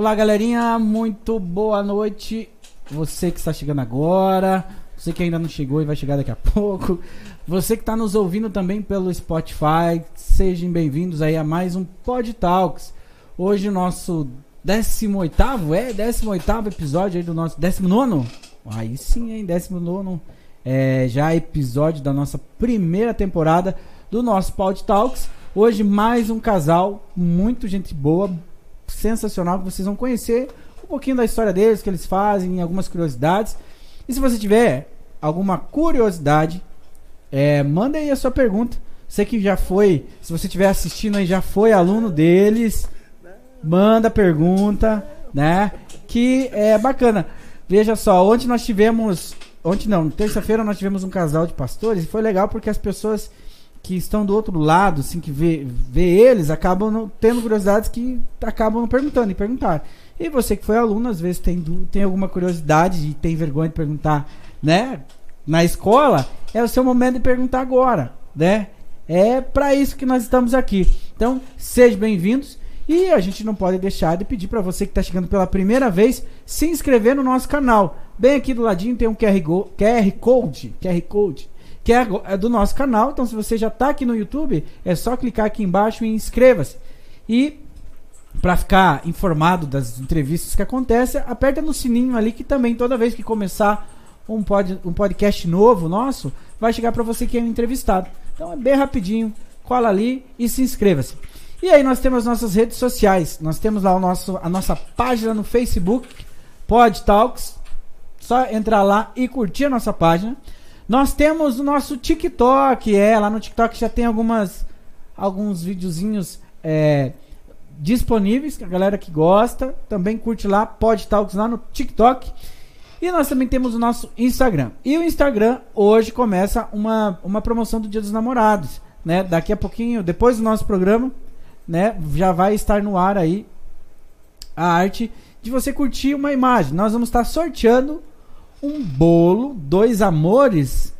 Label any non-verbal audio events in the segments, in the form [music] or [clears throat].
Olá, galerinha, muito boa noite. Você que está chegando agora, você que ainda não chegou e vai chegar daqui a pouco, você que está nos ouvindo também pelo Spotify, sejam bem-vindos aí a mais um Pod Talks. Hoje o nosso 18 é 18 episódio aí do nosso 19 Aí sim, hein, 19 é, já episódio da nossa primeira temporada do nosso Pod Talks. Hoje mais um casal, muito gente boa, sensacional, que vocês vão conhecer um pouquinho da história deles, que eles fazem, algumas curiosidades. E se você tiver alguma curiosidade, é, manda aí a sua pergunta. Você que já foi, se você estiver assistindo aí, já foi aluno deles, manda pergunta, né? Que é bacana. Veja só, ontem nós tivemos, ontem não, terça-feira nós tivemos um casal de pastores e foi legal porque as pessoas que estão do outro lado, assim, que vê, vê eles, acabam não, tendo curiosidades que acabam perguntando e perguntar. E você que foi aluno, às vezes tem, tem alguma curiosidade e tem vergonha de perguntar, né? Na escola, é o seu momento de perguntar agora, né? É para isso que nós estamos aqui. Então, sejam bem-vindos. E a gente não pode deixar de pedir para você que está chegando pela primeira vez se inscrever no nosso canal. Bem aqui do ladinho tem um QR, QR Code, QR Code que é, é do nosso canal. Então, se você já está aqui no YouTube, é só clicar aqui embaixo e inscreva-se. E para ficar informado das entrevistas que acontecem, aperta no sininho ali que também toda vez que começar um, pod, um podcast novo nosso, vai chegar para você que é um entrevistado. Então é bem rapidinho, cola ali e se inscreva-se. E aí nós temos nossas redes sociais. Nós temos lá o nosso, a nossa página no Facebook, Pod Talks. Só entrar lá e curtir a nossa página. Nós temos o nosso TikTok, é, lá no TikTok já tem algumas alguns videozinhos é, disponíveis, que a galera que gosta também curte lá, pode talks lá no TikTok. E nós também temos o nosso Instagram. E o Instagram hoje começa uma, uma promoção do Dia dos Namorados, né? Daqui a pouquinho, depois do nosso programa, né, já vai estar no ar aí a arte de você curtir uma imagem. Nós vamos estar sorteando um bolo, dois amores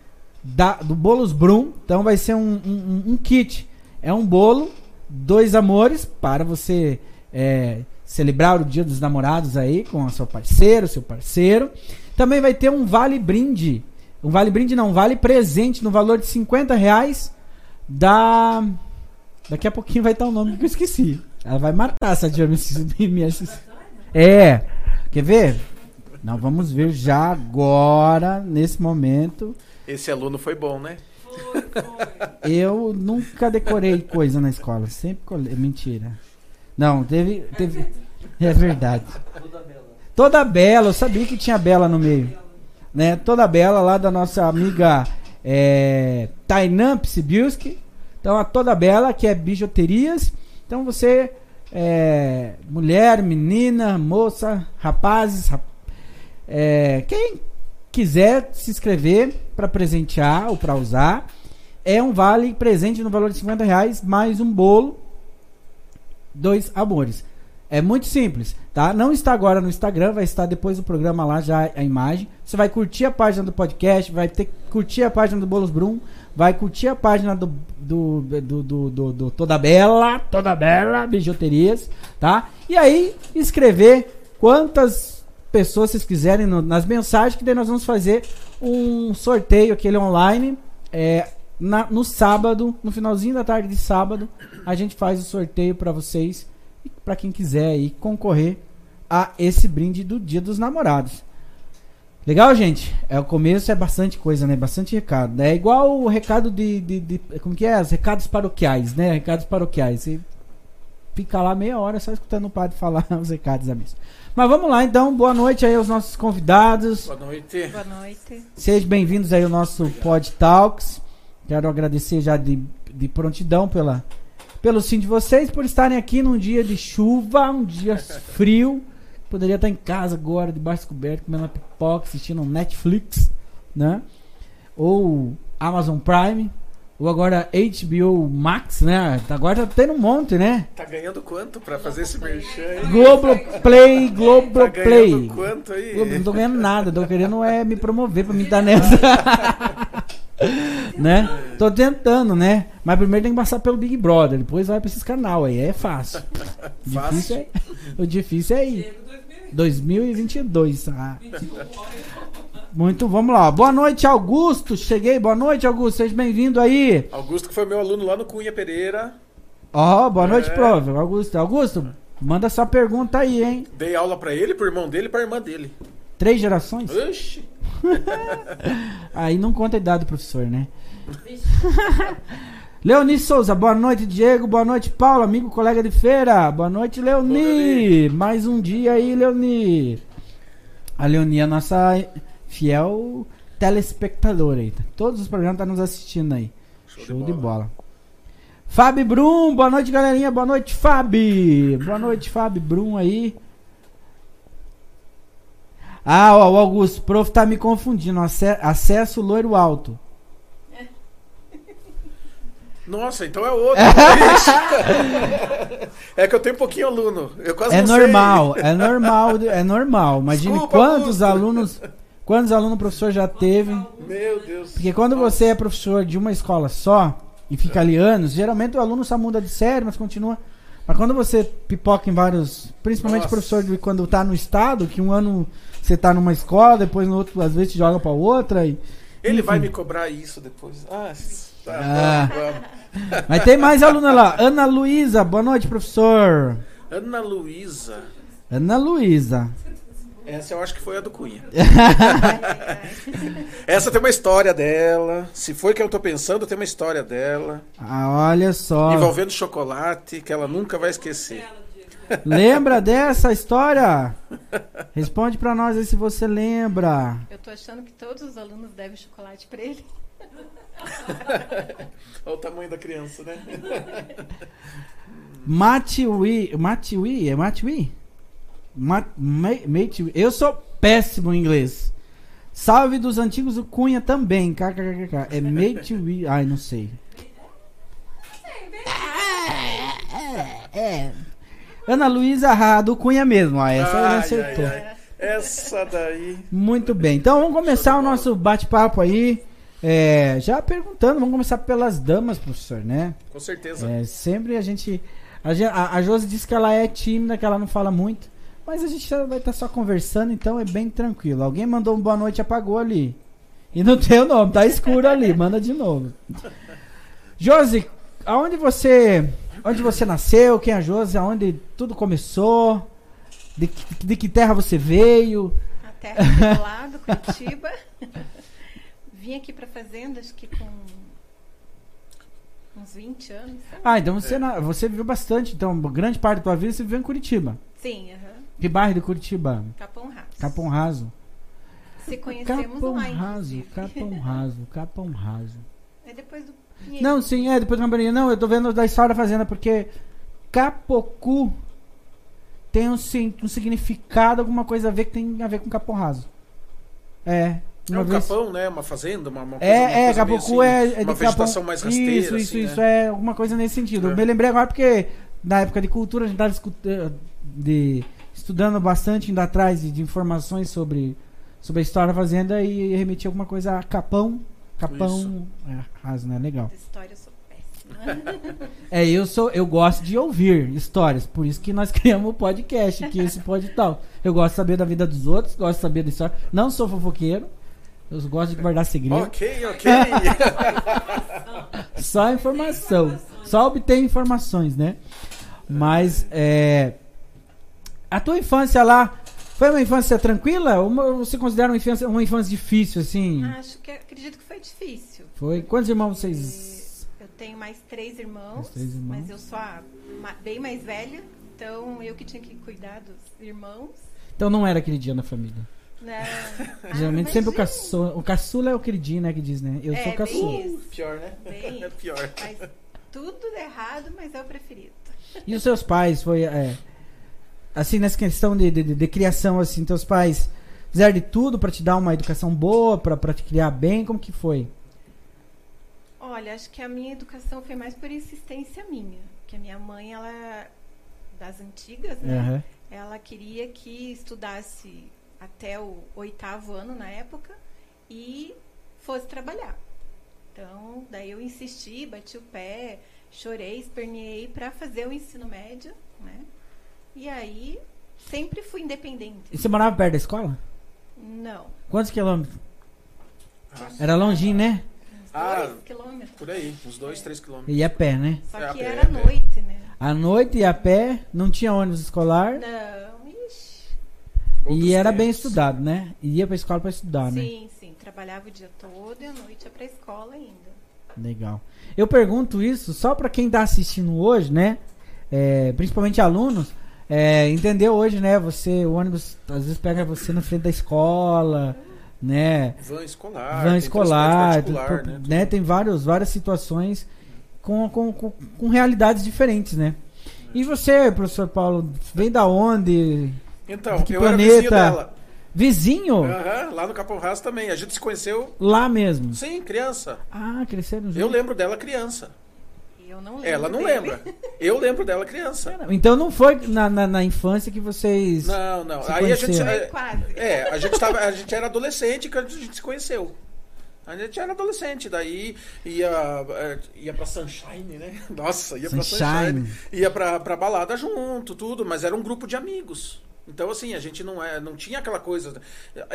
da, do Bolos Brum. Então vai ser um, um, um kit. É um bolo, dois amores para você é, celebrar o Dia dos Namorados aí com a sua parceira, seu parceiro. Também vai ter um vale brinde. Um vale brinde não, um vale presente no valor de 50 reais da. Daqui a pouquinho vai estar o nome que eu esqueci. Ela vai matar essa assistir. É. Quer ver? Nós vamos ver já agora, nesse momento. Esse aluno foi bom, né? Foi, [laughs] foi. Eu nunca decorei coisa na escola, sempre colei. Mentira. Não, teve. teve [laughs] é verdade. Toda bela. Toda bela, eu sabia que tinha bela no meio. Né? Toda bela lá da nossa amiga é, Tainan Psibilski. Então, a Toda Bela, que é bijuterias. Então, você, é, mulher, menina, moça, rapazes, rapazes é, quem quiser se inscrever para presentear ou para usar, é um vale presente no valor de 50 reais, mais um bolo, dois amores. É muito simples, tá? Não está agora no Instagram, vai estar depois do programa lá já a imagem. Você vai curtir a página do podcast, vai ter curtir a página do Bolos Brum, vai curtir a página do, do, do, do, do, do Toda Bela, Toda Bela Bijuterias, tá? E aí escrever quantas pessoas, se vocês quiserem, no, nas mensagens, que daí nós vamos fazer um sorteio, aquele online, é, na, no sábado, no finalzinho da tarde de sábado, a gente faz o sorteio para vocês, para quem quiser aí concorrer a esse brinde do Dia dos Namorados. Legal, gente? É o começo é bastante coisa, né? Bastante recado. É igual o recado de, de, de como que é? Os recados paroquiais, né? Recados paroquiais. Você fica lá meia hora só escutando o padre falar [laughs] os recados da missa. Mas vamos lá, então. Boa noite aí aos nossos convidados. Boa noite. Boa noite. Sejam bem-vindos aí ao nosso Pod Talks. Quero agradecer já de, de prontidão pela, pelo sim de vocês, por estarem aqui num dia de chuva, um dia [laughs] frio. Poderia estar em casa agora, debaixo coberto, comendo uma pipoca, assistindo um Netflix, né? Ou Amazon Prime. Ou agora HBO Max, né? Agora tá tendo um monte, né? Tá ganhando quanto pra fazer esse merchan aí? Globoplay, Globoplay. Tá ganhando quanto aí? Globo, não tô ganhando nada, tô querendo é me promover pra me dar [laughs] nessa. né? Tô tentando, né? Mas primeiro tem que passar pelo Big Brother, depois vai pra esses canal aí, é fácil. O [laughs] Fácil. difícil é, o difícil é ir. 2022. Ah. Muito, vamos lá. Boa noite, Augusto. Cheguei. Boa noite, Augusto. Seja bem-vindo aí. Augusto, que foi meu aluno lá no Cunha Pereira. Ó, boa noite, É. prof. Augusto. Augusto, manda sua pergunta aí, hein? Dei aula pra ele, pro irmão dele e pra irmã dele. Três gerações? Oxi. [laughs] Aí não conta a idade do professor, né? [laughs] Leoni Souza, boa noite, Diego. Boa noite, Paulo, amigo, colega de feira. Boa noite, Leoni. Leoni. Mais um dia aí, Leoni. A Leoni é a nossa fiel telespectadora aí. Todos os programas tá nos assistindo aí. Show, de, bola. Fábio Brum, boa noite, galerinha. Boa noite, Fábio. Boa noite, Fábio Brum aí. Ah, ó, o Augusto, o prof tá me confundindo. Ace- Acesso loiro alto. [laughs] Nossa, então é outro. [laughs] é que eu tenho pouquinho aluno. Eu quase É não sei. normal, é [laughs] normal, é normal. Imagine Desculpa, quantos Augusto. alunos, quantos alunos o professor já teve. Meu Deus. Porque quando você é professor de uma escola só e fica ali anos, geralmente o aluno só muda de série, mas continua. Mas quando você pipoca em vários, principalmente Nossa. professor de quando tá no estado, que um ano você tá numa escola, depois no outro às vezes te joga pra outra e Ele Enfim. vai me cobrar isso depois. Ah, tá. Ah. vamos, [laughs] vamos. Mas tem mais aluna lá. Ana Luísa, boa noite, professor. Ana Luísa. Ana Luísa. Essa eu acho que foi a do Cunha. [laughs] Essa tem uma história dela. Se foi que eu tô pensando, tem uma história dela. Ah, olha só. Envolvendo chocolate, que ela nunca vai esquecer. Lembra dessa história? Responde pra nós aí se você lembra. Eu tô achando que todos os alunos devem chocolate pra ele. [laughs] Olha o tamanho da criança, né? Matiwi, Matiwi, é Matiwi? Ma, Ma- Matiwi. Eu sou péssimo em inglês. Salve dos antigos o Cunha também. KKKK. É Matiwi. [laughs] Ai, não sei. É. Ana Luísa ah, do Cunha mesmo. ó, essa Ai, acertou. ai, ai. Essa daí. Muito bem. Então vamos começar o nosso bate-papo aí. É, já perguntando, vamos começar pelas damas, professor, né? Com certeza. É, sempre a gente. A, a, a Josi disse que ela é tímida, que ela não fala muito. Mas a gente vai estar só conversando, então é bem tranquilo. Alguém mandou um boa noite e apagou ali. E não [laughs] tem o nome, tá escuro ali, manda de novo. Josi, aonde você. Onde você nasceu? Quem é a Josi? Aonde tudo começou? De, que- de que terra você veio? A terra do lado, Curitiba. [laughs] Vim aqui pra fazenda, acho que com uns 20 anos. sabe? Ah, então você, na- você viveu bastante. Então, grande parte da tua vida você viveu em Curitiba. Sim, aham. Que bairro de Curitiba? Capão Raso. Capão Raso. Se conhecemos Capão lá, Raso. Capão Raso, Capão Raso. É depois do Pinheiro. Não, sim, é, depois do Camboriú. Não, eu tô vendo da história da fazenda, porque Capocu tem um, sim- um significado, alguma coisa a ver que tem a ver com Capão Raso. É. É Uma um vez... capão, né? Uma fazenda, uma, uma coisa, uma É, é, coisa meio Capocu assim, é, é Uma vegetação Capão. mais rasteira. Isso, isso, assim, isso, né? é alguma coisa nesse sentido. Eu É. me lembrei agora porque na época de cultura a gente tava eh, de, estudando bastante, indo atrás de, de informações sobre, sobre a história da fazenda e remetia alguma coisa a Capão. Capão. É, raso, né? Legal. História eu sou péssima. [laughs] É, eu sou, eu gosto de ouvir histórias, por isso que nós [laughs] criamos o podcast, que esse pode tal. Eu gosto de saber da vida dos outros, gosto de saber da história. Não sou fofoqueiro, eu gosto de guardar segredo. Ok, ok. [laughs] Só informação. Só obter informações, né? Mas é, a tua infância lá foi uma infância tranquila? Ou uma- você considera uma infância, uma infância difícil assim? Acho que acredito que foi difícil. Foi. Quantos irmãos vocês? Eu tenho mais três irmãos, Mais três irmãos. mas eu sou a bem mais velha, então eu que tinha que cuidar dos irmãos. Então não era aquele dia na família. Né? [laughs] Geralmente Ah, sempre o caçula, o caçula é o queridinho, né, que diz, né? Eu É, sou caçula. isso. Pior, né? Bem [laughs] É pior. Mas tudo errado, mas é o preferido. E os seus pais foi é, assim nessa questão de, de, de- de criação assim, teus pais fizeram de tudo pra te dar uma educação boa, pra te criar bem, como que foi? Olha, acho que a minha educação foi mais por insistência minha. Que a minha mãe, ela das antigas, né? Aham. Ela queria que estudasse até o oitavo ano na época e fosse trabalhar. Então, daí eu insisti, bati o pé, chorei, esperneei para fazer o ensino médio, né? E aí sempre fui independente. E você morava perto da escola? Não. Quantos quilômetros? Ah, Era longinho, né? Uns Ah, dois quilômetros. Por aí, uns dois, três quilômetros. E a pé, né? Só É, que pé, era a pé. noite, né? À noite e a pé, não tinha ônibus escolar. Não, ixi. E Outros era bem tempos. estudado, né? E ia pra escola pra estudar, né? Sim, sim. Trabalhava o dia todo e à noite ia pra escola ainda. Legal. Eu pergunto isso só pra quem tá assistindo hoje, né? É, principalmente alunos, é, entendeu hoje, né? Você, o ônibus às vezes pega você na frente da escola, né? Van escolar. Van tem escolar, tudo, né? né? Tem vários, várias situações com, com, com, com realidades diferentes, né? E você, professor Paulo, vem da onde? Então, De que eu era vizinho planeta? dela. Vizinho? Aham, lá no Capão Raso também. A gente se conheceu, Lá mesmo. sim, criança. Ah, cresceram juntos. Eu lembro dela criança. Eu não lembro. Ela não dele. lembra. [laughs] Eu lembro dela criança. Então não foi na, na, na infância que vocês. Não, não. Se Aí a gente. Foi quase. É, a gente, tava, a gente era adolescente quando a gente se conheceu. A gente era adolescente, daí ia, eh, ia pra Sunshine, né? [laughs] Nossa, ia pra Sunshine. Sunshine. Ia pra, pra balada junto, tudo, mas era um grupo de amigos. Então, assim, a gente não, é, não tinha aquela coisa.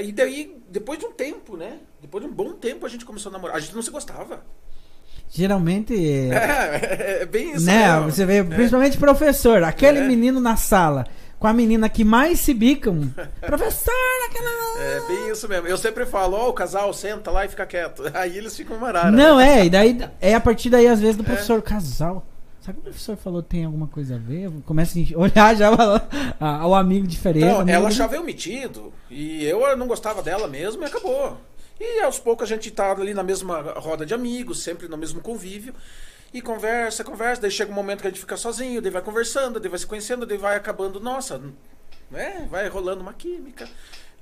E daí, depois de um tempo, né? Depois de um bom tempo, a gente começou a namorar. A gente não se gostava. Geralmente. [laughs] É, é bem isso. né? mesmo. Você vê, principalmente professor, aquele É. menino na sala com a menina que mais se bicam. [laughs] professor, aquela. É bem isso mesmo. Eu sempre falo, ó, o casal senta lá e fica quieto. [laughs] Aí eles ficam maravilha. Não, é, e daí é a partir daí, às vezes, do professor casal. Sabe que o professor falou tem alguma coisa a ver? Começa a olhar já ao amigo diferente. Não, amigo ela achava eu metido. E eu não gostava dela mesmo e acabou. E aos poucos a gente tá ali na mesma roda de amigos, sempre no mesmo convívio. E conversa, conversa, daí chega um momento que a gente fica sozinho, daí vai conversando, daí vai se conhecendo, daí vai acabando, nossa, né? Vai rolando uma química.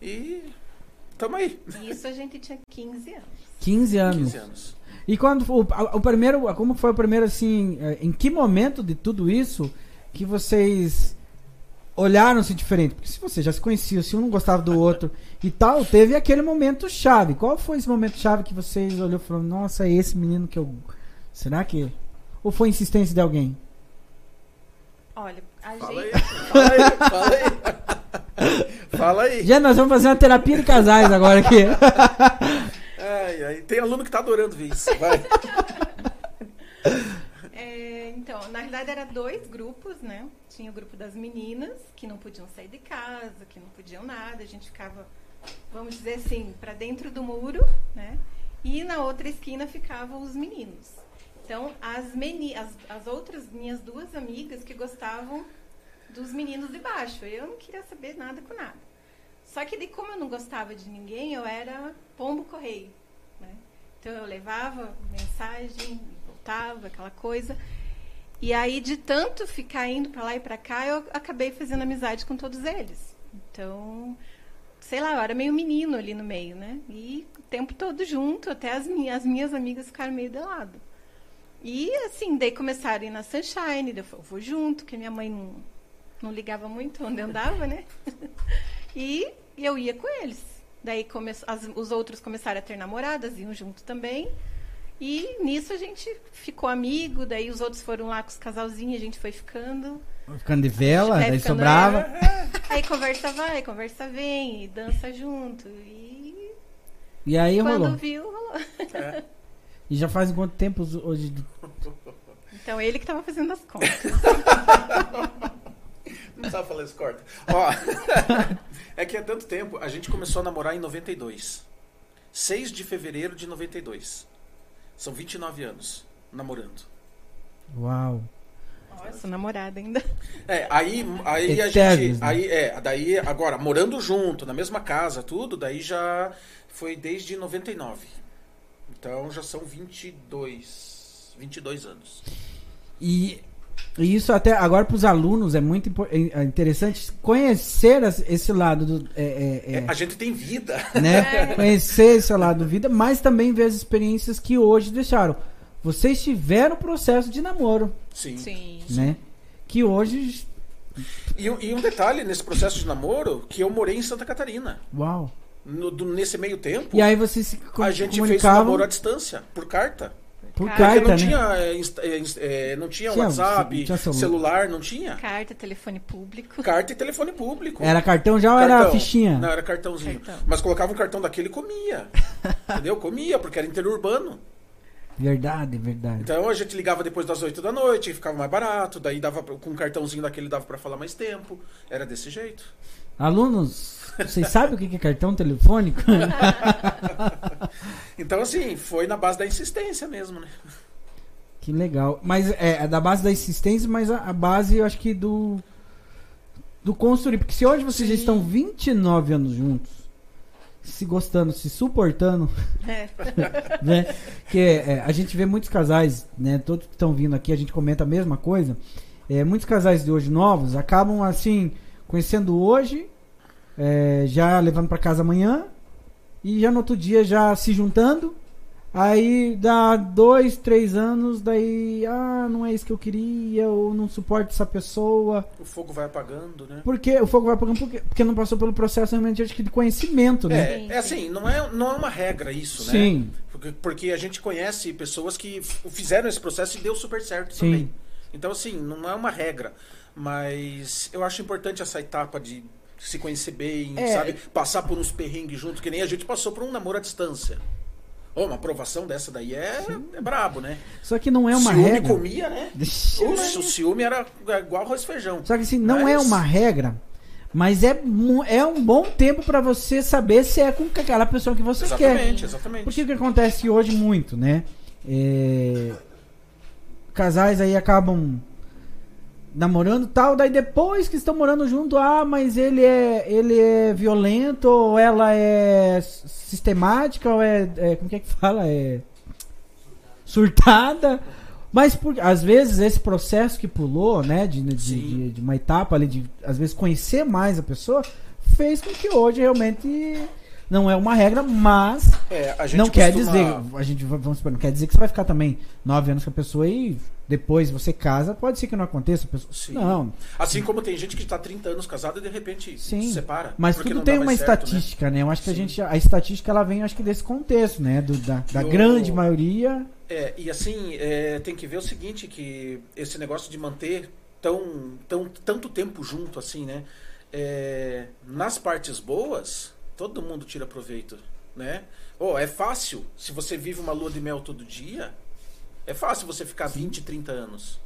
E tamo aí, Isso a gente tinha 15 anos. 15 anos. 15 anos. E quando o, o primeiro, como foi o primeiro assim, eh, em que momento de tudo isso que vocês olharam-se diferente? Porque se vocês já se conheciam, se um não gostava do outro e tal, teve aquele momento chave. Qual foi esse momento chave que vocês olhou e falaram, nossa, é esse menino que eu. Será que. Ou foi insistência de alguém? Olha, a Fala aí, gente. fala aí, fala aí. Fala aí. [laughs] Já nós vamos fazer uma terapia de casais agora aqui. [laughs] Ai, ai, tem aluno que tá adorando ver isso. Vai. [laughs] É, então, na realidade era dois grupos, né? Tinha o grupo das meninas, que não podiam sair de casa, que não podiam nada, a gente ficava, vamos dizer assim, para dentro do muro, né? E na outra esquina ficavam os meninos. Então, as, meni as, as outras minhas duas amigas que gostavam dos meninos de baixo. Eu não queria saber nada com nada. Só que de como eu não gostava de ninguém, eu era pombo correio, né? Então eu levava mensagem, voltava, aquela coisa. E aí de tanto ficar indo para lá e para cá, eu acabei fazendo amizade com todos eles. Então, sei lá, eu era meio menino ali no meio, né? E o tempo todo junto, até as minhas, as minhas amigas ficaram meio de lado. E assim, daí começaram a ir na Sunshine, eu vou junto, que minha mãe não, não ligava muito onde andava, né? [laughs] e eu ia com eles. Daí come, as, os outros começaram a ter namoradas, iam junto também. E nisso a gente ficou amigo, daí os outros foram lá com os casalzinhos, a gente foi ficando. Ficando de vela, daí ficando- sobrava. [laughs] Aí conversa vai, conversa vem, e dança junto. E E aí quando rolou. viu, rolou. É. [laughs] E já faz quanto tempo hoje? Então ele que tava fazendo as contas. [laughs] Não precisava falar isso, corta. Ó, é que há tanto tempo, a gente começou a namorar em 92. 6 de fevereiro de 92. São 29 anos namorando. Uau. Nossa, namorada ainda. É, aí, aí a gente. né? Aí, é, daí, agora, morando junto, na mesma casa, tudo, daí já foi desde 99. Então já são 22. 22 anos. E, e isso até agora para os alunos é muito é é interessante conhecer esse lado do, é, é, é, É, a gente tem vida. né? [laughs] Conhecer esse lado da vida, mas também ver as experiências que hoje deixaram. Vocês tiveram processo de namoro, Sim. Sim. né? Que hoje, E, um- e um detalhe nesse processo de namoro, que eu morei em Santa Catarina. uau. No- do- nesse meio tempo, E aí vocês se com- a gente fez namoro à distância, por carta. Por Porque carta, não né? tinha, é, é, é, não tinha Tinha- WhatsApp, tinha celular. celular, não tinha. Carta, telefone público. Carta e telefone público. Era cartão já ou era Cartão. fichinha? Não, era cartãozinho. Cartão. Mas colocava um cartão daquele e comia. [laughs] entendeu? Comia, porque era interurbano. Verdade, verdade. Então a gente ligava depois das 8 da noite, ficava mais barato, daí dava com um cartãozinho daquele dava pra falar mais tempo. Era desse jeito. Alunos, vocês sabem o que que é cartão telefônico? [laughs] Então, assim, foi na base da insistência mesmo, né? que legal. Mas é, é da base da insistência, mas a, a base eu acho que do do construir, porque se hoje vocês já Sim. estão 29 anos juntos, se gostando, se suportando, É. [laughs] né? Que é, a gente vê muitos casais, né? Todos que estão vindo aqui, a gente comenta a mesma coisa. É, muitos casais de hoje novos acabam assim conhecendo hoje, é, já levando para casa amanhã e já no outro dia já se juntando. Aí dá dois, três anos, daí ah não é isso que eu queria ou não suporto essa pessoa. O fogo vai apagando, né? Porque o fogo vai apagando porque, porque não passou pelo processo realmente acho que de conhecimento, né? É, Sim, é assim, não é, não é uma regra isso, né? Sim. Porque, porque a gente conhece pessoas que fizeram esse processo e deu super certo Sim. também. Então, assim, não é uma regra. Mas eu acho importante essa etapa de se conhecer bem, É. sabe? Passar por uns perrengues junto, que nem a gente passou por um namoro à distância. Ô, uma aprovação dessa daí é, é brabo, né? Só que não é uma ciúme regra. comia, né? Oxe, o ciúme era igual arroz e feijão. Só que assim, não é Mas- uma regra, mas é, é um bom tempo pra você saber se é com aquela pessoa que você quer. Exatamente, exatamente. Porque o que acontece hoje muito, né? É, casais aí acabam namorando e tal, daí depois que estão morando junto, ah, mas ele é ele é violento, ou ela é sistemática, ou é, é como que é que fala? É surtada. Mas por, às vezes esse processo que pulou, né, de, de, de, de uma etapa ali, de às vezes conhecer mais a pessoa, fez com que hoje realmente não é uma regra, mas É, a gente não quer costuma- dizer, a gente va- vamos supor, não quer dizer que você vai ficar também nove anos com a pessoa e depois você casa, pode ser que não aconteça, pessoa, Sim. não, Assim como tem gente que está 30 anos casada e de repente Sim. se separa. mas tudo tem uma certo, né? estatística, né? Eu acho que a gente, a estatística ela vem, acho que desse contexto, né, do, da, da Eu- grande maioria, É, e assim, é, tem que ver o seguinte, que esse negócio de manter tão, tão, tanto tempo junto, assim, né? É, nas partes boas, todo mundo tira proveito, né? Oh, é fácil, se você vive uma lua de mel todo dia, é fácil você ficar 20, 30 anos.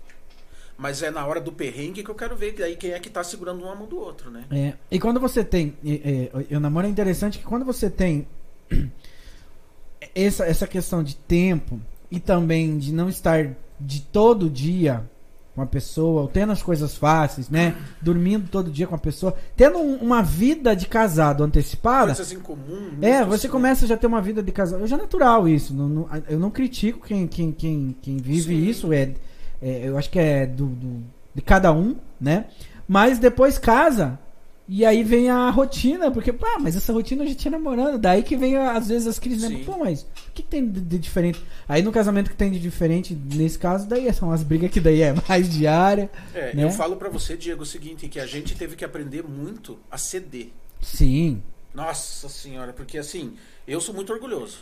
Mas é na hora do perrengue que eu quero ver aí quem é que tá segurando uma mão do outro, né? É, e quando você tem. É, é, o namoro é interessante que quando você tem essa, essa questão de tempo e também de não estar de todo dia com a pessoa, ou tendo as coisas fáceis, né? Dormindo todo dia com a pessoa, tendo um- uma vida de casado antecipada. Coisas em comum. É, você assim, começa a já ter uma vida de casal. Já é natural isso. não- não- eu não critico quem, quem, quem, quem vive Sim. isso. É, é, eu acho que é do, do- de cada um, né? Mas depois casa. E aí vem a rotina, porque, pá, mas essa rotina a gente tinha namorando. Daí que vem, às vezes, as crises, né? Pô, mas o que, que tem de, de diferente? Aí no casamento que tem de diferente, nesse caso, daí são as brigas que daí é mais diária. É, né? eu falo pra você, Diego, o seguinte, que a gente teve que aprender muito a ceder. Sim. Nossa senhora, porque assim, eu sou muito orgulhoso.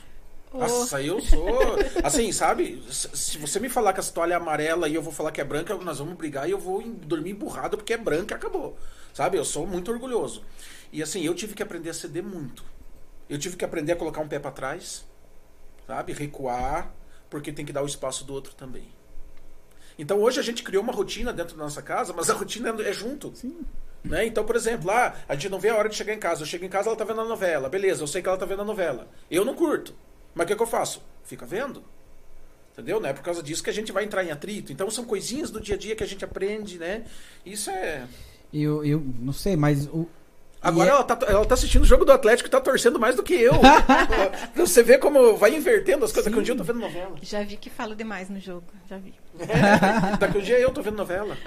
Nossa, eu sou. Assim, sabe? Se você me falar que essa toalha é amarela e eu vou falar que é branca, nós vamos brigar e eu vou dormir emburrado porque é branca e acabou. Sabe? Eu sou muito orgulhoso. E assim, eu tive que aprender a ceder muito. Eu tive que aprender a colocar um pé pra trás, sabe? Recuar, porque tem que dar o espaço do outro também. Então hoje a gente criou uma rotina dentro da nossa casa, mas a rotina é junto. Né? Então, por exemplo, lá a gente não vê a hora de chegar em casa. Eu chego em casa, ela tá vendo a novela. Beleza, eu sei que ela tá vendo a novela. Eu não curto. Mas o que, que eu faço? Fica vendo. Entendeu? Não é por causa disso que a gente vai entrar em atrito. Então são coisinhas do dia a dia que a gente aprende, né? Isso é. Eu, eu não sei, mas o. Agora é- ela, tá, ela tá assistindo o jogo do Atlético e tá torcendo mais do que eu. [laughs] Você vê como vai invertendo as coisas. Daqui um dia eu tô vendo novela. Já vi que falo demais no jogo. Já vi. [laughs] Daqui um dia eu tô vendo novela.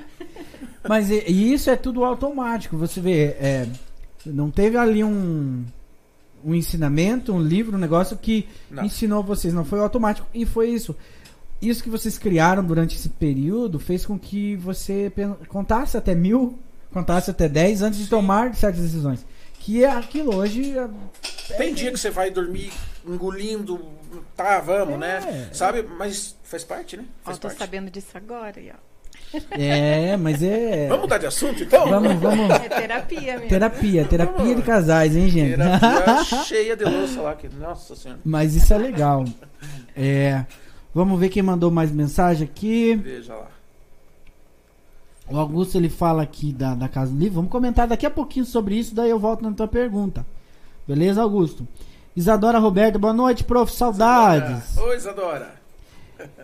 Mas e, e isso é tudo automático. Você vê, é, não teve ali um, um ensinamento, um livro, um negócio que Não. ensinou vocês. Não foi automático. E foi isso. Isso que vocês criaram durante esse período fez com que você contasse até mil, contasse até dez antes de Sim. tomar certas decisões. Que é aquilo hoje. é, Tem dia que você vai dormir engolindo, tá, vamos, É. né? Sabe? Mas faz parte, né? Ó, Faz tô parte. sabendo disso agora. ó. É, mas é. Vamos mudar de assunto, então? Vamos, vamos. É terapia mesmo. Terapia, terapia de casais, hein, gente? Terapia [laughs] cheia de louça lá. Que, nossa senhora. Mas isso é legal. É. Vamos ver quem mandou mais mensagem aqui. Veja lá. O Augusto ele fala aqui da, da Casa do Livro. Vamos comentar daqui a pouquinho sobre isso, daí eu volto na tua pergunta. Beleza, Augusto? Isadora Roberta, boa noite, prof. Saudades. Oi, Isadora.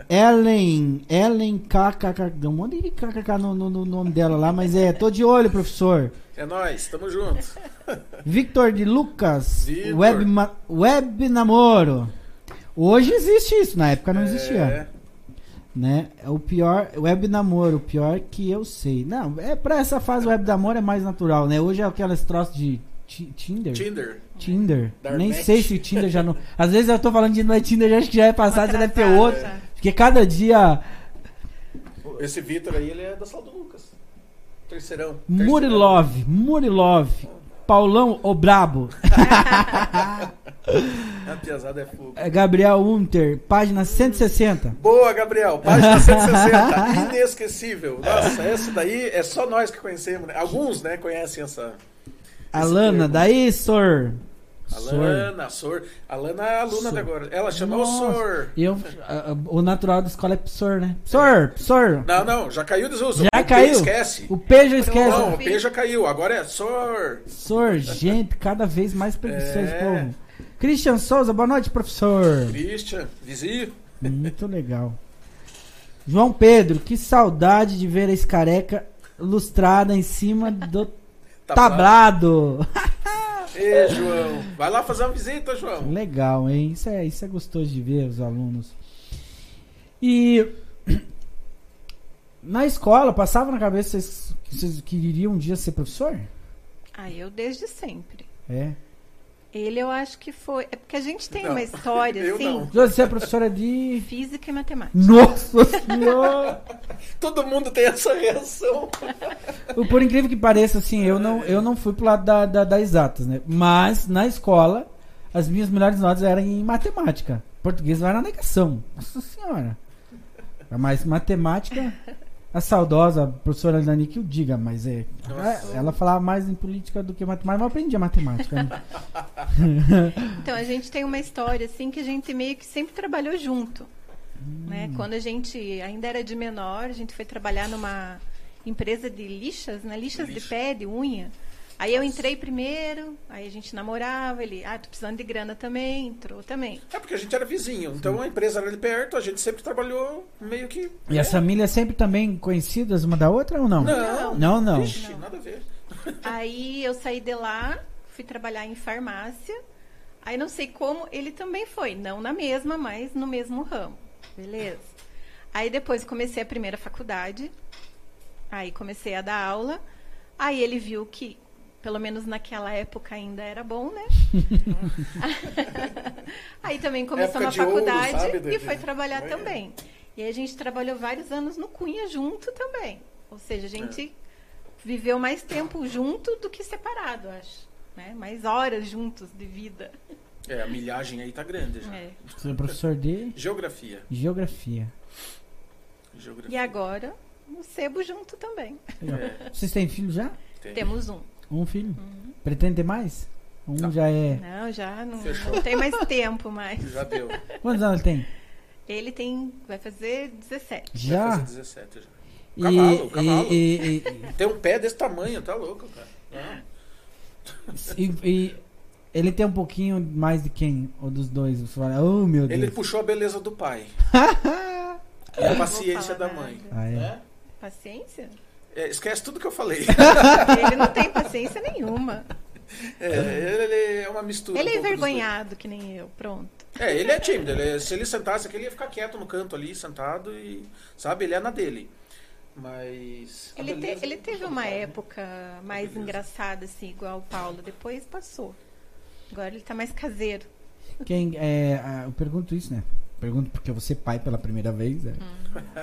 Ellen, Ellen KKK, deu um monte de KKK no, no- no nome dela lá, mas é, tô de olho, professor. É nóis, tamo junto. [laughs] Victor de Lucas, Victor. web, web namoro. Hoje existe isso, na época não existia. É, Né? É o pior, web namoro, o pior que eu sei. Não, é pra essa fase web namoro é mais natural, né? Hoje é aquelas troças de ti- Tinder. Tinder. Tinder. Dar Nem match. sei se o Tinder já não. Às vezes eu tô falando de não é Tinder, já acho que já é passado, já deve ter outro. já. Porque cada dia. Esse Vitor aí, ele é da sala do Lucas. Terceirão. Murilov, Murilov. Paulão o Brabo. [laughs] A piazada é fogo. É Gabriel Unter, página 160. Boa, Gabriel. Página 160. Inesquecível. Nossa, essa daí é só nós que conhecemos. Né? Alguns, né, conhecem essa. Alana, daí, Sor. Sor. Alana, Sor. Alana é aluna Sor. agora. Ela chama o Nossa. Sor. E eu, a- a- o natural da escola é Psor, né? Psor, Psor. Não, não, já caiu desuso. Já o P caiu? esquece. O P já esquece. Não, o P já caiu. Agora é Sor. Sor, gente, cada vez mais preguiçoso, É. povo. Christian Souza, boa noite, professor. Christian, vizinho. Muito legal. João Pedro, que saudade de ver a escareca lustrada em cima do tablado. Ê, João. Vai lá fazer uma visita, João. Legal, hein? Isso é, isso é gostoso de ver os alunos. E [clears throat] na escola, passava na cabeça vocês, que vocês queriam um dia ser professor? Ah, eu desde sempre. É. Ele eu acho que foi. É porque a gente tem Não, uma história, [laughs] eu assim, não. Você é professora de. física e matemática. Nossa senhora! [laughs] Todo mundo tem essa reação. Por incrível que pareça, assim, eu não, eu não fui pro lado da, da, da exatas, né? Mas na escola, as minhas melhores notas eram em matemática. Português lá era na negação. Nossa senhora. Mas matemática, a saudosa professora Dani que o diga, mas é. Nossa. Ela falava mais em política do que matemática, mas eu aprendi a matemática. Né? [laughs] Então, a gente tem uma história, assim, que a gente meio que sempre trabalhou junto. Né? Quando a gente ainda era de menor, a gente foi trabalhar numa empresa de lixas, né? Lixas de Lixa. pé, de unha. Aí eu entrei primeiro, aí a gente namorava, ele, ah, tô precisando de grana também, entrou também. É porque a gente era vizinho. Então a empresa era ali perto, a gente sempre trabalhou meio que. E as famílias sempre também conhecidas uma da outra ou não? Não. Não, não. Ixi, Não. nada a ver. [laughs] Aí eu saí de lá, fui trabalhar em farmácia. Aí não sei como ele também foi, não na mesma, mas no mesmo ramo. Beleza. Aí depois comecei a primeira faculdade. Aí comecei a dar aula. Aí ele viu que, pelo menos naquela época ainda era bom, né? [laughs] aí também começou Época na de ouro, faculdade sabe, e foi trabalhar É. também. E aí a gente trabalhou vários anos no Cunha junto também. Ou seja, a gente viveu mais tempo junto do que separado, acho. Né? Mais horas juntos de vida. É, a milhagem aí tá grande já. É. Você é professor de Geografia. geografia. Geografia. E agora, o sebo junto também. É, Vocês têm filho já? tem. Temos um. Um filho? Uhum. Pretende ter mais? Um Não. já é. Não, já não, não tem mais tempo mais. Já deu. Quantos anos ele tem? Ele tem. Vai fazer 17. Vai Já? fazer 17 já. E, Cavalo, cavalo. e- e- e- Tem um pé desse tamanho, tá louco, cara. Não. e- e ele tem um pouquinho mais de quem? Ou dos dois? Você fala, oh meu Ele Deus. puxou a beleza do pai. [laughs] e a paciência da mãe. Ah, é. né? Paciência? É, esquece tudo que eu falei. [laughs] Ele não tem paciência nenhuma. É, ele, ele é uma mistura. Ele é um envergonhado, que nem eu. Pronto. É, ele é tímido. ele- se ele sentasse aqui, ele ia ficar quieto no canto ali, sentado e. Sabe, ele é na dele. Mas. Ele, te- beleza ele ele teve uma né? época mais engraçada, assim, igual o Paulo. Depois passou. Agora ele tá mais caseiro. Quem, é, eu pergunto isso, né? Pergunto porque eu vou ser pai pela primeira vez. né?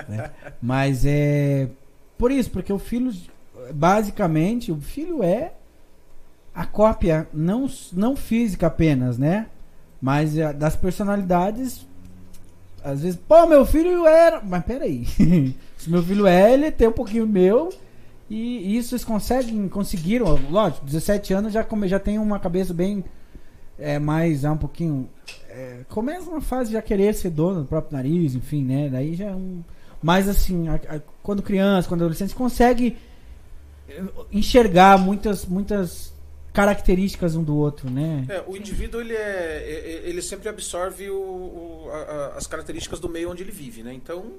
Né? Mas é. Por isso, porque o filho. Basicamente, o filho é a cópia não, não física apenas, né? Mas é, das personalidades. Às vezes, pô, meu filho era. Mas peraí. [laughs] Se meu filho é, ele tem um pouquinho meu. E isso eles conseguem, conseguiram, lógico, 17 anos já, já tem uma cabeça bem é, mais, já um pouquinho. É, começa uma fase de já querer ser dono do próprio nariz, enfim, né? Daí já é um. Mas assim, a, a, quando criança, quando adolescente, consegue enxergar muitas, muitas características um do outro, né? É, o indivíduo ele, é, ele sempre absorve o, o, a, as características do meio onde ele vive, né? Então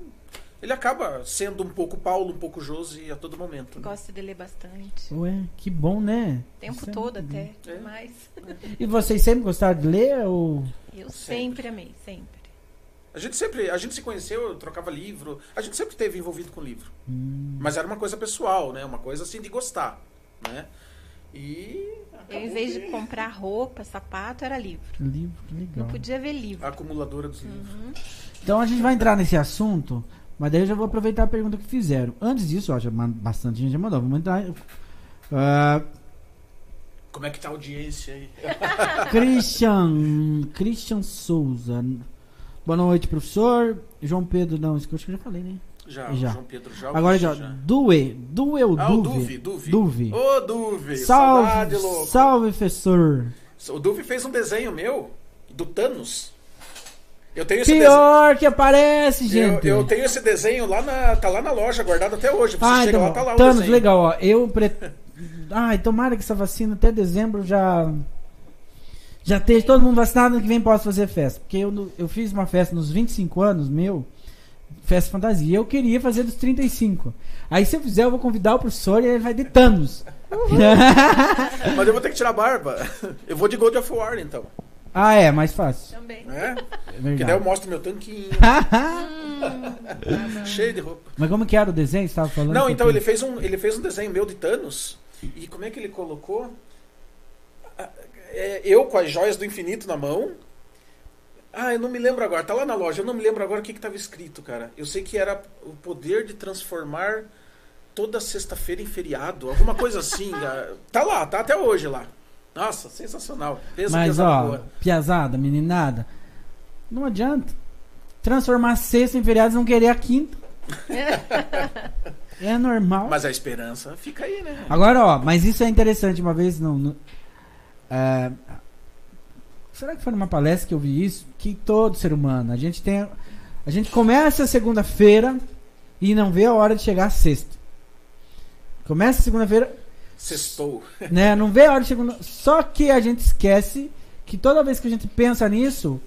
ele acaba sendo um pouco Paulo, um pouco Josi a todo momento. Né? Gosta de ler bastante. Ué, que bom, né? O tempo Isso é todo até, é. demais. E vocês sempre gostaram de ler ou Eu sempre, sempre amei, sempre. A gente sempre, a gente se conheceu, trocava livro, a gente sempre esteve envolvido com livro. Hum. Mas era uma coisa pessoal, né? Uma coisa assim de gostar, né? E eu, em vez de comprar roupa, sapato, era livro. Livro, legal. Não podia ver livro. A acumuladora dos livros. Uhum. Então a gente vai entrar nesse assunto mas daí eu já vou aproveitar a pergunta que fizeram. Antes disso, ó, já, bastante gente já mandou. Vamos entrar. Uh, Como é que tá a audiência aí? Christian. Christian Souza. Boa noite, professor. João Pedro, não, isso que eu acho que eu já falei, né? Já, já. João Pedro já. Agora já. Due. Due ou ah, Duve? Duve. Duve. Ô, Duve. Salve, Saudade, louco. salve, professor. O Duve fez um desenho meu do Thanos. Eu tenho esse Pior desenho. que aparece, gente. Eu, eu, tenho esse desenho lá na. tá lá na loja, guardado até hoje. Você ah, chega então, lá, tá lá Thanos, legal, ó. Eu pre... [laughs] Ai, tomara que essa vacina até dezembro já. Já esteja todo mundo vacinado, que vem posso fazer festa. Porque eu, eu fiz uma festa nos 25 anos, meu, festa fantasia. Eu queria fazer dos 35. Aí se eu fizer, eu vou convidar o professor e ele vai de Thanos. [laughs] Mas eu vou ter que tirar a barba. [laughs] Eu vou de God of War, então. Ah, é, mais fácil. Também. [laughs] É? é que daí eu mostro meu tanquinho. Cheio de roupa. Mas como que era o desenho que você tava falando? Não, então ele fez, um, ele fez um desenho meu de Thanos. E como é que ele colocou? É, eu com as joias do infinito na mão. Ah, eu não me lembro agora. Tá lá na loja. Eu não me lembro agora o que estava escrito, cara. Eu sei que era o poder de transformar toda sexta-feira em feriado. Alguma coisa assim. [laughs] tá lá, tá até hoje lá. Nossa, sensacional. Peso Mas, ó, boa. piazada, meninada, não adianta. Transformar sexta em feriado e não querer a quinta. [laughs] é normal. Mas a esperança fica aí, né? Agora, ó, mas isso é interessante. Uma vez, não, é, será que foi numa palestra que eu vi isso? Que todo ser humano, a gente tem, a gente começa segunda-feira e não vê a hora de chegar a sexta. Começa segunda-feira, Sextou. Né? Não vê a hora de chegar. Só que a gente esquece que toda vez que a gente pensa nisso,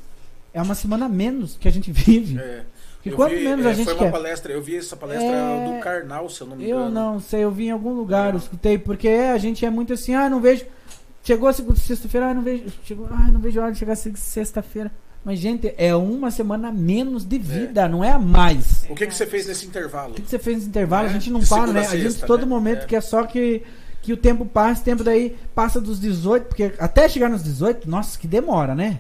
é uma semana menos que a gente vive. É. E quanto vi, menos é, a gente foi uma quer. palestra, eu vi essa palestra é... do Karnal, se eu não me engano. Eu não sei, eu vi em algum lugar, é. eu escutei, porque a gente é muito assim, ah, não vejo. Chegou sexta-feira, ah, não vejo. Chegou, ah, não vejo a hora de chegar sexta-feira. Mas, gente, é uma semana menos de vida, é. não é a mais. O que, que você fez nesse intervalo? O que, que você fez nesse intervalo? A é, gente não para, né? A, sexta, a gente, todo né? momento, é. quer só que que o tempo passa, o tempo daí passa dos 18, porque até chegar nos 18, nossa, que demora, né?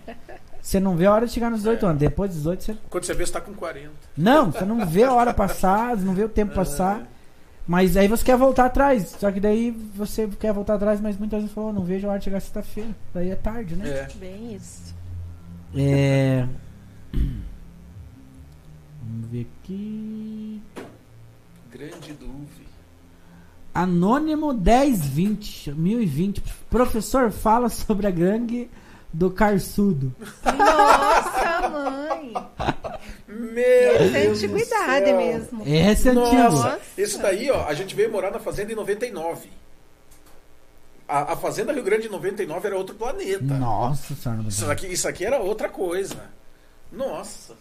Você não vê a hora de chegar nos 18 é. anos. Depois dos 18, você. Quando você vê, você tá com 40. Não, você não vê a hora passar, não vê o tempo [laughs] passar. Mas aí você quer voltar atrás. Só que daí você quer voltar atrás, mas muitas vezes falou, não vejo a hora de chegar sexta-feira. Daí é tarde, né? É. Bem isso. É. [laughs] Vamos ver aqui. Grande dúvida. Anônimo 1020, 1020. Professor, fala sobre a gangue do Carçudo. Nossa, mãe! [laughs] Meu Essa é antiguidade mesmo. Essa é antiga. Isso daí, ó, a gente veio morar na fazenda em 99. A, a Fazenda Rio Grande em 99 era outro planeta. Nossa senhora. Isso aqui, isso aqui era outra coisa. Nossa.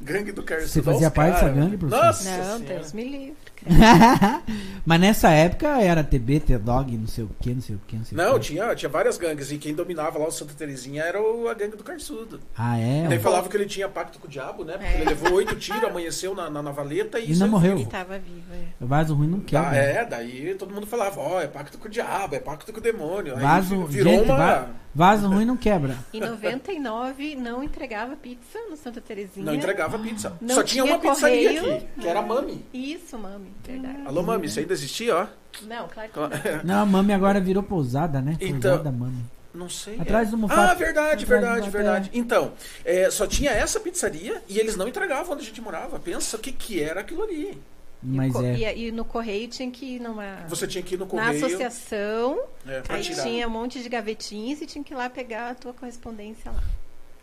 Gangue do Carçudo. Você fazia parte dessa gangue, professor? Nossa Não, Deus me livre. [laughs] Mas nessa época era TB, T-Dog, não sei o que, não sei o que. Não, sei não tinha, tinha várias gangues. E quem dominava lá o Santa Terezinha era o, a gangue do Carçudo. Ah, é? Ele falava que ele tinha pacto com o diabo, né? Porque é. ele levou oito [laughs] tiros, amanheceu na, na, na valeta e, e não morreu. Ele tava vivo, é. O vaso ruim não quer. Ah, é, daí todo mundo falava, ó, oh, é pacto com o diabo, é pacto com o demônio. Vaso, virou gente, uma. Vaso ruim não quebra. Em 99 não entregava pizza no Santa Terezinha. Não entregava pizza. Não Só tinha tinha uma pizzaria correio. aqui, que era Mami. Isso, mami, verdade. Alô, Mami, isso ainda existia, ó? Não, claro que não. [laughs] Não, a mami agora virou pousada, né? Então- Pousada mami. Não sei. Atrás é. do Mufato. Ah, verdade, verdade, verdade. Então, é, só tinha essa pizzaria e eles não entregavam onde a gente morava. Pensa o que, que era aquilo ali. Mas e, é. e, e no correio tinha que ir numa. Você tinha que ir no na correio. associação, É, aí tirar. tinha um monte de gavetinhas e tinha que ir lá pegar a tua correspondência lá.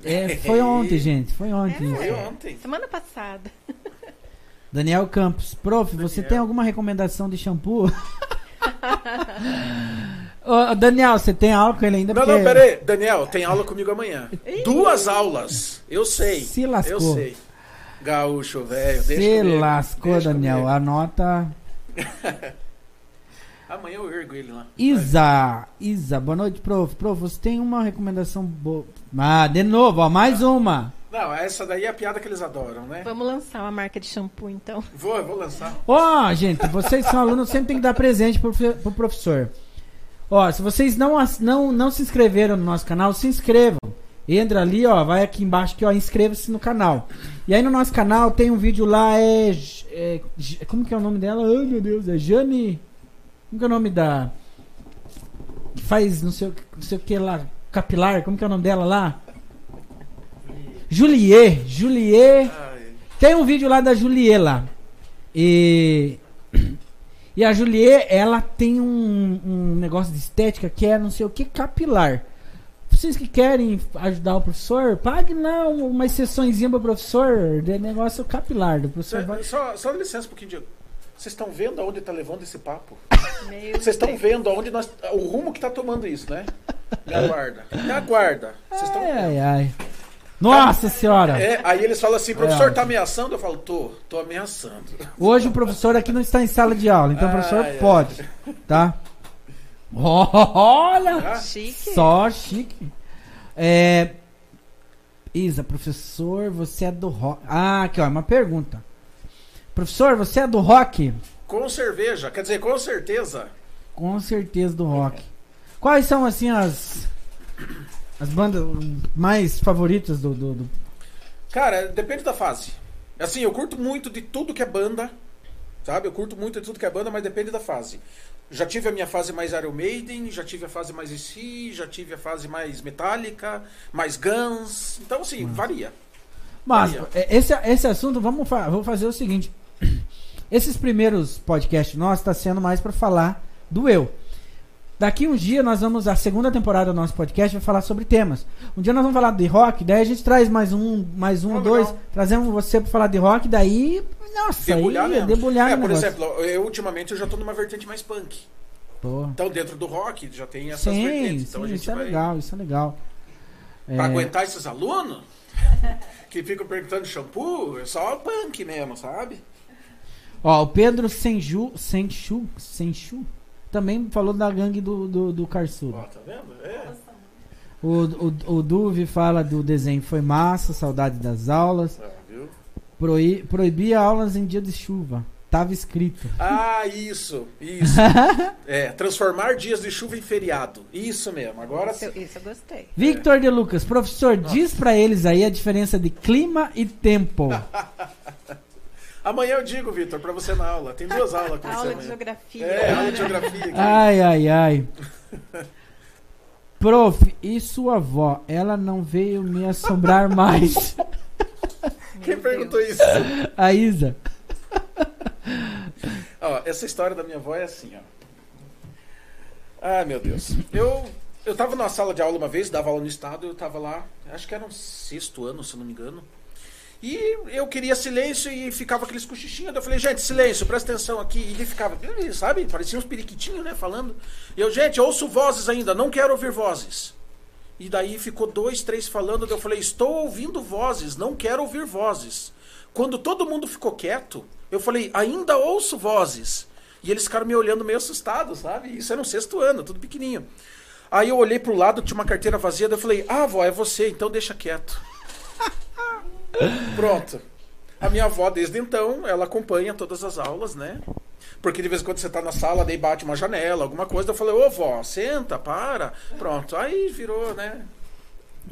É, foi [laughs] ontem, gente. Foi ontem. Foi É. ontem. Semana passada. Daniel Campos. Prof, você Daniel. tem alguma recomendação de shampoo? [laughs] Ô, Daniel, você tem álcool ele ainda? Não, Porque não, peraí. Daniel, tem aula comigo amanhã. Duas aulas. Eu sei. Se lascou. Eu sei. Gaúcho, velho. deixa Se comigo, lascou, deixa Daniel. comigo. Anota. [laughs] Amanhã eu ergo ele lá. Isa. Isa, boa noite, prof. Prof, você tem uma recomendação boa. Ah, de novo, ó, mais uma. Não, essa daí é a piada que eles adoram, né? Vamos lançar uma marca de shampoo, então. Vou, eu vou lançar. Ó, gente, vocês são alunos sempre tem que dar presente pro, pro professor. Ó, se vocês não, não, não se inscreveram no nosso canal, se inscrevam. Entra ali, ó, vai aqui embaixo que ó, inscreva-se no canal. E aí no nosso canal tem um vídeo lá, é, é como que é o nome dela? Ai, meu Deus, é Jane. Como que é o nome da que faz não sei, não sei o que lá, capilar, como que é o nome dela lá? Juliet, Juliet. Ai, Tem um vídeo lá da Juliet lá. E. E a Juliet, ela tem um, um negócio de estética que é não sei o que capilar. Vocês que querem ajudar o professor, pague não umas sessõezinha pro professor de negócio capilar. Do professor vai... Só, só licença um pouquinho, Diego. Vocês estão vendo aonde tá levando esse papo? Vocês estão vendo aonde nós. O rumo que tá tomando isso, né? Me [laughs] aguarda. Me aguarda. Vocês estão Ai, vendo. ai, ai. Nossa senhora! É, aí eles falam assim, professor, É. tá ameaçando? Eu falo, tô, tô ameaçando. Hoje o professor aqui não está em sala de aula, então o professor ai. pode, tá? [laughs] Olha! Ah, Chique. Só chique. É, Isa, professor, você é do rock. Ah, aqui ó, uma pergunta. Professor, você é do rock? com cerveja, quer dizer, com certeza. Com certeza do rock. Quais são assim as as bandas mais favoritas do, do, do- Cara, depende da fase. Assim, eu curto muito de tudo que é banda, sabe? Eu curto muito de tudo que é banda, mas depende da fase. Já tive a minha fase mais Iron Maiden, já tive a fase mais AC, já tive a fase mais Metallica, mais Guns. Então, assim, varia. Mas ó. é, esse esse assunto vamos fa vou fazer o seguinte. [clears throat] Esses primeiros podcasts nossos tá sendo mais para falar do eu. Daqui um dia nós vamos, a segunda temporada do nosso podcast vai falar sobre temas. Um dia nós vamos falar de rock, daí a gente traz mais um, mais um ou dois. legal. Trazemos você para falar de rock, daí, nossa, Debulhar aí, é mesmo. debulhar é, o por negócio. exemplo, eu ultimamente eu já tô numa vertente mais punk. Pô. Então, dentro do rock, já tem essas Sim, vertentes. Então, sim, isso é vai... legal, isso é legal. Pra É, aguentar esses alunos [laughs] que ficam perguntando shampoo, é só punk mesmo, sabe? Ó, o Pedro Senju, Senchu, Senchu também falou da gangue do, do, do Carçudo. Ó, tá vendo? É. O, o, o Duve fala do desenho foi massa, saudade das aulas. Ah, viu? Proí, proibia aulas em dia de chuva. Tava escrito. Ah, isso, isso. [laughs] é, transformar dias de chuva em feriado. Isso mesmo. Agora Isso, sim. eu- isso eu gostei. Victor de Lucas, professor, diz pra eles aí a diferença de clima e tempo. [laughs] Amanhã eu digo, Vitor, pra você na aula. Tem duas aulas com [laughs] você Aula de amanhã. geografia. É, aula de geografia aqui. Ai, ai, ai. [laughs] Prof, e sua avó? Ela não veio me assombrar mais. [laughs] Meu Quem Deus. perguntou isso? A Isa. Ó, essa história da minha avó é assim, ó. Ah, meu Deus. Eu, eu tava numa sala de aula uma vez, dava aula no estado, eu tava lá, acho que era um sexto ano, se eu não me engano. E eu queria silêncio e ficava aqueles cochichinhos. Eu falei, gente, silêncio, presta atenção aqui. E ele ficava, sabe, parecia uns periquitinhos, né, falando. E eu, gente, ouço vozes ainda, não quero ouvir vozes. E daí ficou dois, três falando. Eu falei, estou ouvindo vozes, não quero ouvir vozes. Quando todo mundo ficou quieto, eu falei, ainda ouço vozes. E eles ficaram me olhando meio assustados, sabe? Isso era um sexto ano, tudo pequenininho. Aí eu olhei pro lado, tinha uma carteira vazia, eu falei, ah, vó, é você, então deixa quieto. Pronto. A minha avó, desde então, ela acompanha todas as aulas, né? Porque de vez em quando você tá na sala, daí bate uma janela, alguma coisa. Eu falei, ô vó, senta, para. Pronto. Aí virou, né?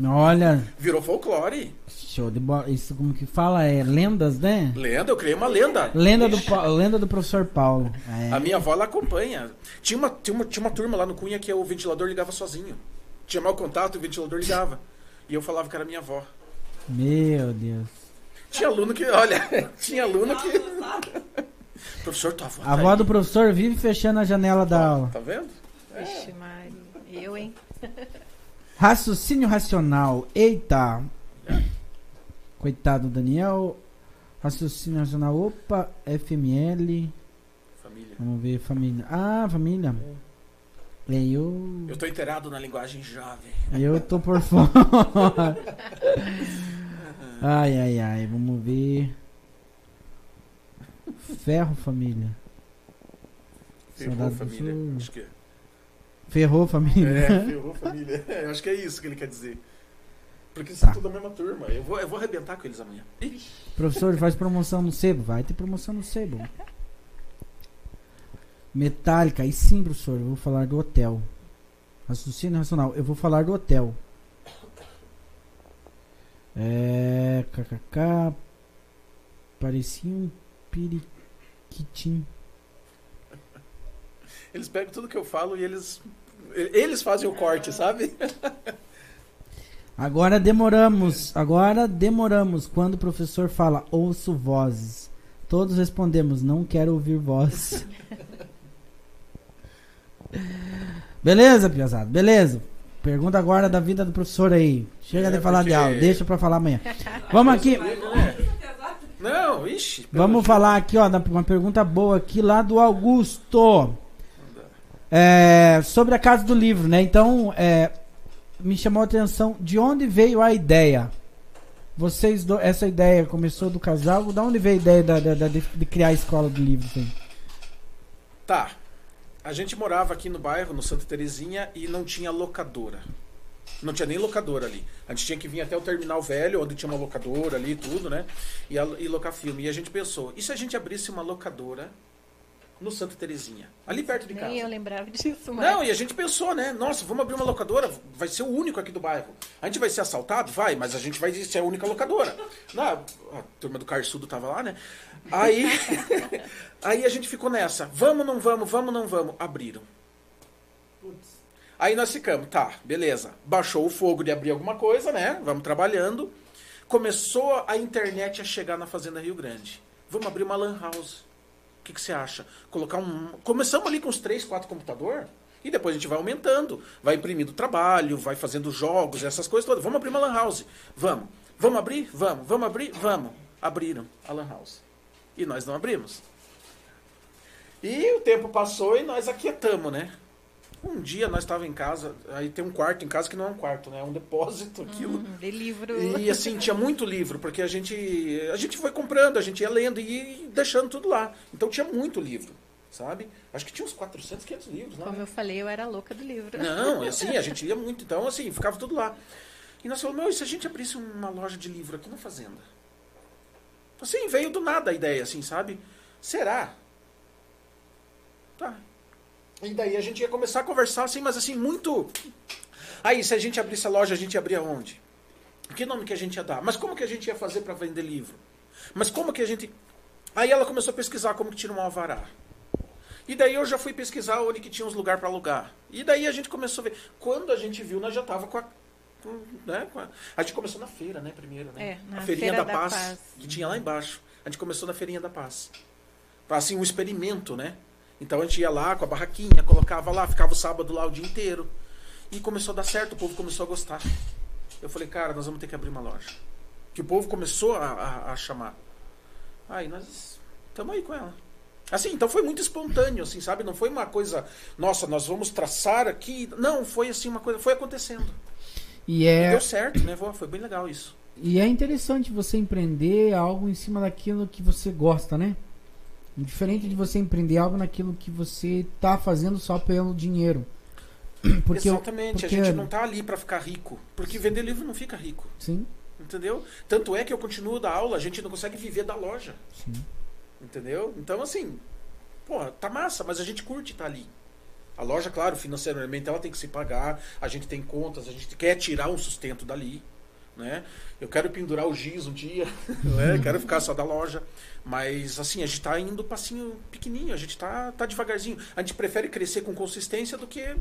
Olha, Virou folclore. show de bola. Isso como que fala? É lendas, né? Lenda, eu criei uma lenda. Lenda do, lenda do professor Paulo. É. A minha avó, ela acompanha. Tinha uma, tinha, uma, tinha uma turma lá no Cunha que o ventilador ligava sozinho. Tinha mau contato e o ventilador ligava. E eu falava que era minha avó. Meu Deus. Tinha aluno que, olha, [laughs] tinha aluno que. Professor, tua avó. A tá avó aí. do professor vive fechando a janela da aula. Tá vendo? Vixe, Mari. Eu, hein? [laughs] Raciocínio racional. Eita. Coitado do Daniel. Raciocínio racional. Opa, FML. Família. Vamos ver, família. Ah, família. É, eu. Eu tô inteirado na linguagem jovem. Eu tô por fora. [laughs] Ai, ai, ai. Vamos ver. Ferro, família. Ferrou família. Acho que é. Ferrou, família. É, ferrou família. [laughs] É, eu acho que é isso que ele quer dizer. Porque eles Tá. são tudo da mesma turma. Eu vou, eu vou arrebentar com eles amanhã. Professor, faz promoção no sebo. Vai ter promoção no sebo. Metálica. E sim, professor, eu vou falar do hotel. Raciocínio racional. Eu vou falar do hotel. É. KKK. Parecia um periquitim. Eles pegam tudo que eu falo e eles. Eles fazem o corte, sabe? Agora demoramos. Agora demoramos. Quando o professor fala, ouço vozes. Todos respondemos, não quero ouvir voz. [laughs] Beleza, piazada? Beleza. Pergunta agora da vida do professor aí. Chega É, de falar de porque- aula, deixa pra falar amanhã. [laughs] Vamos aqui, Não, ixi. vamos falar aqui, ó, uma pergunta boa aqui lá do Augusto. É, sobre a casa do livro, né? Então, é, me chamou a atenção de onde veio a ideia. Vocês, do- essa ideia começou do casal? Da onde veio a ideia da- da- da- de, de criar a escola do livro? Assim? Tá. A gente morava aqui no bairro, no Santa Terezinha, e não tinha locadora. Não tinha nem locadora ali. A gente tinha que vir até o terminal velho, onde tinha uma locadora ali e tudo, né? E, e locar filme. E a gente pensou, e se a gente abrisse uma locadora no Santa Terezinha? Ali perto de casa. Nem eu lembrava disso, mas. Não, e a gente pensou, né? Nossa, vamos abrir uma locadora, vai ser o único aqui do bairro. A gente vai ser assaltado? Vai, mas a gente vai ser a única locadora. Na, a turma do Carçudo tava lá, né? Aí, [laughs] aí a gente ficou nessa. Vamos, não vamos, vamos, não vamos. Abriram. Aí nós ficamos, tá, beleza. Baixou o fogo de abrir alguma coisa, né? Vamos trabalhando. Começou a internet a chegar na Fazenda Rio Grande. Vamos abrir uma lan house. O que, que você acha? Colocar um. Começamos ali com uns 3, 4 computador e depois a gente vai aumentando, vai imprimindo trabalho, vai fazendo jogos, essas coisas todas. Vamos abrir uma lan house. Vamos. Vamos abrir? Vamos. Vamos abrir? Vamos. Abriram a lan house. E nós não abrimos. E o tempo passou e nós aquietamos, né? Um dia nós estávamos em casa, aí tem um quarto em casa que não é um quarto, né? É um depósito, aquilo. Hum, de livro. E assim, tinha muito livro, porque a gente, a gente foi comprando, a gente ia lendo e ia deixando tudo lá. Então tinha muito livro, sabe? Acho que tinha uns 400, 500 livros lá. Como né? eu falei, eu era louca do livro. Não, [laughs] assim, a gente lia muito. Então, assim, ficava tudo lá. E nós falamos, meu, e se a gente abrisse uma loja de livro aqui na fazenda? Assim, veio do nada a ideia, assim, sabe? Será? Tá. E daí a gente ia começar a conversar, assim, mas assim, muito. Aí, se a gente abrisse a loja, a gente ia abrir aonde? Que nome que a gente ia dar? Mas como que a gente ia fazer para vender livro? Mas como que a gente. Aí ela começou a pesquisar como que tira um alvará. E daí eu já fui pesquisar onde que tinha uns lugares para alugar. E daí a gente começou a ver. Quando a gente viu, nós já tava com a. com, né, com a... a gente começou na feira, né, primeiro, né? É, na a Feirinha Feira da, da Paz, Paz. que tinha lá embaixo. A gente começou na Feirinha da Paz. Assim, um experimento, né? Então a gente ia lá com a barraquinha, colocava lá, ficava o sábado lá o dia inteiro. E começou a dar certo, o povo começou a gostar. Eu falei, cara, nós vamos ter que abrir uma loja. Que o povo começou a, a, a chamar. Aí nós estamos aí com ela. Assim, então foi muito espontâneo, assim, sabe? Não foi uma coisa, nossa, nós vamos traçar aqui. Não, foi assim uma coisa, foi acontecendo. E E é, deu certo, né? Foi bem legal isso. e é interessante você empreender algo em cima daquilo que você gosta, né? Diferente de você empreender algo naquilo que você tá fazendo só pelo dinheiro. [clears throat] Porque Exatamente, porque- a gente não tá ali para ficar rico. Porque vender livro não fica rico. Sim. Entendeu? Tanto é que eu continuo da aula, a gente não consegue viver da loja. Sim. Entendeu? Então, assim, porra, tá massa, mas a gente curte estar ali. A loja, claro, financeiramente ela tem que se pagar, a gente tem contas, a gente quer tirar um sustento dali. Né? Eu quero pendurar o giz um dia, [laughs] né? quero ficar só da loja. Mas assim, a gente tá indo passinho pequenininho, a gente tá, tá devagarzinho. A gente prefere crescer com consistência do que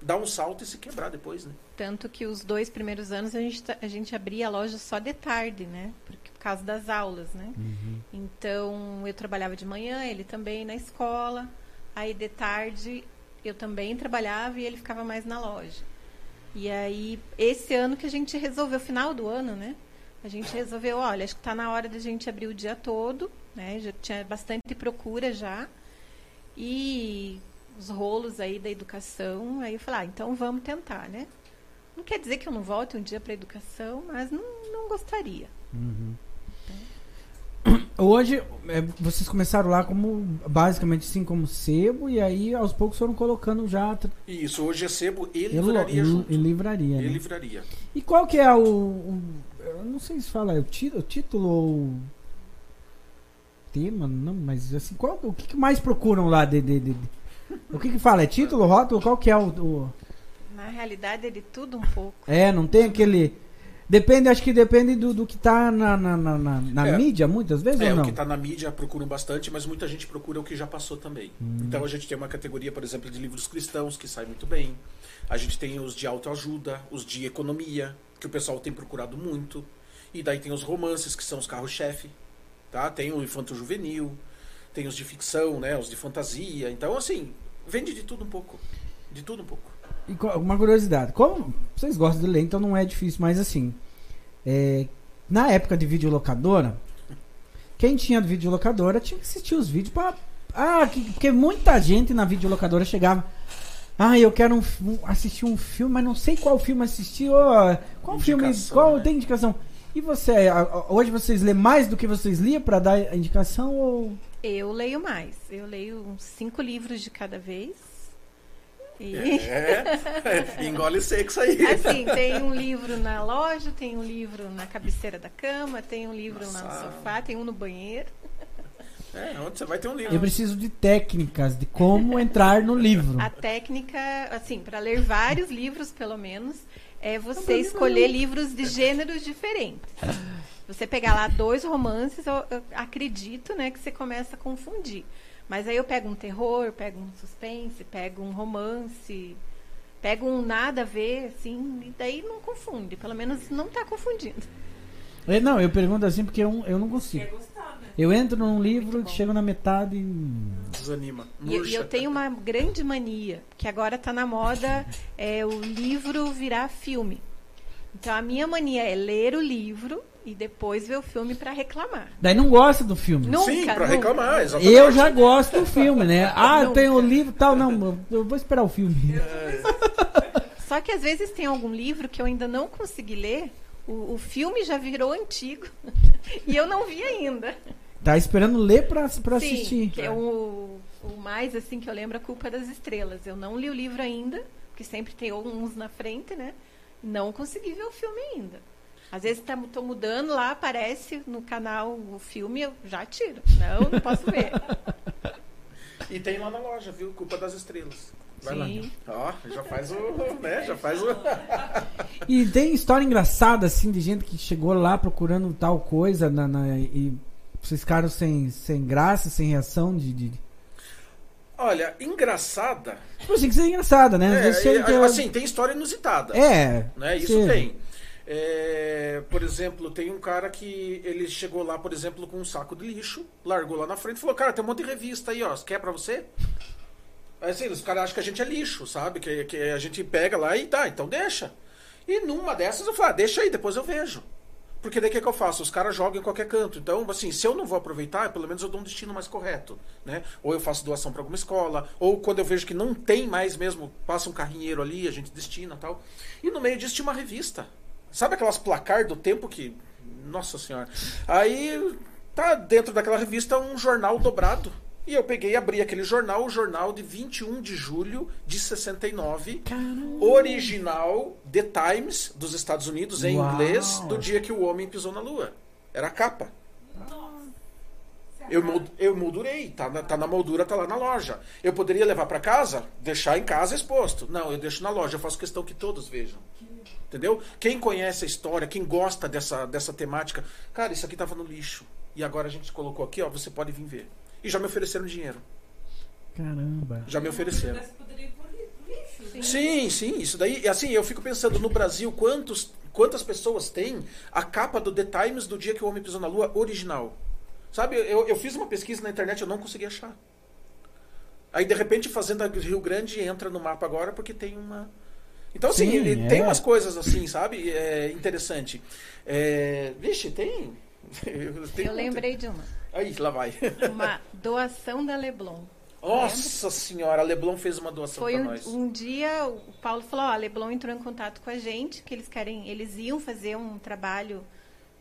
dar um salto e se quebrar depois, né? Tanto que os dois primeiros anos a gente, tá- a gente abria a loja só de tarde, né? Por, por causa das aulas, né? Uhum. Então eu trabalhava de manhã, ele também na escola. Aí de tarde eu também trabalhava e ele ficava mais na loja. E aí, esse ano que a gente resolveu, final do ano, né? A gente resolveu, olha, acho que está na hora da gente abrir o dia todo, né? Já tinha bastante procura já. E os rolos aí da educação, aí eu falei, ah, então vamos tentar, né? Não quer dizer que eu não volte um dia para educação, mas não, não gostaria. Uhum. Hoje, é, vocês começaram lá como, basicamente, sim, como sebo, e aí, aos poucos, foram colocando já isso, hoje é sebo e livraria li- junto. e livraria, E né? livraria. E qual que é o, o- Eu não sei se fala, é o, o título ou... Tema, não, mas assim, qual, o que, que mais procuram lá de, de- de- de- O que que fala? É título, rótulo? Qual que é o... o- Na realidade é de tudo um pouco. É, não tem aquele... Depende, acho que depende do, do que tá na, na, na, na- É. mídia, muitas vezes, É, ou o não? que está na mídia procuram bastante, mas muita gente procura o que já passou também. Hum. Então a gente tem uma categoria, por exemplo, de livros cristãos, que sai muito bem. A gente tem os de autoajuda, os de economia, que o pessoal tem procurado muito. E daí tem os romances, que são os carros-chefe. Tá? Tem o infanto juvenil, tem os de ficção, né? os de fantasia. Então, assim, vende de tudo um pouco. De tudo um pouco. E uma curiosidade, como vocês gostam de ler, então não é difícil, mas assim, é, na época de videolocadora, quem tinha videolocadora tinha que assistir os vídeos para ah, que- porque muita gente na videolocadora chegava, ah, eu quero um um- assistir um filme, mas não sei qual filme assistir, ô, qual filme, Indicação, qual né? tem indicação? E você, hoje vocês lêem mais do que vocês liam para dar a indicação ou Eu leio mais. Eu leio uns cinco livros de cada vez. E, É, engole seco isso aí. assim, tem um livro na loja, tem um livro na cabeceira da cama, tem um livro lá no sofá, tem um no banheiro. É, onde você vai ter um livro. eu preciso de técnicas de como entrar no livro. A técnica, assim, para ler vários livros, pelo menos, é você escolher nenhum. livros de gêneros diferentes. Você pegar lá dois romances, eu, eu acredito, né, que você começa a confundir. Mas aí eu pego um terror, pego um suspense, pego um romance, pego um nada a ver, assim, e daí não confunde. Pelo menos não está confundindo. É, Não, eu pergunto assim porque eu, eu não consigo. Quer gostar, né? Eu entro num livro, bom. chego na metade e. Desanima. E, e eu tenho uma grande mania, que agora está na moda, é o livro virar filme. Então a minha mania é ler o livro e depois ver o filme para reclamar. Daí não gosta do filme. Nunca, Sim, pra nunca. reclamar, exatamente. Eu já gosto do filme, né? Ah, Nunca. tem o livro e tal. Não, eu vou esperar o filme. Só que às vezes tem algum livro que eu ainda não consegui ler, o, o filme já virou antigo [laughs] e eu não vi ainda. Tá esperando ler pra, pra Sim, assistir. que é o, o mais assim que eu lembro, A Culpa das Estrelas. Eu não li o livro ainda, porque sempre tem uns na frente, né? Não consegui ver o filme ainda. Às vezes tá, tô mudando lá, aparece no canal o filme, eu já tiro. Não, não posso ver. [laughs] E tem lá na loja, viu? Culpa das estrelas. Vai Sim. lá. Ó, já faz o. né? Já faz o. E tem história engraçada, assim, de gente que chegou lá procurando tal coisa na, na- e vocês ficaram sem, sem graça, sem reação de. de... Olha, engraçada. Tipo assim, que seja engraçada, né? Às É, e, que eu- assim, tem história inusitada. É. né? Isso seja. tem. É, por exemplo, tem um cara que ele chegou lá, por exemplo, com um saco de lixo, largou lá na frente e falou: Cara, tem um monte de revista aí, ó. Quer pra você? Aí, assim, os caras acham que a gente é lixo, sabe? Que, que a gente pega lá e tá, então deixa. E numa dessas eu falo: ah, Deixa aí, depois eu vejo. Porque daí o que, que eu faço? Os caras jogam em qualquer canto. Então, assim, se eu não vou aproveitar, pelo menos eu dou um destino mais correto. Né? Ou eu faço doação para alguma escola, ou quando eu vejo que não tem mais mesmo, passa um carrinheiro ali, a gente destina tal. E no meio disso tinha uma revista. Sabe aquelas placar do tempo que. Nossa senhora. Aí tá dentro daquela revista um jornal dobrado. E eu peguei e abri aquele jornal, o jornal de 21 de julho de 69, Caramba. original The Times dos Estados Unidos em Uau. inglês, do dia que o homem pisou na lua. Era a capa. Eu, eu moldurei, tá na, tá na moldura, tá lá na loja. Eu poderia levar para casa, deixar em casa exposto. Não, eu deixo na loja, eu faço questão que todos vejam. Entendeu? Quem conhece a história, quem gosta dessa, dessa temática, cara, isso aqui tava no lixo. E agora a gente colocou aqui, ó, você pode vir ver. E já me ofereceram dinheiro. Caramba. Já me ofereceram. Lixo. Sim, sim, isso daí, assim, eu fico pensando no Brasil, quantos, quantas pessoas têm a capa do The Times do dia que o homem pisou na lua original? Sabe, eu, eu fiz uma pesquisa na internet, eu não consegui achar. Aí, de repente, Fazenda Rio Grande entra no mapa agora porque tem uma. Então, assim, Sim, ele é. tem umas coisas assim, sabe? É interessante. É, vixe, tem. [laughs] Eu, lembrei de uma. Aí, lá vai. [laughs] Uma doação da Leblon. Nossa senhora, a Leblon fez uma doação Foi pra um, nós. um dia, o Paulo falou, ó, a Leblon entrou em contato com a gente, que eles querem, eles iam fazer um trabalho,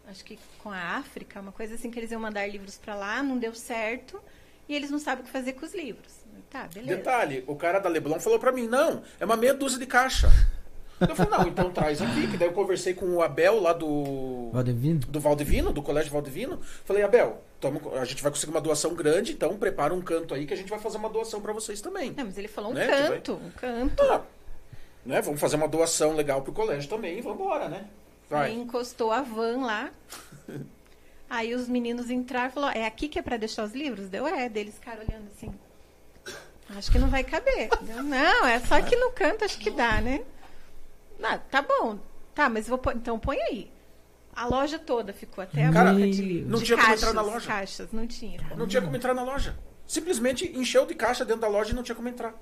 acho que com a África, uma coisa assim, que eles iam mandar livros pra lá, não deu certo, e eles não sabem o que fazer com os livros. Tá, beleza. Detalhe, o cara da Leblon falou pra mim, não, é uma meia dúzia de caixa. Eu falei, não, então traz aqui, que daí eu conversei com o Abel lá do. Valdevino? Do Valdivino, do Colégio Valdivino. Falei, Abel, tamo- a gente vai conseguir uma doação grande, então prepara um canto aí que a gente vai fazer uma doação pra vocês também. Não, mas ele falou um Né, que vai- canto, um canto. Ah, né, vamos fazer uma doação legal pro colégio também e vambora, né? Vai. Aí encostou a van lá. [laughs] Aí os meninos entraram e falaram, é aqui que é pra deixar os livros? Deu, é. Daí eles ficaram olhando assim. Acho que não vai caber. [laughs] Não, é só aqui no canto, acho que dá, né? Ah, tá bom. Tá, mas vou pôr, então põe aí. A loja toda ficou até a Cara, boca de não de tinha como caixas, entrar na loja. Caixas, não tinha. como. Não tinha como entrar na loja. Simplesmente encheu de caixa dentro da loja e não tinha como entrar.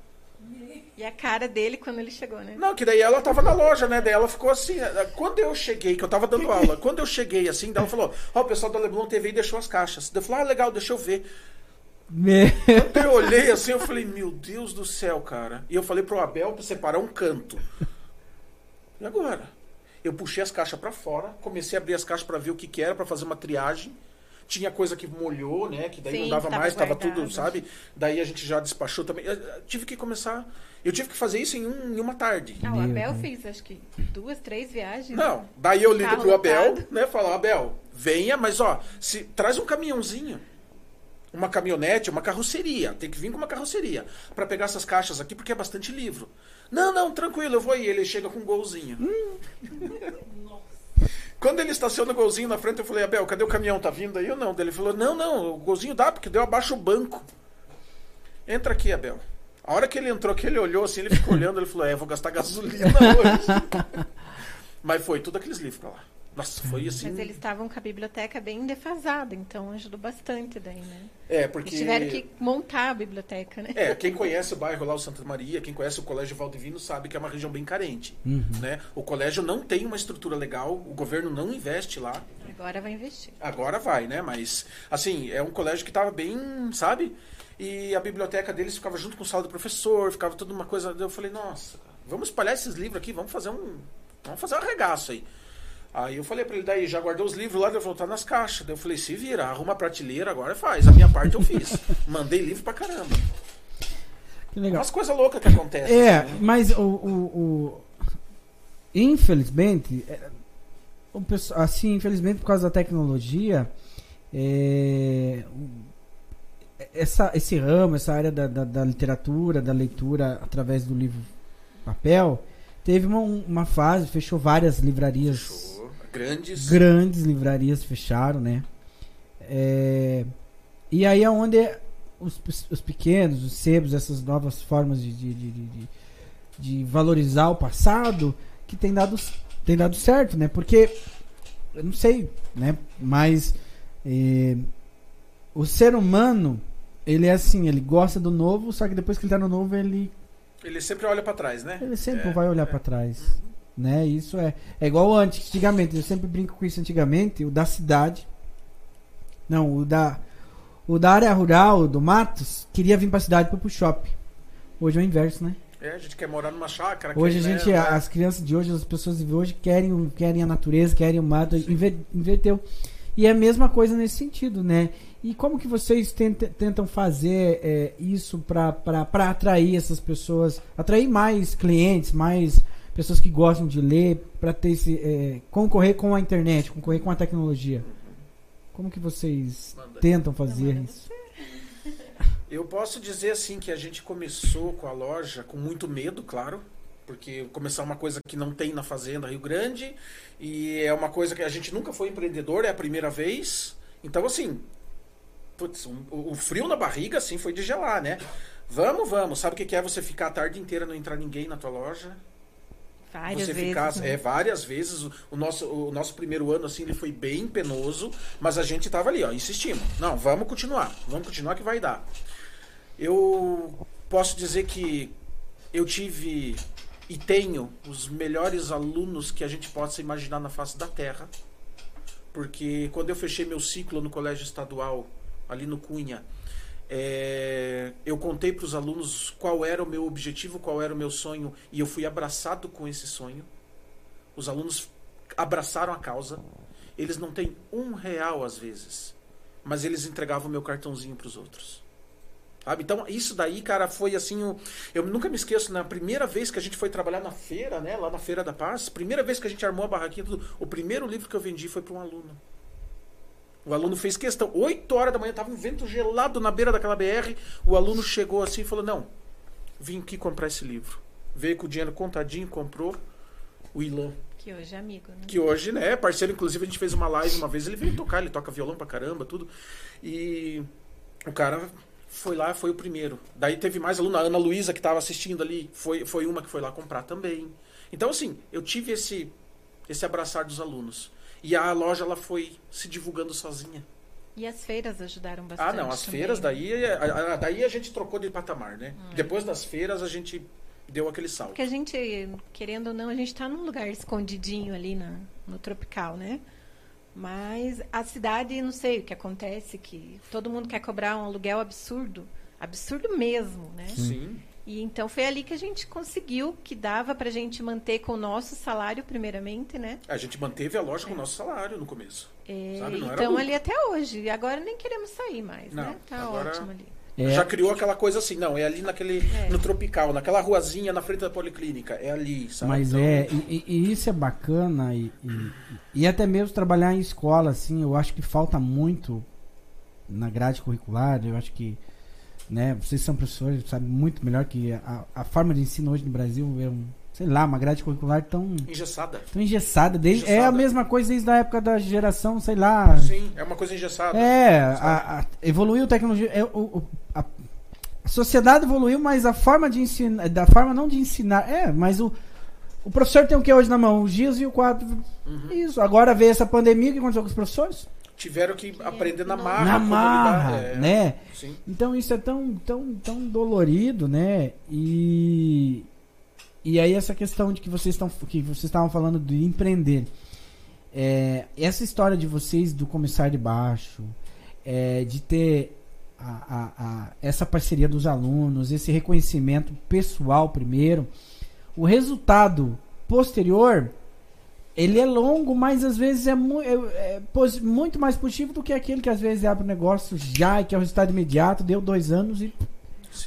E a cara dele quando ele chegou, né? Não, que daí ela tava na loja, né? Daí ela ficou assim. eh, Quando eu cheguei, que eu tava dando aula, quando eu cheguei assim, daí ela falou: Ó, o pessoal da Leblon TV deixou as caixas. Daí eu falei: Ah, legal, deixa eu ver. Me- eu olhei assim, eu falei: Meu Deus do céu, cara. E eu falei pro Abel pra separar um canto. E agora? Eu puxei as caixas pra fora, comecei a abrir as caixas pra ver o que, que era, pra fazer uma triagem. Tinha coisa que molhou, né? Que daí Sim, não dava tava mais, tava tudo, guardado. sabe? Daí a gente já despachou também. Eu- tive que começar. Eu tive que fazer isso em, um- em uma tarde. Ah, o Abel fez, acho que duas, três viagens. Não, daí eu ligo pro Abel, lotado. né? Falo, Abel, venha, mas ó, se, traz um caminhãozinho. Uma caminhonete, uma carroceria. Tem que vir com uma carroceria. Pra pegar essas caixas aqui, porque é bastante livro. Não, não, tranquilo, eu vou aí. Ele chega com um golzinho. Quando ele estaciona o golzinho na frente, eu falei, Abel, cadê o caminhão? Tá vindo aí ou não? Ele falou, não, não, o golzinho dá, porque deu abaixo o banco. Entra aqui, Abel. A hora que ele entrou aqui, ele olhou assim, ele ficou olhando, ele falou, é, eu vou gastar gasolina [laughs] hoje. Mas foi tudo aqueles livros pra lá. Nossa, foi assim. Mas eles estavam com a biblioteca bem defasada, então ajudou bastante daí, né? É, porque. Eles tiveram que montar a biblioteca, né? É, quem conhece o bairro lá, o Santa Maria, quem conhece o Colégio Valdivino sabe que é uma região bem carente. Uhum. Né? O colégio não tem uma estrutura legal, o governo não investe lá. Agora vai investir. Agora vai, né? Mas, assim, é um colégio que estava bem, sabe? E a biblioteca deles ficava junto com o sala do professor, ficava tudo uma coisa. Eu falei, nossa, vamos espalhar esses livros aqui, vamos fazer um. Vamos fazer um arregaço aí. Aí eu falei pra ele, daí já guardou os livros lá, ele falou, tá nas caixas. Daí eu falei, se vira, arruma a prateleira, agora faz. A minha parte eu fiz. [laughs] Mandei livro pra caramba. Que legal. Umas coisas loucas que acontecem. É, assim, né? mas o, o, o- infelizmente, é, o pessoal- assim, infelizmente por causa da tecnologia, é, essa, esse ramo, essa área da, da, da literatura, da leitura através do livro papel, teve uma, uma fase, fechou várias livrarias. Grandes. grandes livrarias fecharam, né? É, e aí é onde os, os pequenos, os sebos, essas novas formas de, de, de, de- de valorizar o passado, que tem dado, tem dado certo, né? Porque, eu não sei, né? Mas é, o ser humano, ele é assim, ele gosta do novo, só que depois que ele tá no novo, ele, Ele sempre olha pra trás, né? ele sempre É, vai olhar é. pra trás né? Isso é é igual antes, antigamente, eu sempre brinco com isso antigamente, o da cidade. Não, o da o da área rural, do Matos, queria vir pra cidade para pro shopping. Hoje é o inverso, né? É, a gente quer morar numa chácara. Hoje a né, gente, né? as crianças de hoje, as pessoas de hoje querem, querem a natureza, querem o mato, inver- inverteu. E é a mesma coisa nesse sentido, né? E como que vocês tentam, tentam fazer é, isso para atrair essas pessoas, atrair mais clientes, mais pessoas que gostam de ler, para ter esse, é, concorrer com a internet, concorrer com a tecnologia? Como que vocês Manda. tentam fazer isso? Eu posso dizer assim que a gente começou com a loja com muito medo, claro, porque começar uma coisa que não tem na fazenda Rio Grande e é uma coisa que a gente nunca foi empreendedor, é a primeira vez. Então assim, putz, um, o frio na barriga assim foi de gelar, né? Vamos, vamos. Sabe o que é você ficar a tarde inteira não entrar ninguém na tua loja? Várias você vezes. Ficar, né? É, várias vezes. O, o, nosso, o nosso primeiro ano, assim, ele foi bem penoso, mas a gente tava ali, ó, insistindo. Não, vamos continuar. Vamos continuar que vai dar. Eu posso dizer que eu tive e tenho os melhores alunos que a gente possa imaginar na face da Terra. Porque quando eu fechei meu ciclo no colégio estadual, ali no Cunha, é, eu contei para os alunos qual era o meu objetivo, qual era o meu sonho, e eu fui abraçado com esse sonho. Os alunos abraçaram a causa. Eles não têm um real às vezes, mas eles entregavam meu cartãozinho para os outros. Sabe? Então, isso daí, cara, foi assim. O... Eu nunca me esqueço, na primeira vez que a gente foi trabalhar na feira, né? Lá na Feira da Paz, primeira vez que a gente armou a barraquinha, tudo, o primeiro livro que eu vendi foi para um aluno. O aluno fez questão. 8 horas da manhã, tava um vento gelado na beira daquela BR. O aluno chegou assim e falou: Não, vim aqui comprar esse livro. Veio com o dinheiro contadinho, comprou. O Ilan. Que hoje é amigo, né? Que hoje, né? Parceiro, inclusive, a gente fez uma live uma vez. Ele veio tocar, ele toca violão pra caramba, tudo. E o cara foi lá, foi o primeiro. Daí teve mais aluno, a Ana Luísa que estava assistindo ali, foi, foi uma que foi lá comprar também. Então, assim, eu tive esse, esse abraçar dos alunos. E a loja ela foi se divulgando sozinha. E as feiras ajudaram bastante. Ah, não, as também, feiras, né? daí, a, a, daí a gente trocou de patamar, né? Hum. Depois das feiras a gente deu aquele salto. Porque a gente, querendo ou não, a gente está num lugar escondidinho ali na, no tropical, né? Mas a cidade, não sei o que acontece, que todo mundo quer cobrar um aluguel absurdo. Absurdo mesmo, né? Sim. E então foi ali que a gente conseguiu que dava para a gente manter com o nosso salário, primeiramente, né? A gente manteve a loja é. com o nosso salário no começo. É, então ali até hoje. E agora nem queremos sair mais, não, né? Tá agora... ótimo ali. É. Já criou aquela coisa assim, não, é ali naquele, é. no tropical, naquela ruazinha na frente da policlínica, é ali, sabe? Mas então... é, e, e, isso é bacana, e, e, e, até mesmo trabalhar em escola, assim, eu acho que falta muito na grade curricular, eu acho que, né, vocês são professores, sabem muito melhor que a, a forma de ensino hoje no Brasil é um, sei lá, uma grade curricular tão engessada. Tão engessada, desde, engessada. é a mesma coisa desde a época da geração, sei lá. Sim, é uma coisa engessada. É, a, a, evoluiu a tecnologia, é, o, a, a sociedade evoluiu, mas a forma de ensinar, da forma não de ensinar, é, mas o o professor tem o que hoje na mão? O GIS e o quadro. Uhum. Isso. Agora veio essa pandemia, o que aconteceu com os professores? Tiveram que aprender na marra. Na marra, é, né? Sim. Então isso é tão, tão, tão dolorido, né? E e aí essa questão de que vocês estão que vocês estavam falando de empreender. É, essa história de vocês do começar de baixo, é, de ter a, a, a, essa parceria dos alunos, esse reconhecimento pessoal primeiro, o resultado posterior ele é longo, mas às vezes é, mu é, é muito mais positivo do que aquele que às vezes abre o um negócio já e que é o resultado imediato, deu dois anos e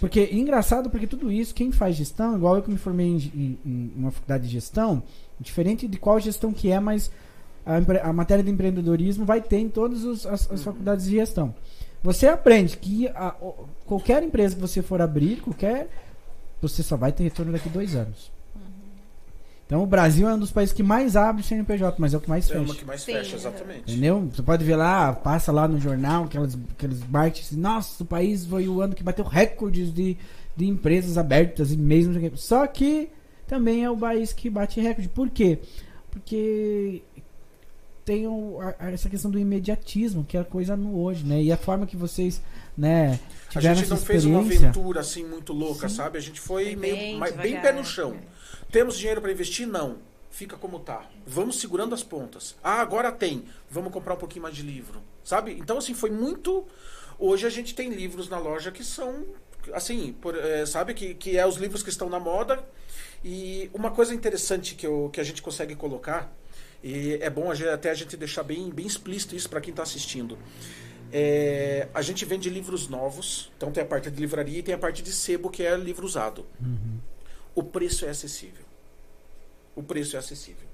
porque, engraçado, porque tudo isso, quem faz gestão, igual eu que me formei em, em, em uma faculdade de gestão, diferente de qual gestão que é, mas a, a matéria de empreendedorismo vai ter em todas os, as, as, faculdades de gestão. Você aprende que a, qualquer empresa que você for abrir, qualquer, você só vai ter retorno daqui a dois anos. Então o Brasil é um dos países que mais abre CNPJ, mas é o que mais fecha. É o que mais fecha, exatamente. Entendeu? Você pode ver lá, passa lá no jornal, aquelas, aqueles marketing, nossa, o país foi o ano que bateu recordes de, de empresas abertas e mesmo. Só que também é o país que bate recorde. Por quê? Porque tem o, a, essa questão do imediatismo, que é a coisa no hoje, né? E a forma que vocês, né, A gente não fez uma aventura assim muito louca, Sim. sabe? A gente foi, foi meio bem, bem pé no chão. É. Temos dinheiro para investir? Não. Fica como tá. Vamos segurando as pontas. Ah, agora tem. Vamos comprar um pouquinho mais de livro. Sabe? Então, assim, foi muito. Hoje a gente tem livros na loja que são. Assim, por, é, sabe? Que, que é os livros que estão na moda. E uma coisa interessante que, eu, que a gente consegue colocar, e é bom até a gente deixar bem, bem explícito isso para quem está assistindo. É, a gente vende livros novos, então tem a parte de livraria e tem a parte de sebo, que é livro usado. O preço é acessível. O preço é acessível.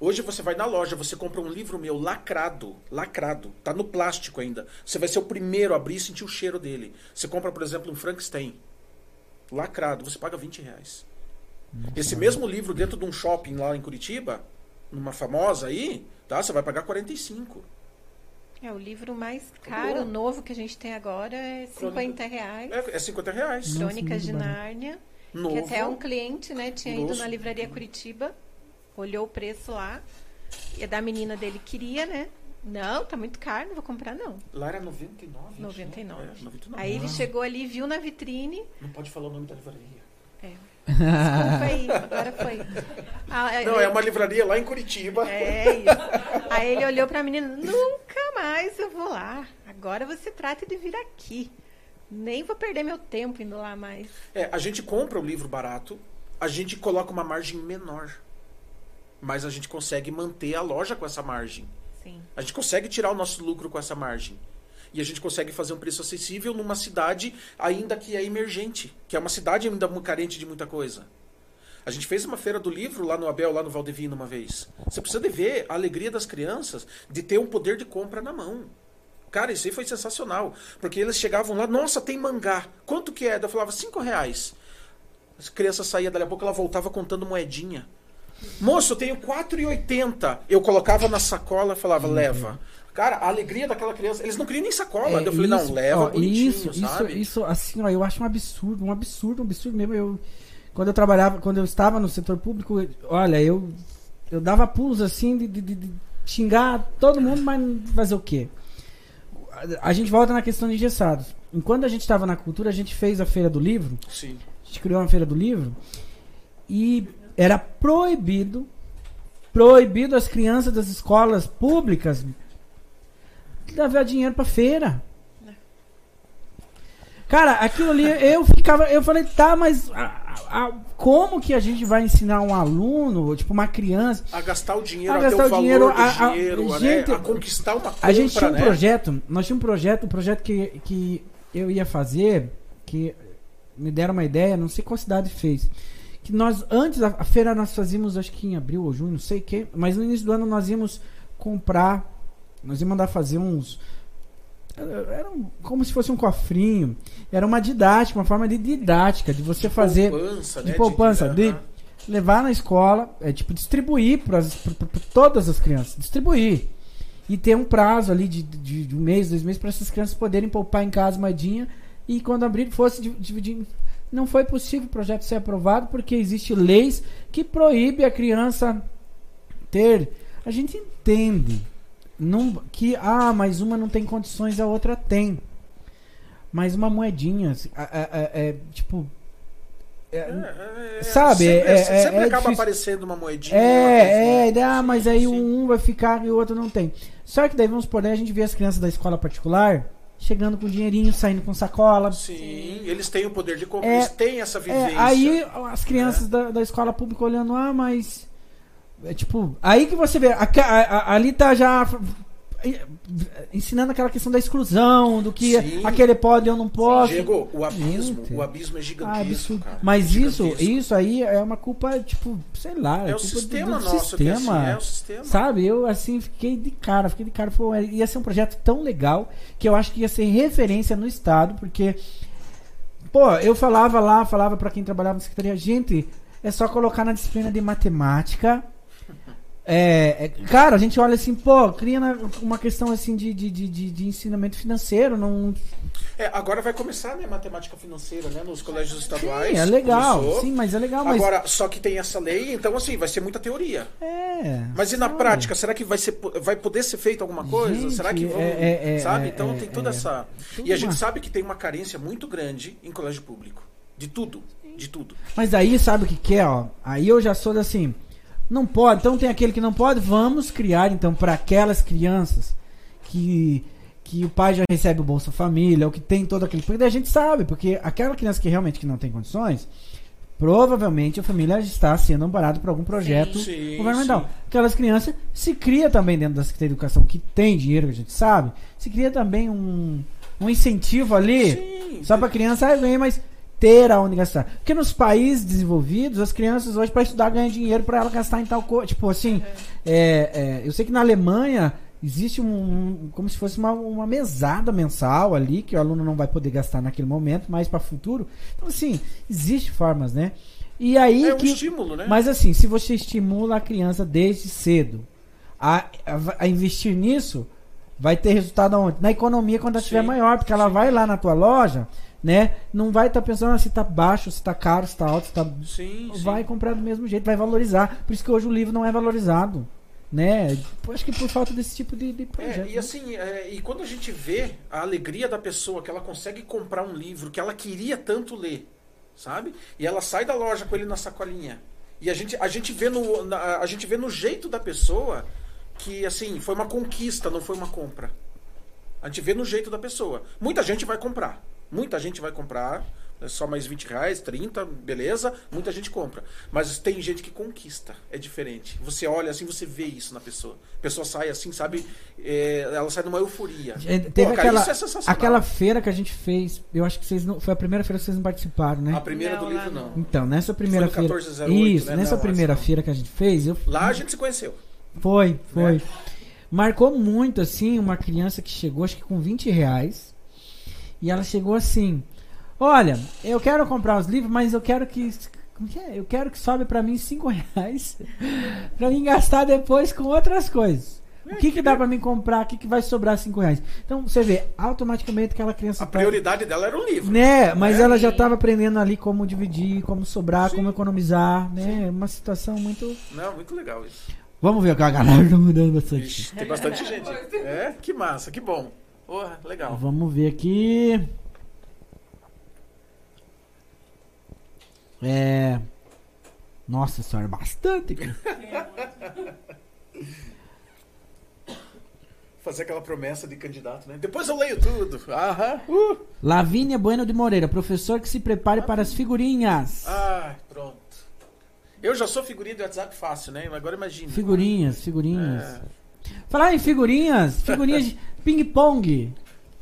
Hoje você vai na loja, você compra um livro meu lacrado, lacrado, tá no plástico ainda. Você vai ser o primeiro a abrir e sentir o cheiro dele. Você compra, por exemplo, um Frankenstein, lacrado, você paga 20 reais. Esse mesmo livro dentro de um shopping lá em Curitiba, numa famosa aí, tá? Você vai pagar 45. É, o livro mais caro, novo que a gente tem agora é 50 reais. É, é 50 reais. Crônicas de. Nárnia. Novo. Que até um cliente, né, tinha ido na livraria Curitiba, olhou o preço lá, e a da menina dele queria, né? Não, tá muito caro, não vou comprar não. Lá era 99. gente, né? 99. É, 99. Aí ele chegou ali, viu na vitrine, Não pode falar o nome da livraria. é. Desculpa aí, agora foi. Ah, Não, ele- é uma livraria lá em Curitiba. É isso. Aí ele olhou pra menina, nunca mais eu vou lá. Agora você trata de vir aqui. Nem vou perder meu tempo indo lá mais. É, a gente compra o livro barato, a gente coloca uma margem menor. Mas a gente consegue manter a loja com essa margem. Sim. A gente consegue tirar o nosso lucro com essa margem. E a gente consegue fazer um preço acessível numa cidade ainda que é emergente, que é uma cidade ainda carente de muita coisa. A gente fez uma feira do livro lá no Abel, lá no Valdevino uma vez. Você precisa de ver a alegria das crianças de ter um poder de compra na mão. Cara, isso aí foi sensacional. Porque eles chegavam lá, nossa, tem mangá. Quanto que é? Eu falava, cinco reais. As crianças saíam dali a pouco, ela voltava contando moedinha. Moço, eu tenho 4,80. Eu colocava na sacola e falava, leva. Cara, a alegria daquela criança. Eles não queriam nem sacola. É, eu falei, não, isso, leva ó, bonitinho, isso, sabe? Isso, isso, assim, ó, eu acho um absurdo, um absurdo, um absurdo mesmo. Eu, quando eu trabalhava, quando eu estava no setor público, olha, eu, eu dava pulos assim de, de- de- de xingar todo mundo, mas fazer o quê? A, gente volta na questão de engessados. Enquanto a gente estava na cultura, a gente fez a feira do livro. Sim. A gente criou uma feira do livro e era proibido, proibido as crianças das escolas públicas levar dinheiro pra feira. Cara, aquilo ali, eu ficava, eu falei, tá, mas a- a- como que a gente vai ensinar um aluno, tipo uma criança? A gastar o dinheiro, A a, gastar o dinheiro, a- a- dinheiro, né? gente- a conquistar uma compra, A gente tinha um né? projeto, nós tínhamos um projeto, um projeto que, que eu ia fazer, que me deram uma ideia, não sei qual cidade fez. Que nós, antes, a, a feira nós fazíamos, acho que em abril ou junho, não sei o que, mas no início do ano nós íamos comprar, nós íamos mandar fazer uns. Era um- como se fosse um cofrinho. Era uma didática, uma forma de didática, de você fazer poupança, de né? poupança, de aham. levar na escola, é tipo distribuir para todas as crianças, distribuir e ter um prazo ali de, de, de um mês, dois meses para essas crianças poderem poupar em casa moedinha e quando abrir fosse di- dividir. Não foi possível o projeto ser aprovado porque existe leis que proíbe a criança ter. A gente entende não, que ah, mas uma não tem condições, a outra tem. Mas uma moedinha, assim, a- a- a- é, tipo é, É, é, Sabe, Sempre, é- sempre é- é acaba difícil. aparecendo uma moedinha. uma É, coisinha. é, ah, mas aí Sim. um vai ficar e o outro não tem. Só que daí vamos por aí, a gente vê as crianças da escola particular chegando com dinheirinho, saindo com sacola. Sim, eles têm o poder de compra, É, eles têm essa É, vivência. aí as crianças da, da escola pública olhando, ah, mas. É tipo, aí que você vê, a- a- a- ali tá já ensinando aquela questão da exclusão, do que Sim. aquele pode eu não posso. Diego, o abismo, Gente. o abismo é Ah, gigantesco, cara. Mas isso, Gigantesco. isso aí é uma culpa, tipo, sei lá. é o culpa do- sistema do nosso é assim, sistema. é o sistema. Sabe, eu assim fiquei de cara, fiquei de cara. Pô, ia ser um projeto tão legal que eu acho que ia ser referência no estado, porque, pô, eu falava lá, falava pra quem trabalhava na secretaria, gente, é só colocar na disciplina de matemática. É, é, cara, a gente olha assim, pô, cria uma questão assim de, de, de, de, ensinamento financeiro, não. É, agora vai começar, né, matemática financeira, né, nos colégios estaduais. Sim, é legal, Começou. sim, mas é legal, mas. Agora, só que tem essa lei, então assim, vai ser muita teoria. é. Mas e na sabe? prática, será que vai, ser, vai poder ser feito alguma coisa? Gente, será que vão. é- é- é- sabe? é- então é- tem toda é- essa. tudo E a gente uma- sabe que tem uma carência muito grande em colégio público. De tudo. De tudo. Mas aí, sabe o que que é, ó? Aí eu já sou assim, não pode, então tem aquele que não pode, vamos criar então para aquelas crianças que que o pai já recebe o Bolsa Família, ou que tem todo aquele, porque daí a gente sabe, porque aquela criança que realmente que não tem condições, provavelmente a família está sendo amparada por algum projeto Sim, governamental. sim. Aquelas crianças se cria também dentro da Secretaria de Educação que tem dinheiro, que a gente sabe, se cria também um, um incentivo ali Sim. só para criança ah, ganhar, mas ter aonde gastar. Porque nos países desenvolvidos, as crianças hoje para estudar ganham dinheiro para ela gastar em tal coisa. Tipo assim, é, é, eu sei que na Alemanha existe um, um- como se fosse uma, uma mesada mensal ali que o aluno não vai poder gastar naquele momento, mas para futuro. Então assim, existe formas, né? E aí É um que estímulo, né? mas assim, se você estimula a criança desde cedo a, a- a investir nisso, vai ter resultado aonde? Na economia quando ela estiver maior, porque ela sim. vai lá na tua loja, né? Não vai estar pensando ah, se tá baixo, se tá caro, se tá alto, se tá. Sim, sim. Vai comprar do mesmo jeito, vai valorizar. Por isso que hoje o livro não é valorizado. Né? Acho que por falta desse tipo de, de projeto. É, e né? assim, é, e quando a gente vê a alegria da pessoa que ela consegue comprar um livro que ela queria tanto ler, sabe? E ela sai da loja com ele na sacolinha. E a gente, a gente vê no na- a gente vê no jeito da pessoa que assim, foi uma conquista, não foi uma compra. A gente vê no jeito da pessoa. Muita gente vai comprar. Muita gente vai comprar. É só mais 20 reais, 30, beleza. Muita gente compra. Mas tem gente que conquista. É diferente. Você olha assim, você vê isso na pessoa. A pessoa sai assim, sabe? é, ela sai numa euforia. É, Pô, Teve cara, aquela, isso é sensacional. aquela feira que a gente fez. Eu acho que vocês não. Foi a primeira feira que vocês não participaram, né? A primeira do Não, lá livro, não. não. Então, nessa primeira Foi feira. 1408, Isso, né? nessa Não, primeira não. feira que a gente fez, eu. Lá a gente se conheceu. Foi, foi. Né? Marcou muito, assim, uma criança que chegou, acho que com 20 reais. E ela chegou assim: Olha, eu quero comprar os livros, mas eu quero que. Como que é? Eu quero que sobe pra mim 5 [laughs] reais pra mim gastar depois com outras coisas. O que, que dá pra mim comprar? O que, que vai sobrar 5 reais? Então você vê, automaticamente aquela criança. A tá- prioridade dela era o livro. né? Mas Né? ela já estava aprendendo ali como dividir, como sobrar, Sim. como economizar, né? Uma situação muito. Não, muito legal isso. Vamos ver o que a galera tá mudando bastante. Ixi, tem bastante gente. [laughs] É, que massa, que bom. Porra, legal. Vamos ver aqui. É. Nossa senhora, bastante. cara. [laughs] Fazer aquela promessa de candidato, né? Depois eu leio tudo. Aham. Uh. Lavínia Bueno de Moreira, professor que se prepare para as figurinhas. Ai, pronto. Eu já sou figurinha do WhatsApp fácil, né? Agora imagina. Figurinhas, figurinhas. É. Falar em figurinhas, figurinhas [laughs] de ping-pong.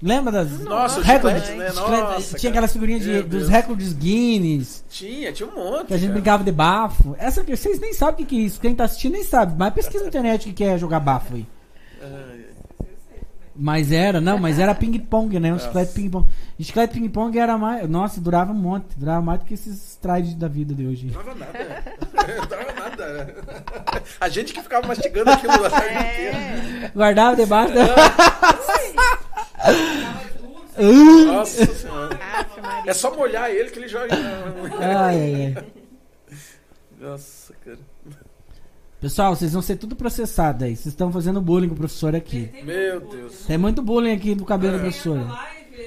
Lembra das Nossa, recordes? chiclete, né? Nossa, tinha aquelas figurinhas de- dos recordes Guinness. Tinha, tinha um monte. Que a gente cara. brincava de bafo. Essa vocês nem sabem o que, que é isso. Quem tá assistindo nem sabe. Mas pesquisa na internet o que, é jogar bafo aí. Mas era, não, mas era ping-pong, né? Um chiclete ping-pong. Chiclete ping-pong era mais. Nossa, durava um monte. Durava mais do que esses trades da vida de hoje. Não dava nada. [laughs] Não dava nada. A gente que ficava mastigando aquilo inteira. É. Guardava debaixo da. Nossa senhora. É só molhar ele que ele joga. ai, ai, ai. Nossa, cara. Pessoal, vocês vão ser tudo processado aí. Vocês estão fazendo bullying com o professor aqui. Meu Deus. Tem muito bullying aqui do cabelo do professor.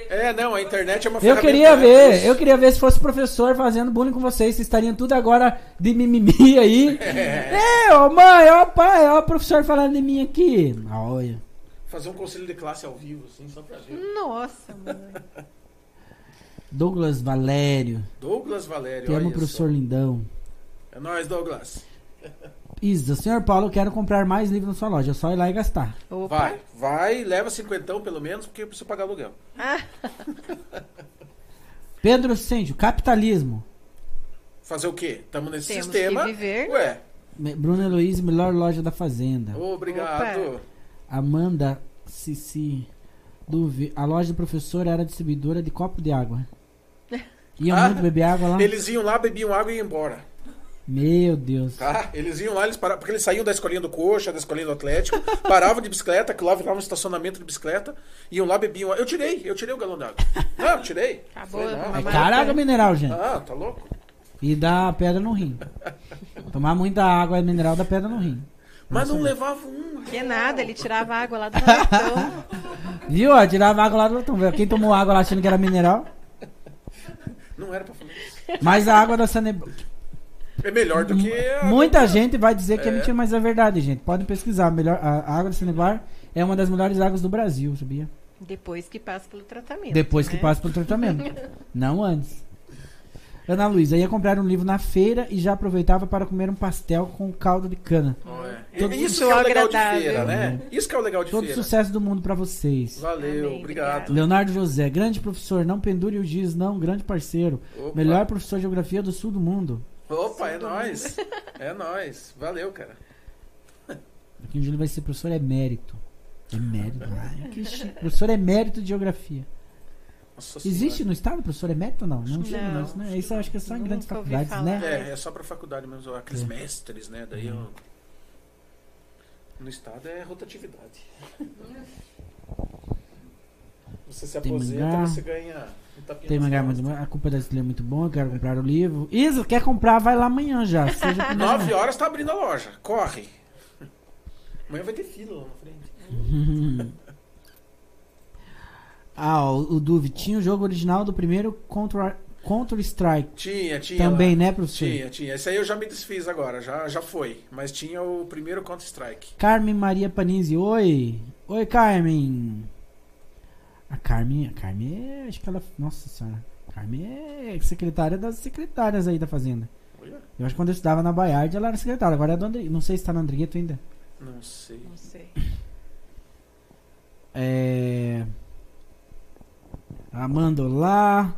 É, não, a internet é uma Eu queria ver, eu queria ver se fosse professor fazendo bullying com vocês. Vocês estariam tudo agora de mimimi aí. [laughs] É, ô mãe, ó pai, ó o professor falando de mim aqui. Olha. Fazer um conselho de classe ao vivo, assim, só pra ver. Nossa, mãe. Douglas Valério. Douglas Valério, Te amo, olha professor só. lindão. É nóis, Douglas. Isa, senhor Paulo, eu quero comprar mais livros na sua loja. É só ir lá e gastar. Opa. Vai, vai, leva cinquentão pelo menos, porque eu preciso pagar aluguel. Ah, [laughs] Pedro Sêndio, capitalismo. Fazer o quê? Estamos nesse Temos sistema. que viver. Ué, Me- Bruno Heloísa, melhor loja da fazenda. obrigado. Amanda Cici. Duve, a loja do professor era distribuidora de copo de água. [laughs] Iam Ah, muito beber água lá? Eles iam lá, bebiam água e iam embora. Meu Deus. Tá? Eles iam lá, eles paravam, porque eles saíam da escolinha do Coxa, da escolinha do Atlético, [laughs] paravam de bicicleta, que lá virava um estacionamento de bicicleta, iam lá, bebiam. Eu tirei, eu tirei o galão d'água. [laughs] Não, eu tirei. Acabou. Falei, não. É Mas- cara água mineral, gente. Ah, tá louco? E dá pedra no rim. Tomar muita água mineral dá pedra no rim. Mas não levava um. Que nada, ele tirava [laughs] água lá do latão. Viu? ó, Tirava água lá do latão. Quem tomou água lá achando que era mineral. Não era pra falar isso. Mas a água da Sanebra. É melhor do que. a- Muita gente vai dizer que é É. mentira, mas é verdade, gente. Podem pesquisar. Melhor, a água da Sanebar é uma das melhores águas do Brasil, sabia? Depois que passa pelo tratamento. Depois que né? passa pelo tratamento. [laughs] Não antes. Ana Luísa, ia comprar um livro na feira e já aproveitava para comer um pastel com caldo de cana. Ó, é. Todo- Isso que é o legal de feira, né? Isso que é o legal de Todo feira. sucesso do mundo para vocês. Valeu, Amém, obrigado. Leonardo José, grande professor, não pendure o giz, não, grande parceiro. Opa. Melhor professor de geografia do sul do mundo. Opa, é nóis. É nóis. Valeu, cara. Aqui em Júlio vai ser professor emérito. Emérito. [laughs] Ai, que chique. professor emérito de geografia. Existe no estado professor emérito ou não? Não, chega, Não. não, isso, né? isso eu acho que é só em grandes faculdades, falar. né? É, é só pra faculdade mesmo, aqueles É. mestres, né? Daí eu... No estado é rotatividade. [laughs] Você se aposenta, mangá. você ganha um Tem mangá, costas. mas a culpa da Estrela é muito bom, eu quero comprar o livro. Isa, quer comprar? Vai lá amanhã já. [laughs] Seja o primeiro. Nove horas tá abrindo a loja. Corre. Amanhã vai ter fila lá na frente. [laughs] Ah, o, o Duve, tinha o jogo original do primeiro Contra, Counter Strike. Tinha, tinha. Também, lá. né, professor? Tinha, tinha. Esse aí eu já me desfiz agora, já, já foi. Mas tinha o primeiro Counter-Strike. Carmen Maria Panizzi, oi. Oi, Carmen. A Carmen, a Carmen é, acho que ela, nossa senhora. A Carmen é secretária das secretárias aí da Fazenda. Olha, Eu acho que quando eu estudava na Baiard, ela era secretária. Agora é do André, não sei se tá no Andrigueto ainda. não sei. Não sei. É... Amanda Olá.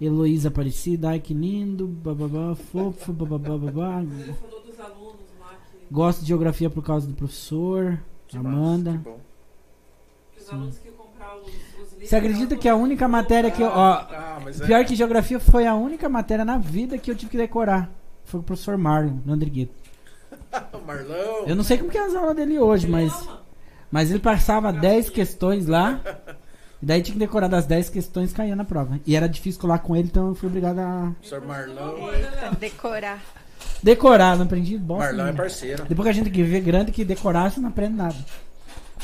Heloísa Aparecida, ai que lindo, bababá, fofo, bababá, babá. Ele falou dos alunos lá que, Gosto de geografia por causa do professor. Que Amanda. massa, que bom. que os que. Você acredita que a única matéria que eu. Ó, Ah, é. pior que geografia foi a única matéria na vida que eu tive que decorar. Foi o professor Marlon, no Andrigueto. [laughs] o Marlão. Eu não sei como que é as aulas dele hoje, mas. Mas ele passava 10 questões lá. [laughs] E daí tinha que decorar das 10 questões caía na prova. E era difícil colar com ele, então eu fui obrigado a Professor Marlão. Eita, decorar. decorar. Não aprendi bosta. Marlão é parceiro. Depois que a gente que vê grande que decorar, você não aprende nada.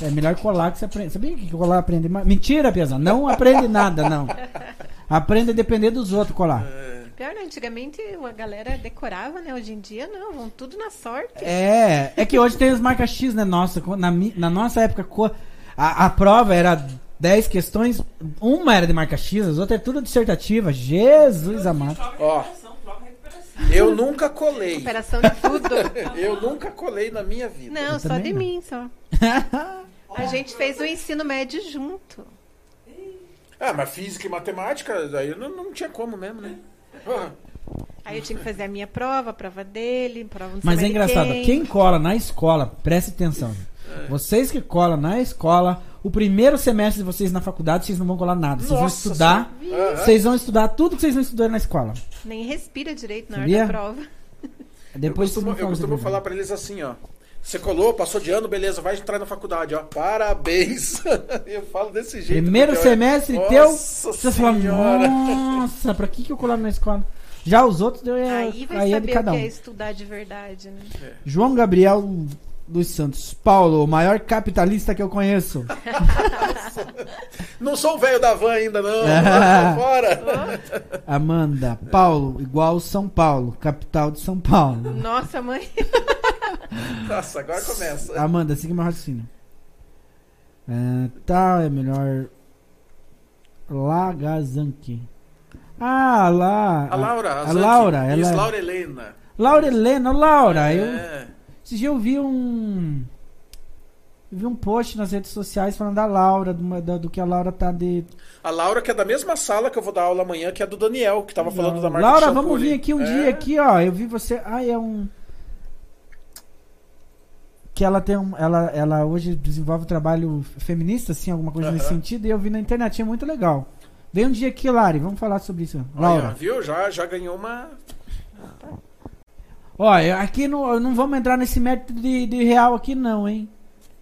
É melhor colar que você aprende. Sabia que colar aprende mais? Mentira, Piazão. Não aprende nada, não. Aprende a depender dos outros colar. É, Pior, né? Antigamente a galera decorava, né? Hoje em dia não, vão tudo na sorte. É, é que hoje tem os marcas X, né? Nossa, na, na nossa época, a, a prova era 10 questões, uma era de marca X, as outras é tudo dissertativa. Jesus amado. Prova Ó. prova eu nunca colei. Recuperação de tudo. [laughs] Eu nunca colei na minha vida. Não, Eu só de não. mim, só. [laughs] A gente fez o ensino médio junto. Ah, mas física e matemática, daí não, não tinha como mesmo, né? Ah, Aí eu tinha que fazer a minha prova, a prova dele, prova não sei Mas é engraçado, quem. quem cola na escola, preste atenção. Vocês que colam na escola, o primeiro semestre de vocês na faculdade, vocês não vão colar nada. Vocês vão Nossa estudar, Aham. vocês vão estudar tudo que vocês não estudaram na escola. Nem respira direito na Sabia? hora da prova. Depois eu costumo, eu costumo falar pra eles assim, ó. Você colou, passou de ano, beleza, vai entrar na faculdade, ó. Parabéns. [laughs] eu falo desse jeito. Primeiro semestre Nossa teu, você fala, nossa, pra que, que eu colar na escola? Já os outros, eu, Aí vai aí é de saber cada o um. que é estudar de verdade, né? João Gabriel dos Santos. Paulo, o maior capitalista que eu conheço. [laughs] Não sou o velho da van ainda, não. [laughs] Ah. Fora. [laughs] Amanda, Paulo, igual São Paulo, capital de São Paulo. Nossa, mãe. Nossa, agora começa. Amanda, siga meu raciocínio. É, tá, é melhor. Lagazanki. Ah, lá. A Laura, A, Zanke. Laura, Isso, ela. Laura Helena. Laura Helena, Laura. Eu, É. esse dia eu vi um. Eu vi um post nas redes sociais falando da Laura, do, da- do que a Laura tá de. A Laura, que é da mesma sala que eu vou dar aula amanhã, que é do Daniel, que tava falando da marca Laura, de vamos vir aqui um É. dia aqui, ó. Eu vi você. Ah, é um. Que ela tem um. Ela, ela hoje desenvolve trabalho feminista, assim, alguma coisa nesse sentido, e eu vi na internet, é muito legal. Vem um dia aqui, Lari, vamos falar sobre isso. Laura. viu? Já, já ganhou uma. Ó, eu- aqui não, não vamos entrar nesse método de, de real aqui, não, hein?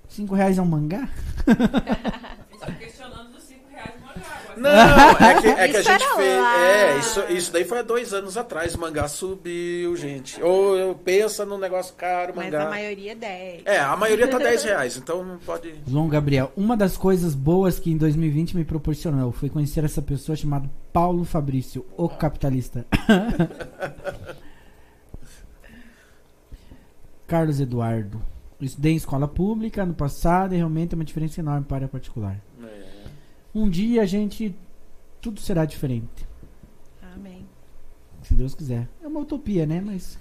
Cinco reais é um mangá? Estou questionando dos 5 reais mangá. Não, é que, é que a gente fez. lá. É, isso, isso daí foi há dois anos atrás. O mangá subiu, gente. Ou eu pensa num negócio caro, Mas mangá. a maioria é 10. É, a maioria tá 10 reais, então não pode. João Gabriel, uma das coisas boas que em 2020 me proporcionou foi conhecer essa pessoa chamada Paulo Fabrício, o capitalista. [laughs] Carlos Eduardo. Eu Estudei em escola pública no passado e realmente é uma diferença enorme para a particular. É. Um dia a gente. Tudo será diferente. Amém. se Deus quiser. É uma utopia, né? Mas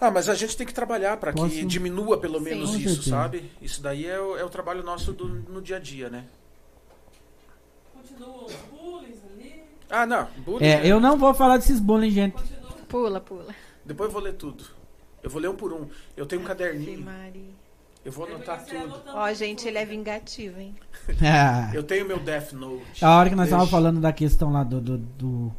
Ah, mas a gente tem que trabalhar para que Posso- diminua pelo Sim. menos Com isso, sabe? Isso daí é o, é o trabalho nosso do- no dia a dia, né? Continuam os bullies ali. Ah, não. bullying, é, eu não vou falar desses bullying, gente. Continua. Pula, pula. Depois eu vou ler tudo. Eu vou ler um por um. Eu tenho um Ave caderninho. Maria. Eu vou anotar tudo. Ó, tudo. gente, ele é vingativo, hein? Ah, [laughs] Eu tenho meu Death Note. a hora que nós estávamos falando da questão lá do, do, do,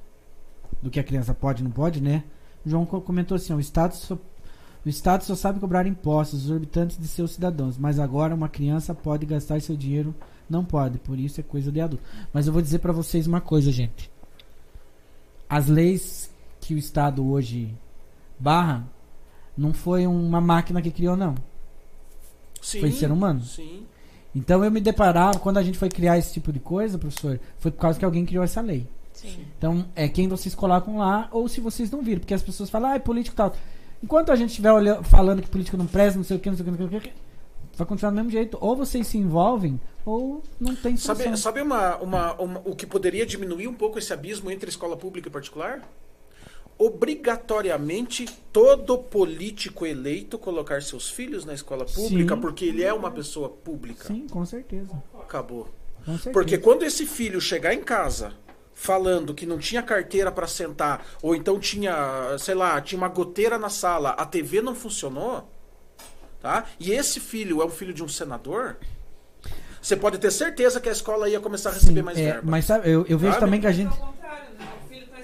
do que a criança pode e não pode, né? O João co- comentou assim: ó, o, Estado só, o Estado só sabe cobrar impostos exorbitantes de seus cidadãos, mas agora uma criança pode gastar seu dinheiro. Não pode, por isso é coisa de adulto. Mas eu vou dizer pra vocês uma coisa, gente. As leis que o Estado hoje barra não foi uma máquina que criou, não. Sim. Foi ser humano. Sim. Então eu me deparava, quando a gente foi criar esse tipo de coisa, professor, foi por causa que alguém criou essa lei. Sim. Então é quem vocês colocam lá, ou se vocês não viram, porque as pessoas falam, ah, é político e tal. Enquanto a gente estiver olhando- falando que político não presta, não sei o que, não sei o que, não sei o que, vai continuar do mesmo jeito. Ou vocês se envolvem, ou não tem solução. Sabe, sabe uma, uma, uma- o que poderia diminuir um pouco esse abismo entre escola pública e particular? Obrigatoriamente todo político eleito colocar seus filhos na escola pública, Sim. porque ele é uma pessoa pública. Sim, com certeza. Acabou. Com certeza. Porque quando esse filho chegar em casa falando que não tinha carteira para sentar, ou então tinha, sei lá, tinha uma goteira na sala, a TV não funcionou, tá? E esse filho é um filho de um senador, você pode ter certeza que a escola ia começar a receber Sim, mais é, verba. mas sabe, eu, eu vejo Sabe? também que a gente. ao contrário, né? O filho tá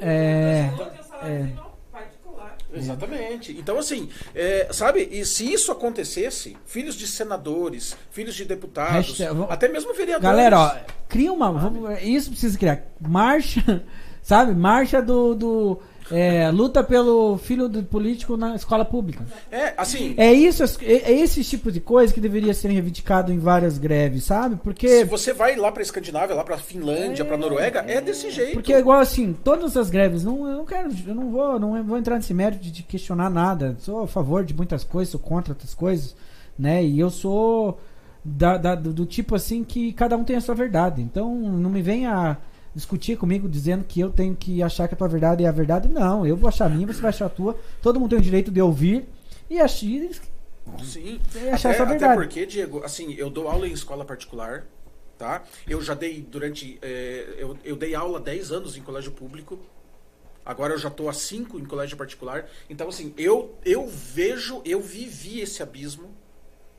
É, saláriozinho particular. Exatamente. Então, assim, é, sabe, e se isso acontecesse, filhos de senadores, filhos de deputados, Hashtag- vamos- até mesmo vereadores. Galera, ó, cria uma. vamos- isso precisa criar. Marcha, [laughs] sabe? Marcha do. do é, luta pelo filho do político na escola pública. É, assim, É isso, é, é esse tipo de coisa que deveria ser reivindicado em várias greves, sabe? se Porque você vai lá pra Escandinávia, lá pra Finlândia, pra Noruega, é desse jeito. porque é igual assim, todas as greves, não, eu não quero, eu não vou, não vou entrar nesse mérito de, de questionar nada. Sou a favor de muitas coisas, sou contra outras coisas, né? E eu sou da, da- do, do tipo assim que cada um tem a sua verdade. Então não me venha discutir comigo dizendo que eu tenho que achar que a tua verdade é a verdade. Não, eu vou achar a minha, você vai achar a tua. Todo mundo tem o direito de ouvir e achar, Sim. e achar Até, essa até verdade. porque, Diego, assim, eu dou aula em escola particular, tá? Eu já dei durante. é, eu, eu dei aula há 10 anos em colégio público. Agora eu já estou há 5 em colégio particular. Então, assim, eu, eu vejo, eu vivi esse abismo,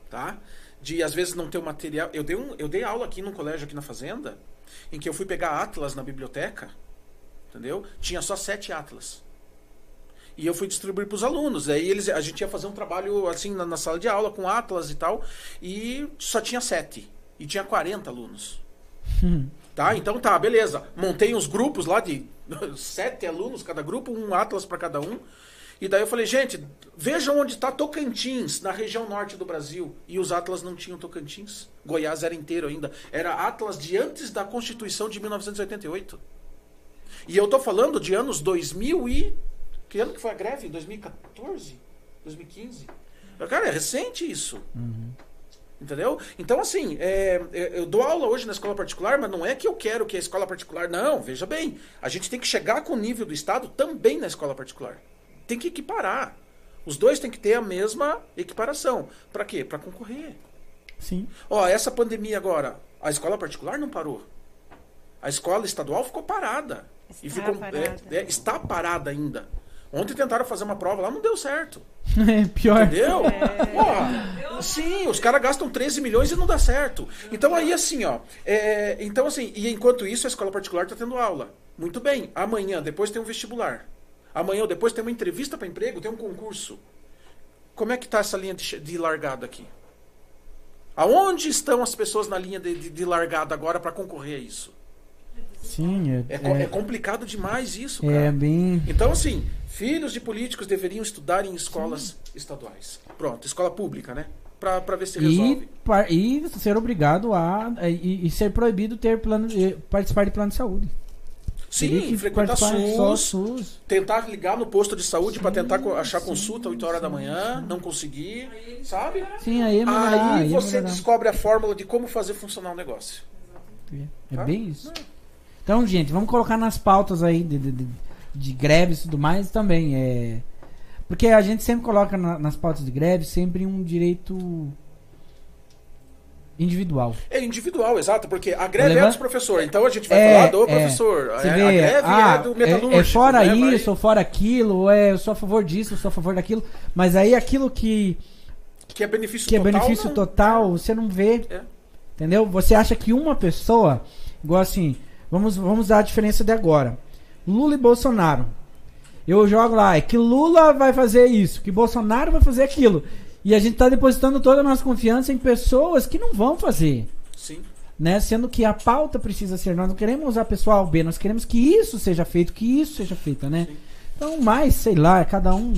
tá? De às vezes não ter o material. Eu dei, um, eu dei aula aqui num colégio aqui na fazenda, em que eu fui pegar Atlas na biblioteca, entendeu? Tinha só sete Atlas. E eu fui distribuir para os alunos. Aí eles, a gente ia fazer um trabalho assim na, na sala de aula com Atlas e tal. E só tinha sete. E tinha 40 alunos. [laughs] Tá? Então tá, beleza. Montei uns grupos lá de [laughs] sete alunos cada grupo, um Atlas para cada um. E daí eu falei, gente, vejam onde está Tocantins, na região norte do Brasil. E os Atlas não tinham Tocantins. Goiás era inteiro ainda. Era Atlas de antes da Constituição de 1988. E eu tô falando de anos 2000 e... Que ano que foi a greve? 2014? 2015? Cara, é recente isso. Entendeu? Então, assim, é, é, eu dou aula hoje na escola particular, mas não é que eu quero que a escola particular. Não, veja bem. A gente tem que chegar com o nível do Estado também na escola particular. Tem que equiparar. Os dois têm que ter a mesma equiparação. Para quê? Para concorrer. Sim. Ó, essa pandemia agora, a escola particular não parou. A escola estadual ficou parada. e Está ficou, parada. é, é, está parada ainda. Ontem tentaram fazer uma prova lá, não deu certo. [laughs] É pior. Entendeu? Porra, sim, os caras gastam 13 milhões e não dá certo. Então aí assim, ó. é, então assim, e enquanto isso a escola particular está tendo aula. Muito bem, amanhã depois tem um vestibular. Amanhã ou depois tem uma entrevista para emprego, tem um concurso. Como é que tá essa linha de, de largada aqui? Aonde estão as pessoas na linha de, de- de largada agora para concorrer a isso? Sim, é, É, co- é complicado demais isso, é, cara. é bem. Então, assim, filhos de políticos deveriam estudar em escolas estaduais. Pronto, escola pública, né? Pra ver se E, resolve. par- e ser obrigado a. E, e ser proibido ter plano de, participar de plano de saúde. Sim, que frequentar SUS, SUS. tentar ligar no posto de saúde pra tentar achar sim, consulta 8 horas da manhã, não conseguir, sabe? Sim, aí é melhorar. Aí é você descobre a fórmula de como fazer funcionar o negócio. É Tá? bem isso. Então, gente, vamos colocar nas pautas aí de, de- de- de greves e tudo mais também. É, porque a gente sempre coloca na- nas pautas de greve sempre um direito individual. É individual, exato, porque a greve é dos professores, então a gente vai É, falar do é. professor. Você É, vê, a greve ah, é do metalúrgico. é, fora né? Isso, ou fora aquilo, ou é, eu sou a favor disso, eu sou a favor daquilo. Mas aí aquilo que, Que é benefício que é total. benefício não. total, você não vê. É. Entendeu? Você acha que uma pessoa, igual assim, vamos, vamos dar a diferença de agora. Lula e Bolsonaro. Eu jogo lá, é que Lula vai fazer isso, que Bolsonaro vai fazer aquilo. E a gente tá depositando toda a nossa confiança em pessoas que não vão fazer. Sim. Né? Sendo que a pauta precisa ser, nós não queremos usar pessoal B, nós queremos que isso seja feito, que isso seja feito, né? Sim. Então, mais, sei lá, cada um,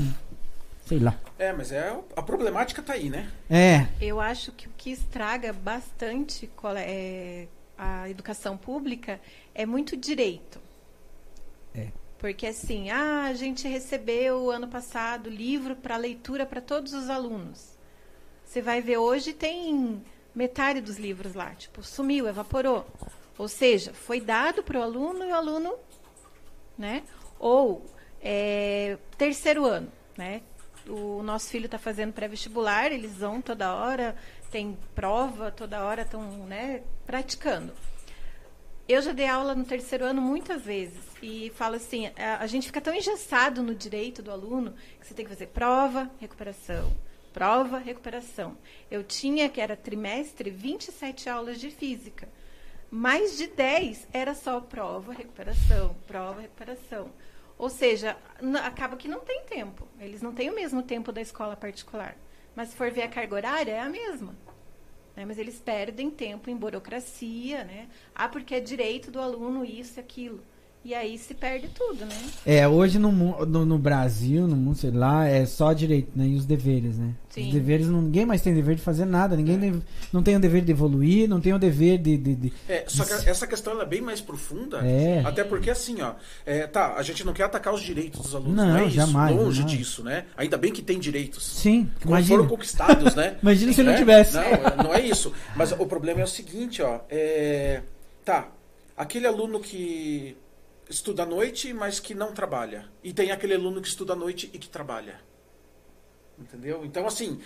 sei lá. É, mas é, a problemática tá aí, né? É, Eu acho que o que estraga bastante é, a educação pública é muito direito. É. Porque assim, ah, a gente recebeu ano passado livro para leitura para todos os alunos. Você vai ver hoje tem metade dos livros lá, tipo, sumiu, evaporou. Ou seja, foi dado para o aluno e o aluno, né? Ou é, terceiro ano, né? O nosso filho está fazendo pré-vestibular, eles vão toda hora, tem prova, toda hora estão né, praticando. Eu já dei aula no terceiro ano muitas vezes e falo assim, a, a gente fica tão engessado no direito do aluno que você tem que fazer prova, recuperação, prova, recuperação. Eu tinha, que era trimestre, 27 aulas de física. Mais de 10 era só prova, recuperação, prova, recuperação. Ou seja, acaba que não tem tempo. Eles não têm o mesmo tempo da escola particular. Mas se for ver a carga horária, é a mesma. Né? Mas eles perdem tempo em burocracia, né? Ah, porque é direito do aluno isso e aquilo. E aí se perde tudo, né? É, hoje no, no, no Brasil, no mundo, sei lá, é só direito, né? E os deveres, né? Sim. Os deveres, ninguém mais tem dever de fazer nada, ninguém tem- não tem o dever de evoluir, não tem o dever de. de, de- É, só que essa questão ela é bem mais profunda. É. Até porque, assim, ó, é, tá, a gente não quer atacar os direitos dos alunos. Não, Não, é isso. jamais, Longe jamais. disso, né? Ainda bem que tem direitos. Sim, Como imagina. foram conquistados, né? [laughs] Imagina se não Né? tivesse. Não, é- não é isso. Mas o problema é o seguinte, ó. é, Tá, aquele aluno que estuda à noite, mas que não trabalha. E tem aquele aluno que estuda à noite e que trabalha. Entendeu? Então, assim,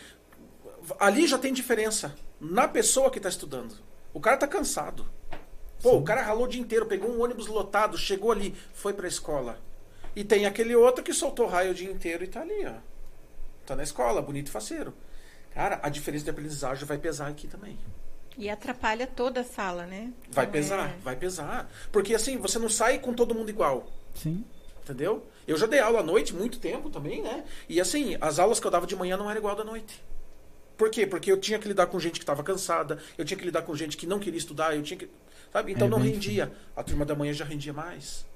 ali já tem diferença na pessoa que está estudando. O cara tá cansado. Pô, o cara ralou o dia inteiro, pegou um ônibus lotado, chegou ali, foi pra escola. E tem aquele outro que soltou raio o dia inteiro e tá ali, ó. Tá na escola, bonito e faceiro. Cara, a diferença de aprendizagem vai pesar aqui também. E atrapalha toda a sala, né? Vai Então, pesar, é- vai pesar. Porque assim, você não sai com todo mundo igual. Sim. Entendeu? Eu já dei aula à noite muito tempo também, né? E assim, as aulas que eu dava de manhã não era igual da noite. Por quê? Porque eu tinha que lidar com gente que estava cansada, eu tinha que lidar com gente que não queria estudar, eu tinha que. Sabe? Então É não rendia. A turma da manhã já rendia mais.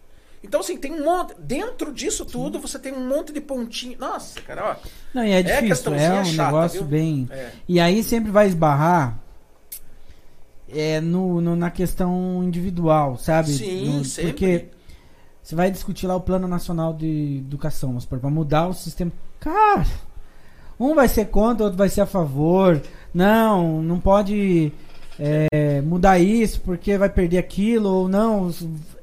Então, assim, tem um monte. Dentro disso tudo, você tem um monte de pontinho. Nossa, cara, ó. Não, e é difícil, é, questãozinha um chata, negócio viu? bem. É. E aí sempre vai esbarrar é, no, no- na questão individual, sabe? Sim, No- sempre. Porque você vai discutir lá o Plano Nacional de Educação, supor, pra mudar o sistema. Cara, um vai ser contra, outro vai ser a favor. Não, não pode é, mudar isso porque vai perder aquilo ou não.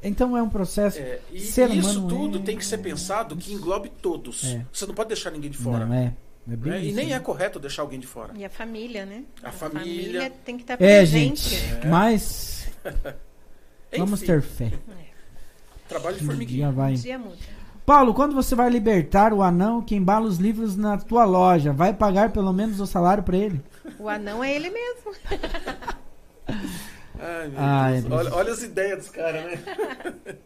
Então é um processo. É, e isso tudo é- tem que ser pensado que englobe todos. É. Você não pode deixar ninguém de fora. Não, é. É bem né? E nem né? é correto deixar alguém de fora. E a família, né? A família. tem que estar É, presente. gente, mas [laughs] vamos ter fé. Trabalho de Um formiguinha. dia vai. Um dia muda. Paulo, quando você vai libertar o anão que embala os livros na tua loja, vai pagar pelo menos o salário pra ele? O anão é ele mesmo. [laughs] Ai, meu Ai, Deus. Deus. Olha, olha as ideias dos caras, né? [laughs]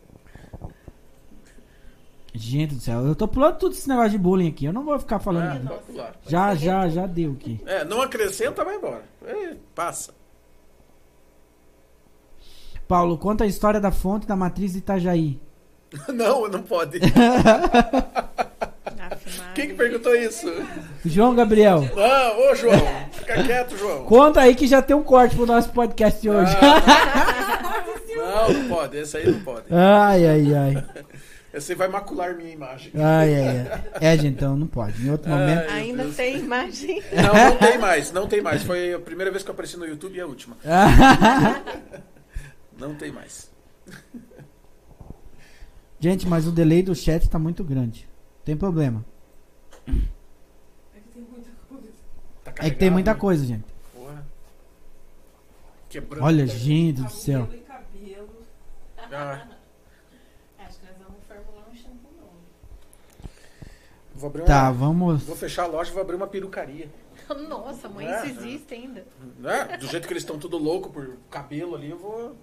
Gente do céu, eu tô pulando tudo esse negócio de bullying aqui. Eu não vou ficar falando. Ah, pular. já, já, já deu aqui. É, não acrescenta, vai embora. É, passa. Paulo, conta a história da fonte da matriz de Itajaí. [laughs] Não, não pode. [laughs] Quem que perguntou isso? João Gabriel, Não, ô João, fica quieto, João. conta aí que já tem um corte pro nosso podcast de hoje. Ah, [laughs] não, não pode, esse aí não pode. Ai, ai, ai. Esse aí vai macular minha imagem. Ai, ai, ai. É, gente, então não pode. Em outro momento. Ai, Ainda Deus. tem imagem. Não, não tem mais, não tem mais. Foi a primeira vez que eu apareci no YouTube e a última. [laughs] Não tem mais. Gente, mas o delay do chat tá muito grande. Tem problema. É que tem muita coisa. Tá É que tem muita né? coisa, gente. Porra. Quebrando. Olha, gente do céu. Cabelo e cabelo. Ah, Acho que nós vamos formular um shampoo novo. Vou abrir uma. Tá, vamos. Vou fechar a loja e vou abrir uma perucaria. [laughs] Nossa, mãe, É. isso existe ainda. Né? Do jeito que eles estão tudo louco por cabelo ali, eu vou.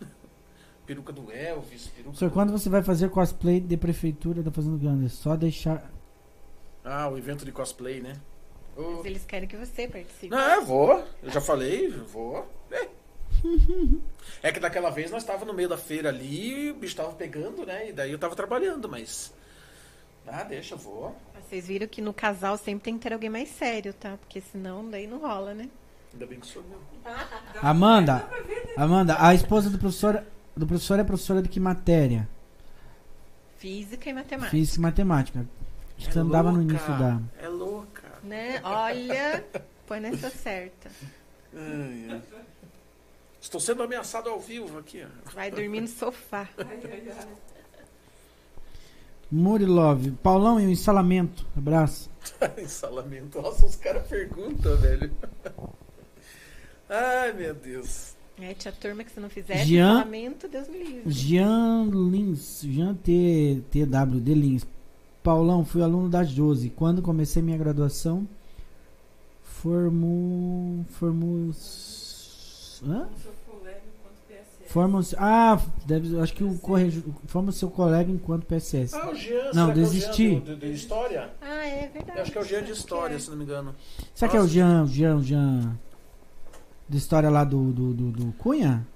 [laughs] Peruca do Elvis, peruca. Senhor, do- quando você vai fazer cosplay de prefeitura da Fazenda Grande? É só deixar. Ah, o evento de cosplay, né? Mas eles querem que você participe. Não, eu vou. Eu já falei, eu vou. É. [laughs] É que daquela vez nós estávamos no meio da feira ali, o bicho tava pegando, né? E daí eu tava trabalhando, mas. Ah, deixa, eu vou. Vocês viram que no casal sempre tem que ter alguém mais sério, tá? Porque senão daí não rola, né? Ainda bem que sou eu. Amanda, Amanda, a esposa do professor, do professor é professora de que matéria? Física e matemática. Física e matemática. Acho que você andava no início da. É louca. Né? Olha, põe nessa certa. Ai, ai. Estou sendo ameaçado ao vivo aqui, ó. Vai dormir no sofá. Ai, ai, ai. Murilov, Paulão e o instalamento. Abraço. [laughs] Ensalamento. Nossa, os caras perguntam, velho. [laughs] Ai, meu Deus. É, tinha turma que se não fizesse Jean- isolamento, Deus me livre. Jean Lins, Jean T, TW de Lins. Paulão, fui aluno da Josi. Quando comecei minha graduação, formo. Formos. Hã? Formos. Ah, deve, acho que o correjo. Forma seu colega enquanto PSS. Ah, o Jean. Não, será que é o desisti. Jean do- do- de história? Ah, é verdade. Eu acho que é o Jean de história, é. se não me engano. Será que é o Nossa. Jean, o Jean, o Jean. De história lá do, do, do, do Cunha?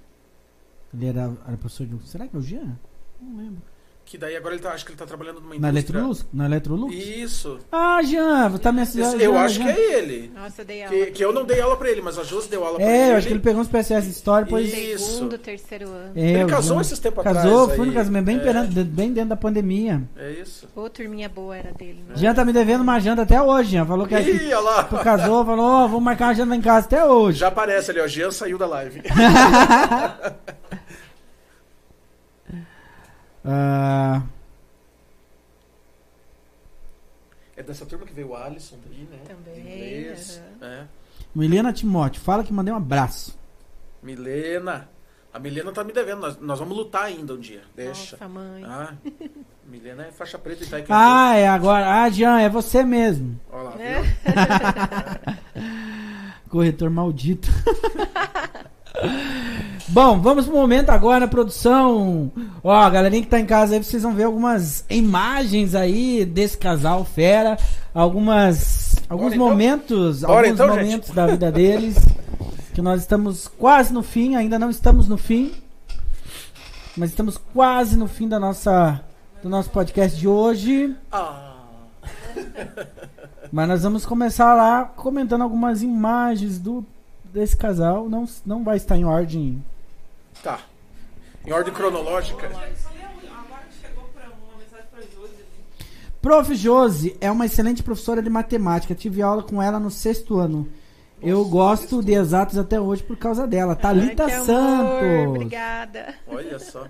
Ele era, era professor de. Será que é o Jean? Não lembro. Que daí agora ele tá, acho que ele tá trabalhando numa Na indústria. Electrolux? Na Electrolux? Isso. Ah, Jean, tá me assinando. eu acho que é ele. Nossa, eu dei aula. Que, que eu não dei aula pra ele, mas a Josi deu aula pra ele. É, eu acho que ele pegou uns PSS de história, depois. Isso. Segundo, terceiro ano. É, Ele casou Jean- esses tempos Casou, atrás. foi no casamento bem, é, perante- bem dentro da pandemia. É isso. Ô, turminha boa era dele, né? Jean tá me devendo uma janta até hoje, Jean. Falou que, Ih, olha lá. casou, falou, ó, vamos marcar uma janta lá em casa até hoje. Já aparece ali, ó. Jean saiu da live. [laughs] Ah, É dessa turma que veio o Alisson daí, né? Também, Inglês. É. Milena Timóteo, fala que mandei um abraço. Milena. A Milena tá me devendo. Nós, nós vamos lutar ainda um dia. Deixa. Nossa, mãe. Ah, Milena é faixa preta e tá aqui. Ah, é agora. Ah, Jean, é você mesmo. Olha lá, É. [laughs] Corretor maldito. [laughs] Bom, vamos pro momento agora, produção. Ó, galerinha que tá em casa aí, vocês vão ver algumas imagens aí desse casal fera, algumas alguns Bora, então? momentos, Bora, alguns então, momentos gente. da vida deles, que nós estamos quase no fim, ainda não estamos no fim, mas estamos quase no fim da nossa do nosso podcast de hoje. Ah. [laughs] Mas nós vamos começar lá comentando algumas imagens do desse casal. Não, não vai estar em ordem. Tá. Em ordem cronológica. Só lê a- Agora que chegou pra uma mensagem pra Josi ali. Prof. Josi é uma excelente professora de matemática. Tive aula com ela no sexto ano. Eu Nossa, gosto de exatos até hoje por causa dela. Thalita Ai, Santos. Obrigada. Olha só.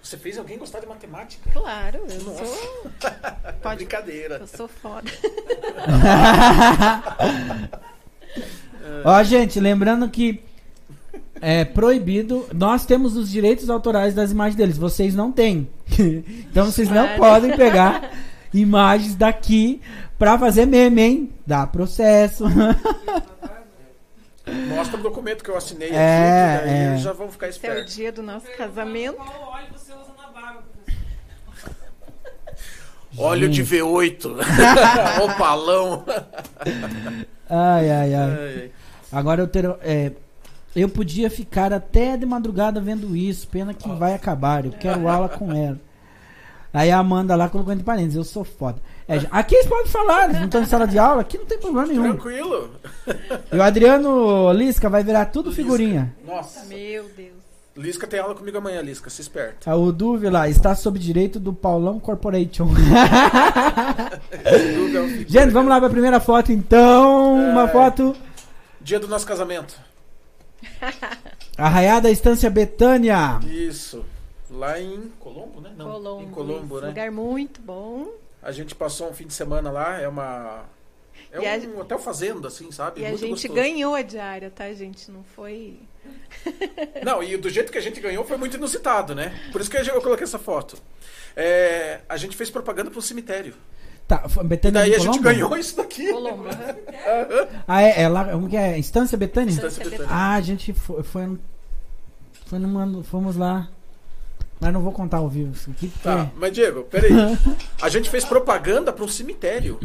Você fez alguém gostar de matemática? Claro, eu Nossa. sou. [laughs] Pode. Brincadeira. Eu sou foda. [laughs] Ó, gente, lembrando que é proibido. Nós temos os direitos autorais das imagens deles. Vocês não têm. [laughs] então vocês não podem pegar [laughs] imagens daqui pra fazer meme, hein? Dá processo. [laughs] Mostra o documento que eu assinei É, aqui, daí é. eles já vão ficar Esse é o espertos. dia do nosso casamento. Qual óleo você usa na barba? Óleo de V8. Opalão. Ai, ai, ai. Ai. Agora eu ter, é, eu podia ficar até de madrugada vendo isso. Pena que vai acabar. Eu quero aula com ela. Aí a Amanda lá colocou entre parênteses, eu sou foda. É, aqui eles podem falar, eles não estão em sala de aula, aqui não tem problema nenhum. Tranquilo. E o Adriano Lisca vai virar tudo figurinha. Nossa. Meu Deus. Lisca tem aula comigo amanhã, Lisca. Se esperta. Ah, O Duve lá está sob direito do Paulão Corporation. Gente, vamos lá para a primeira foto então. Uma É. foto. Dia do nosso casamento. [laughs] Arraiada Estância Betânia. Isso. Lá em Colombo, né? Não, Colombo. em Colombo, isso, né? Lugar muito bom. A gente passou um fim de semana lá, é uma. É E um hotel fazenda, assim, sabe? E a Muito gente gostoso. ganhou a diária, tá, gente? Não foi. [laughs] Não, e do jeito que a gente ganhou foi muito inusitado, né? Por isso que eu coloquei essa foto. É, a gente fez propaganda para um cemitério. Tá, E Betânia daí a gente ganhou isso daqui. Colombo. [laughs] Ah, é, é lá, como que é? Instância Betânia? Instância Instância Betânia. Ah, a gente foi, foi, foi numa, fomos lá. Mas não vou contar ao vivo isso aqui, porque... Tá, mas Diego, peraí. [laughs] A gente fez propaganda para um cemitério.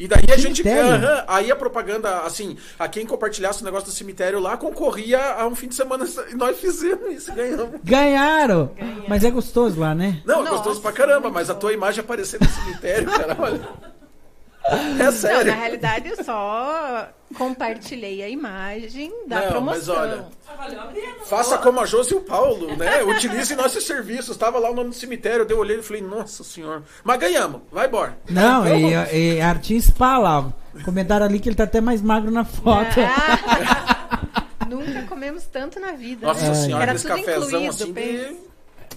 E daí a gente. Aham, aí a propaganda, assim, a quem compartilhasse o negócio do cemitério lá concorria a um fim de semana. [laughs] E nós fizemos isso, ganhamos. Ganharam! Ganharam. Mas é gostoso lá, né? Não, é Nossa, gostoso pra caramba, mas a tua imagem aparecendo no cemitério, cara, olha. É Não, sério. na realidade eu só compartilhei a imagem da Não, mas promoção. olha, Ah, valeu a pena. Faça como a Josi e o Paulo, né? Utilize nossos serviços. Tava lá o nome do cemitério, eu dei uma olhei e falei, nossa senhora. Mas ganhamos, vai embora. Não, e, e Artin Spa lá. Comentaram ali que ele tá até mais magro na foto. Ah, [laughs] nunca comemos tanto na vida. Nossa né? senhora, Era esse tudo cafezão incluído, assim de...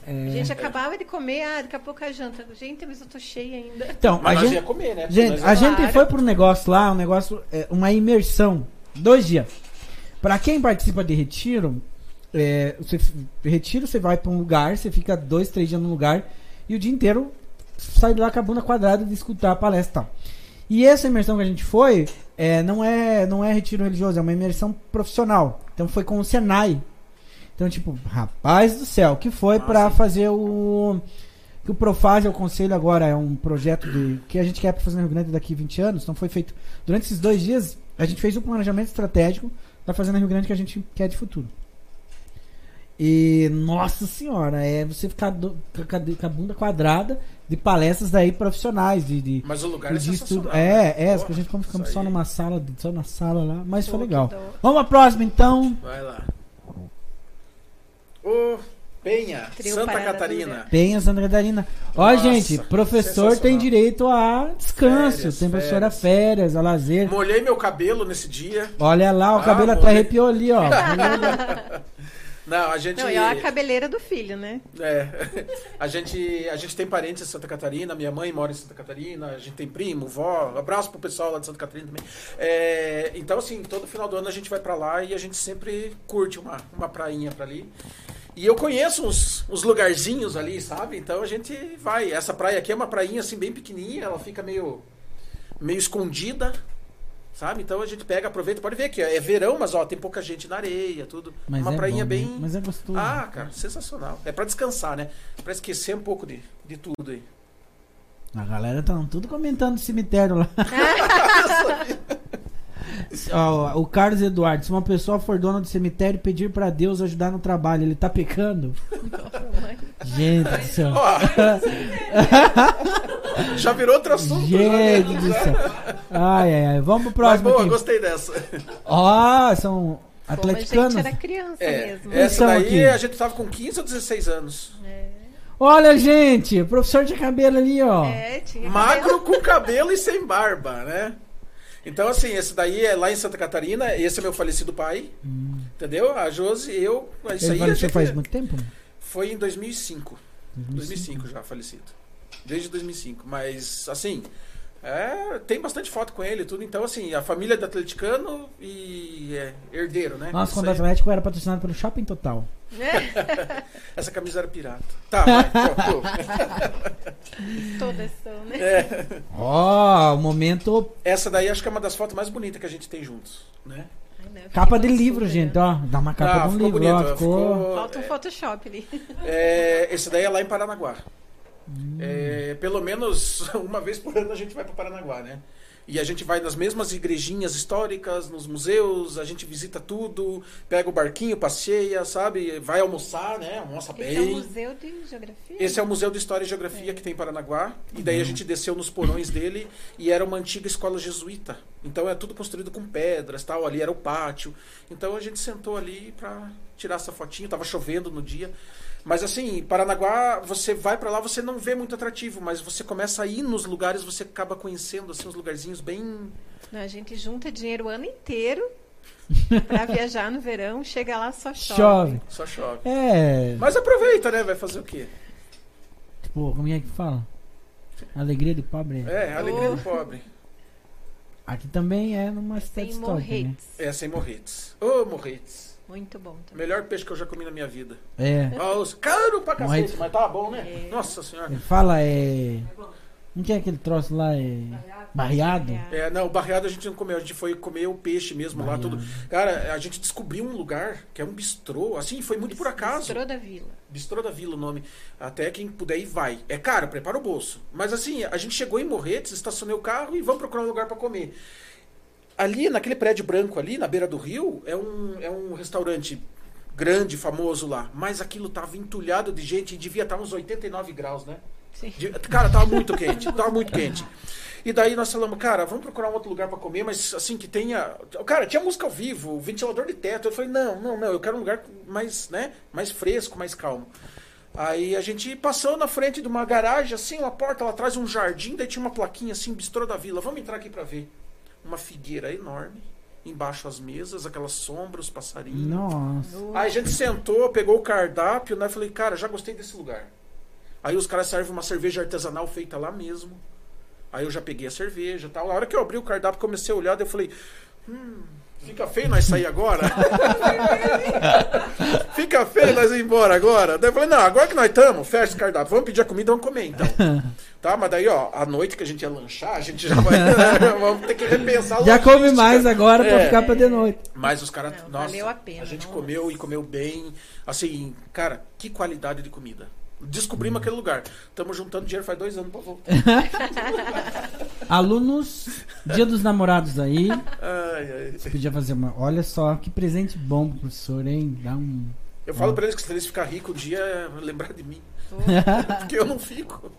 É. A gente acabava de comer, ah, daqui a pouco a janta. Gente, mas eu tô cheia ainda. Então, Mas a nós gente, ia comer, né? gente, a gente Claro. foi pro negócio lá, um negócio, é, uma imersão. Dois dias. Pra quem participa de retiro, é, você, retiro, você vai pra um lugar, você fica dois, três dias num lugar e o dia inteiro sai de lá com a bunda quadrada de escutar a palestra e tal. E essa imersão que a gente foi, é, não, é, não é retiro religioso, é uma imersão profissional. Então foi com o Senai. Então, tipo, rapaz do céu, que foi pra sim. fazer o. Que o Profaz, o conselho agora, é um projeto de, que a gente quer pra fazer no Rio Grande daqui 20 anos. Então foi feito. Durante esses dois dias, a gente fez o planejamento estratégico da Fazenda Rio Grande que a gente quer de futuro. E, nossa senhora, é você ficar do- com a cade- com a bunda quadrada de palestras daí profissionais, de, de, Mas o lugar é de estudo. sensacional. É, né? é, que a gente ficamos só aí. numa sala, só na sala lá, mas foi Pô, que legal. Vamos à próxima então. Vai lá. Ô, Penha, Trio Santa Parada Catarina. Penha Santa Catarina. Ó, Nossa, gente, professor tem direito a descanso, Férias, tem professor a férias. férias, a lazer. Molhei meu cabelo nesse dia. Olha lá, o Ah, cabelo até molhei. arrepiou ali, ó. [laughs] [laughs] Não, a gente. Não, olha a cabeleira do filho, né? É, [laughs] a gente, a gente tem parentes em Santa Catarina, minha mãe mora em Santa Catarina, a gente tem primo, vó, abraço pro pessoal lá de Santa Catarina também. É, então, assim, todo final do ano a gente vai pra lá e a gente sempre curte uma, uma prainha pra ali. E eu conheço uns, uns lugarzinhos ali, sabe? Então a gente vai. Essa praia aqui é uma prainha assim bem pequenininha, ela fica meio, meio escondida, sabe? Então a gente pega, aproveita, pode ver que é verão, mas ó, tem pouca gente na areia, tudo. Mas uma é prainha bom, bem. né? Mas é gostoso. Ah, cara, sensacional. É pra descansar, né? Pra esquecer um pouco de, de tudo aí. A galera tá tudo comentando do cemitério lá. [laughs] Ó, o Carlos Eduardo, se uma pessoa for dona do cemitério e pedir pra Deus ajudar no trabalho, ele tá pecando? Gente do céu. Já virou outro assunto. Gente né? do céu. Ai, ai, ai. Vamos pro Mas próximo boa, aqui. gostei dessa. Ó, são Como a atleticanos. gente era criança É, mesmo. essa Então, daí aqui. a gente tava com 15 ou 16 anos. Olha, gente, o professor de cabelo ali, ó. É, tinha Magro com cabelo e sem barba, né? Então, assim, esse daí é lá em Santa Catarina, esse é meu falecido pai. Entendeu? A Josi, eu. Isso Hum. Ele aí faleceu faz muito tempo? Foi em 2005. 2005 já falecido. Desde 2005. Mas, assim, é, tem bastante foto com ele e tudo. Então, assim, a família do atleticano e é, herdeiro, né? Nossa, quando o. Atlético era patrocinado pelo Shopping Total. [laughs] Essa camisa era pirata. Tá, vai. [laughs] Todas são, né? É, Ó, o momento essa daí acho que é uma das fotos mais bonitas que a gente tem juntos, né? Não, capa de livro, gente, ó. Dá uma capa Ah, de um ficou livro, ó. bonito, Ficou... ficou- Falta um é, Photoshop ali. é, esse daí é lá em Paranaguá. Hum. É, pelo menos [laughs] uma vez por ano a gente vai para Paranaguá, né? E a gente vai nas mesmas igrejinhas históricas, nos museus, a gente visita tudo, pega o barquinho, passeia, sabe? Vai almoçar, né? Almoça Esse é o bem. Museu de Geografia? Esse é o Museu de História e Geografia que tem em Paranaguá. E daí a gente desceu nos porões dele e era uma antiga escola jesuíta. Então é tudo construído com pedras, tal. Ali era o pátio. Então a gente sentou ali pra tirar essa fotinha. Tava chovendo no dia. Mas assim, Paranaguá, você vai pra lá, você não vê muito atrativo, mas você começa a ir nos lugares, você acaba conhecendo assim os lugarzinhos bem Não, A gente junta dinheiro o ano inteiro [laughs] Pra viajar no verão, chega lá só chove. Chove. Só chove. É. Mas aproveita, né? Vai fazer o quê? Tipo, como é que fala? Alegria de pobre. É, alegria Oh. do pobre. Aqui também é numa Sem cidade histórica, né? morretes. É sem morretes. Ô, morretes. Muito bom também. Melhor peixe que eu já comi na minha vida. É. Nossa, caro pra cacete, Morretes. mas tá bom, né? É. Nossa senhora. Ele fala é. É. Não que é aquele troço lá? É. Barreado? É, não, o barreado a gente não comeu, a gente foi comer o peixe mesmo lá, Barreado. tudo. Cara, a gente descobriu um lugar que é um bistrô, assim, foi muito por acaso. Bistrô da Vila. Bistrô da Vila o nome. Até quem puder ir vai. É caro, prepara o bolso. Mas assim, a gente chegou em Morretes, estacionei o carro e vamos procurar um lugar pra comer. Ali, naquele prédio branco ali, na beira do rio, é um, é um restaurante grande, famoso lá. Mas aquilo tava entulhado de gente e devia estar uns 89 graus, né? Sim. De- Cara, tava muito quente, tava muito quente. E daí nós falamos, cara, vamos procurar um outro lugar pra comer, mas assim, que tenha. Cara, tinha música ao vivo, ventilador de teto. Eu falei, não, não, não, eu quero um lugar mais, né, mais fresco, mais calmo. Aí a gente passou na frente de uma garagem, assim, uma porta lá atrás, um jardim, daí tinha uma plaquinha assim, bistrô da vila. Vamos entrar aqui pra ver. Uma figueira enorme, embaixo as mesas, aquelas sombras, os passarinhos. Nossa. Aí a gente sentou, pegou o cardápio, né? Falei, cara, já gostei desse lugar. Aí os caras servem uma cerveja artesanal feita lá mesmo. Aí eu já peguei a cerveja e tal. Na hora que eu abri o cardápio, comecei a olhar, daí eu falei, hum, fica feio nós sair agora? [laughs] fica feio nós ir embora agora? Daí eu falei, não, agora que nós estamos, fecha o cardápio, vamos pedir a comida, vamos comer então. [laughs] tá, mas daí, ó, à noite que a gente ia lanchar, a gente já vai. [laughs] vamos ter que repensar a Já come mais agora pra É. ficar pra de noite. Mas os caras, nossa, valeu a pena, gente nossa. comeu e comeu bem. Assim, cara, que qualidade de comida. Descobrimos aquele lugar. Estamos juntando dinheiro faz dois anos pra voltar. Alunos, dia dos namorados aí. Ai, ai. Você podia fazer uma. Olha só, que presente bom pro professor, hein? Dá um. Eu falo pra eles que se eles ficarem ricos um dia, é lembrar de mim. [laughs] Porque eu não fico.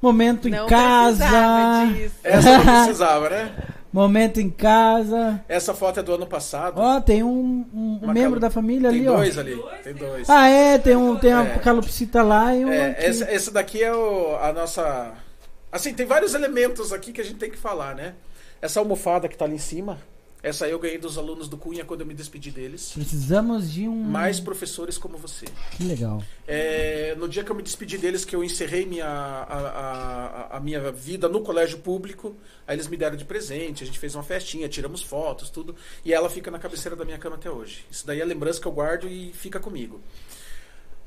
Momento em Não casa. precisava disso. Essa não precisava, né? [laughs] Momento em casa. Essa foto é do ano passado. Ó, tem um, um- um membro cal- da família Tem ali, ó. dois ali. Tem dois. Ah, é, tem, um, tem uma É. calopsita lá e um. É, aqui. essa, essa daqui é o- a nossa. Assim, tem vários elementos aqui que a gente tem que falar, né? Essa almofada que tá ali em cima, essa eu ganhei dos alunos do Cunha quando eu me despedi deles. Precisamos de um. Mais professores como você. Que legal. É, no dia que eu me despedi deles, que eu encerrei minha, a, a- a minha vida no colégio público, aí eles me deram de presente, a gente fez uma festinha, tiramos fotos, tudo, e ela fica na cabeceira da minha cama até hoje. Isso daí é lembrança que eu guardo e fica comigo.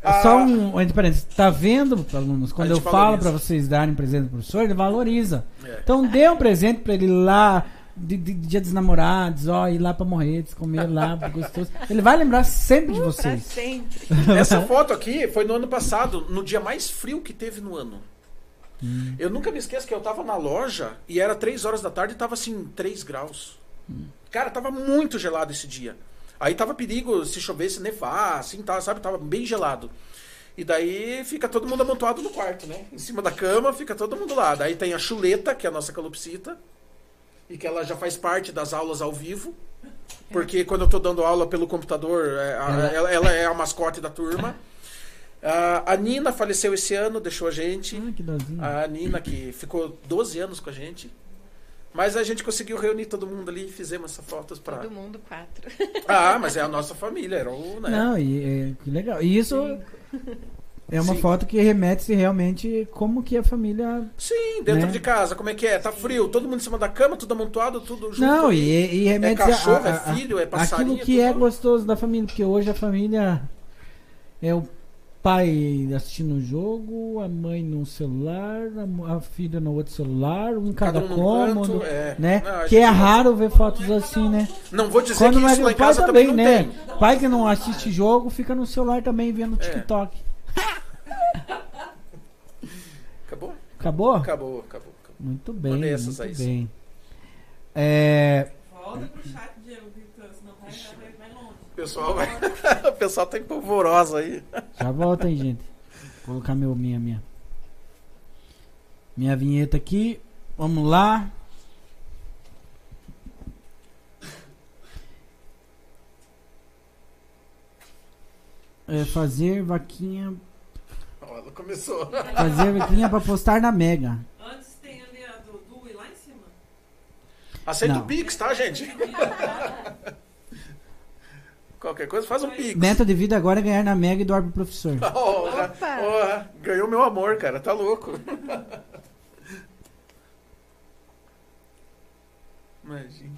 Ah, Só um, entre parênteses, tá vendo, alunos? Quando eu falo pra vocês darem presente pro professor, ele valoriza. É. Então dê um presente pra ele lá, de, de- de dia dos namorados, ó, ir lá pra morrer, comer lá, [laughs] gostoso. Ele vai lembrar sempre de Pra vocês. sempre. [laughs] Essa foto aqui foi no ano passado, no dia mais frio que teve no ano. Eu nunca me esqueço que eu tava na loja e era 3 horas da tarde e tava assim, 3 graus. Cara, tava muito gelado esse dia. Aí tava perigo se chovesse, nevar, assim, tá, sabe? Tava bem gelado. E daí fica todo mundo amontoado no quarto, né? Em cima da cama, fica todo mundo lá. Daí tem a chuleta, que é a nossa calopsita, e que ela já faz parte das aulas ao vivo. Porque quando eu tô dando aula pelo computador, é, Ela- ela, ela é a mascote da turma. Ah, a Nina faleceu esse ano, deixou a gente. Ah, que dozinho. A Nina, que ficou 12 anos com a gente. Mas a gente conseguiu reunir todo mundo ali e fizemos essas fotos pra. Todo mundo quatro. Ah, mas é a nossa família, era o. Né? Não, e é, que legal. E isso Cinco. é uma Sim. foto que remete realmente como que a família. Sim, dentro Né? de casa, como é que é? Tá frio, todo mundo em cima da cama, tudo amontoado, tudo junto. Não, e, e remete a- cachorro, a, é a- filho, é passarinho, aquilo que é é gostoso da família, porque hoje a família é o pai assistindo o jogo, a mãe no celular, a, filha no outro celular, um em cada, Cada um num cômodo, canto, é. né? Não, que é raro ver fotos assim, né? Não vou dizer Quando que não é isso lá o em pai casa também, não né? tem. Pai que não assiste jogo fica no celular também vendo É. TikTok. [laughs] Acabou? Acabou? Acabou, acabou. acabou. Muito bem, Mandei essas muito aí, bem. É, Volta pro chat, Diego, Victor, senão vai, vai, vai longe. O pessoal, vai... [laughs] o pessoal tá empolvoroso aí. já volta aí, gente. Vou colocar meu, minha, minha. Minha vinheta aqui. Vamos lá. É fazer vaquinha. Ela começou. Fazer vaquinha pra postar na Mega. Antes tem ali a do e lá em cima. Aceita Não. o Pix, tá, gente? [laughs] Qualquer coisa, faz um Pix. Meta de vida agora é ganhar na Mega e doar pro professor. [laughs] Oh, já- oh, ganhou meu amor, cara. Tá louco. [laughs] Imagina.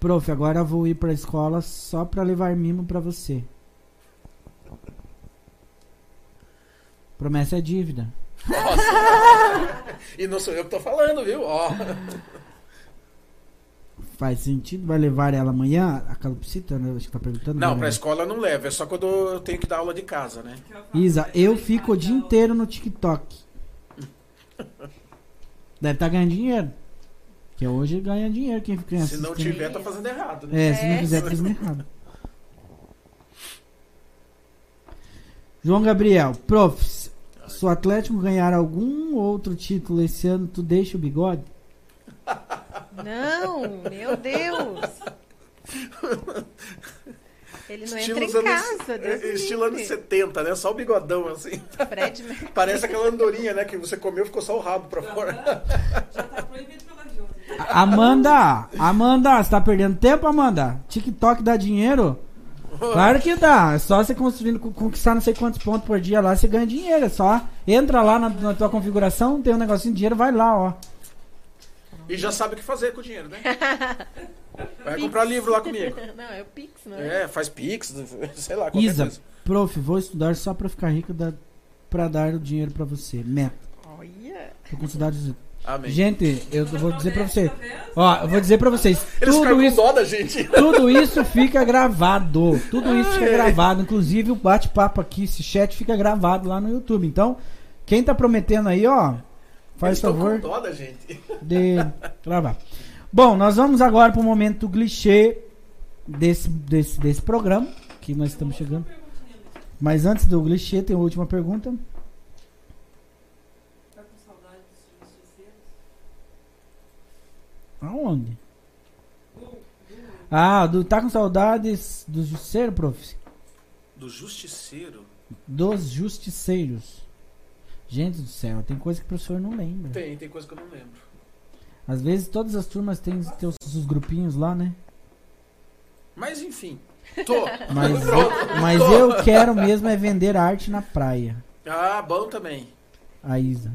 Prof, agora eu vou ir pra escola só pra levar mimo pra você. Promessa é dívida. Nossa. [laughs] e não sou eu que tô falando, viu? Ó. Faz sentido? Vai levar ela amanhã? A calopsita, né? Acho que tá perguntando. Não, pra escola não leva. É só quando eu tenho que dar aula de casa, né? Isa, eu fico o dia inteiro no TikTok. Deve estar ganhando dinheiro. Que hoje ganha dinheiro quem fica Se não tiver, tá fazendo errado, né? É, se não É. fizer, tá fazendo [laughs] errado. João Gabriel, prof, se o Atlético ganhar algum outro título esse ano, tu deixa o bigode? [laughs] Não, meu Deus. Ele não entra em anos- casa, Deus é, Estilo anos livre. 70, né? Só o bigodão, assim. Fred [laughs] Parece aquela andorinha, né? Que você comeu ficou só o rabo pra fora. Já tá proibido pela. Amanda, Amanda, você tá perdendo tempo, Amanda? TikTok dá dinheiro? Claro que dá. É só você construindo, con- conquistar não sei quantos pontos por dia lá, você ganha dinheiro. É só entra lá na, na tua configuração, tem um negocinho de dinheiro, vai lá, ó. E já sabe o que fazer com o dinheiro, né? [laughs] Vai comprar livro lá comigo. [laughs] Não, é o Pix, não é? É, faz pix, [laughs] sei lá, Isa, coisa. prof, vou estudar só pra ficar rica da, pra dar o dinheiro pra você. Meta. Olha. Tô com saudade de... Amém. Gente, eu vou dizer pra vocês. Ó, eu vou dizer pra vocês. Eles Tudo isso, dó da gente. tudo isso fica gravado. Tudo isso fica gravado. Inclusive o bate-papo aqui, esse chat fica gravado lá no YouTube. Então, quem tá prometendo aí, ó, faz Eles favor com dó da gente. [laughs] de gravar. Bom, nós vamos agora pro momento clichê desse, desse, desse programa, que nós estamos chegando. Mas antes do clichê, tem a última pergunta. Tá com saudade dos justiceiros? Aonde? Ah, do, tá com saudades do justiceiro, prof? Do justiceiro? Dos justiceiros. Gente do céu, tem coisa que o professor não lembra. Tem, tem coisa que eu não lembro. Às vezes todas as turmas têm, os grupinhos lá, né? Mas enfim. Tô. [laughs] Mas, Pronto, eu, mas tô. eu quero mesmo é vender arte na praia. Ah, bom também. A Isa.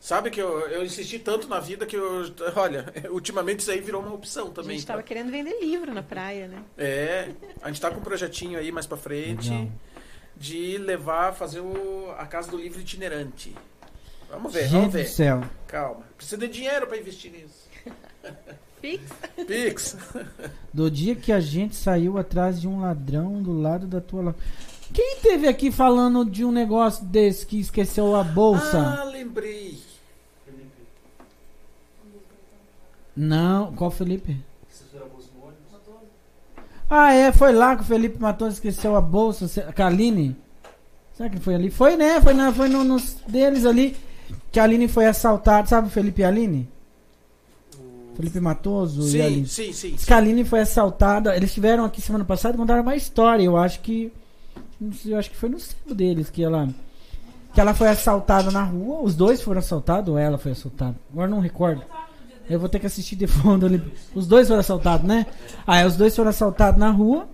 Sabe que eu, eu insisti tanto na vida que eu. Olha, [laughs] ultimamente isso aí virou uma opção A também. gente tava tá? querendo vender livro na praia, né? É, a gente tá com um projetinho aí mais pra frente Legal. De levar, fazer o, a casa do livro itinerante. Vamos ver, Gente vamos do ver. céu. Calma. Precisa de dinheiro pra investir nisso. Pix? Pix. [laughs] Do dia que a gente saiu atrás de um ladrão do lado da tua la- Quem teve aqui falando de um negócio desse que esqueceu a bolsa? Ah, lembrei. Não, qual Felipe? Ah, é, foi lá que o Felipe matou, esqueceu a bolsa, a Aline. Será que foi ali? Foi, né? Foi, na, foi no, nos deles ali que a Aline foi assaltada. Sabe o Felipe e a Aline? Felipe Matoso e a Sim, Aline. sim, sim. Diz que a Aline foi assaltada. Eles estiveram aqui semana passada e contaram uma história. Eu acho que. Eu acho que foi no sebo deles que ela. Que ela foi assaltada na rua. Os dois foram assaltados ou ela foi assaltada? Agora não recordo. Eu vou ter que assistir de fundo ali. Os dois foram assaltados, né? Aí os dois foram assaltados na rua.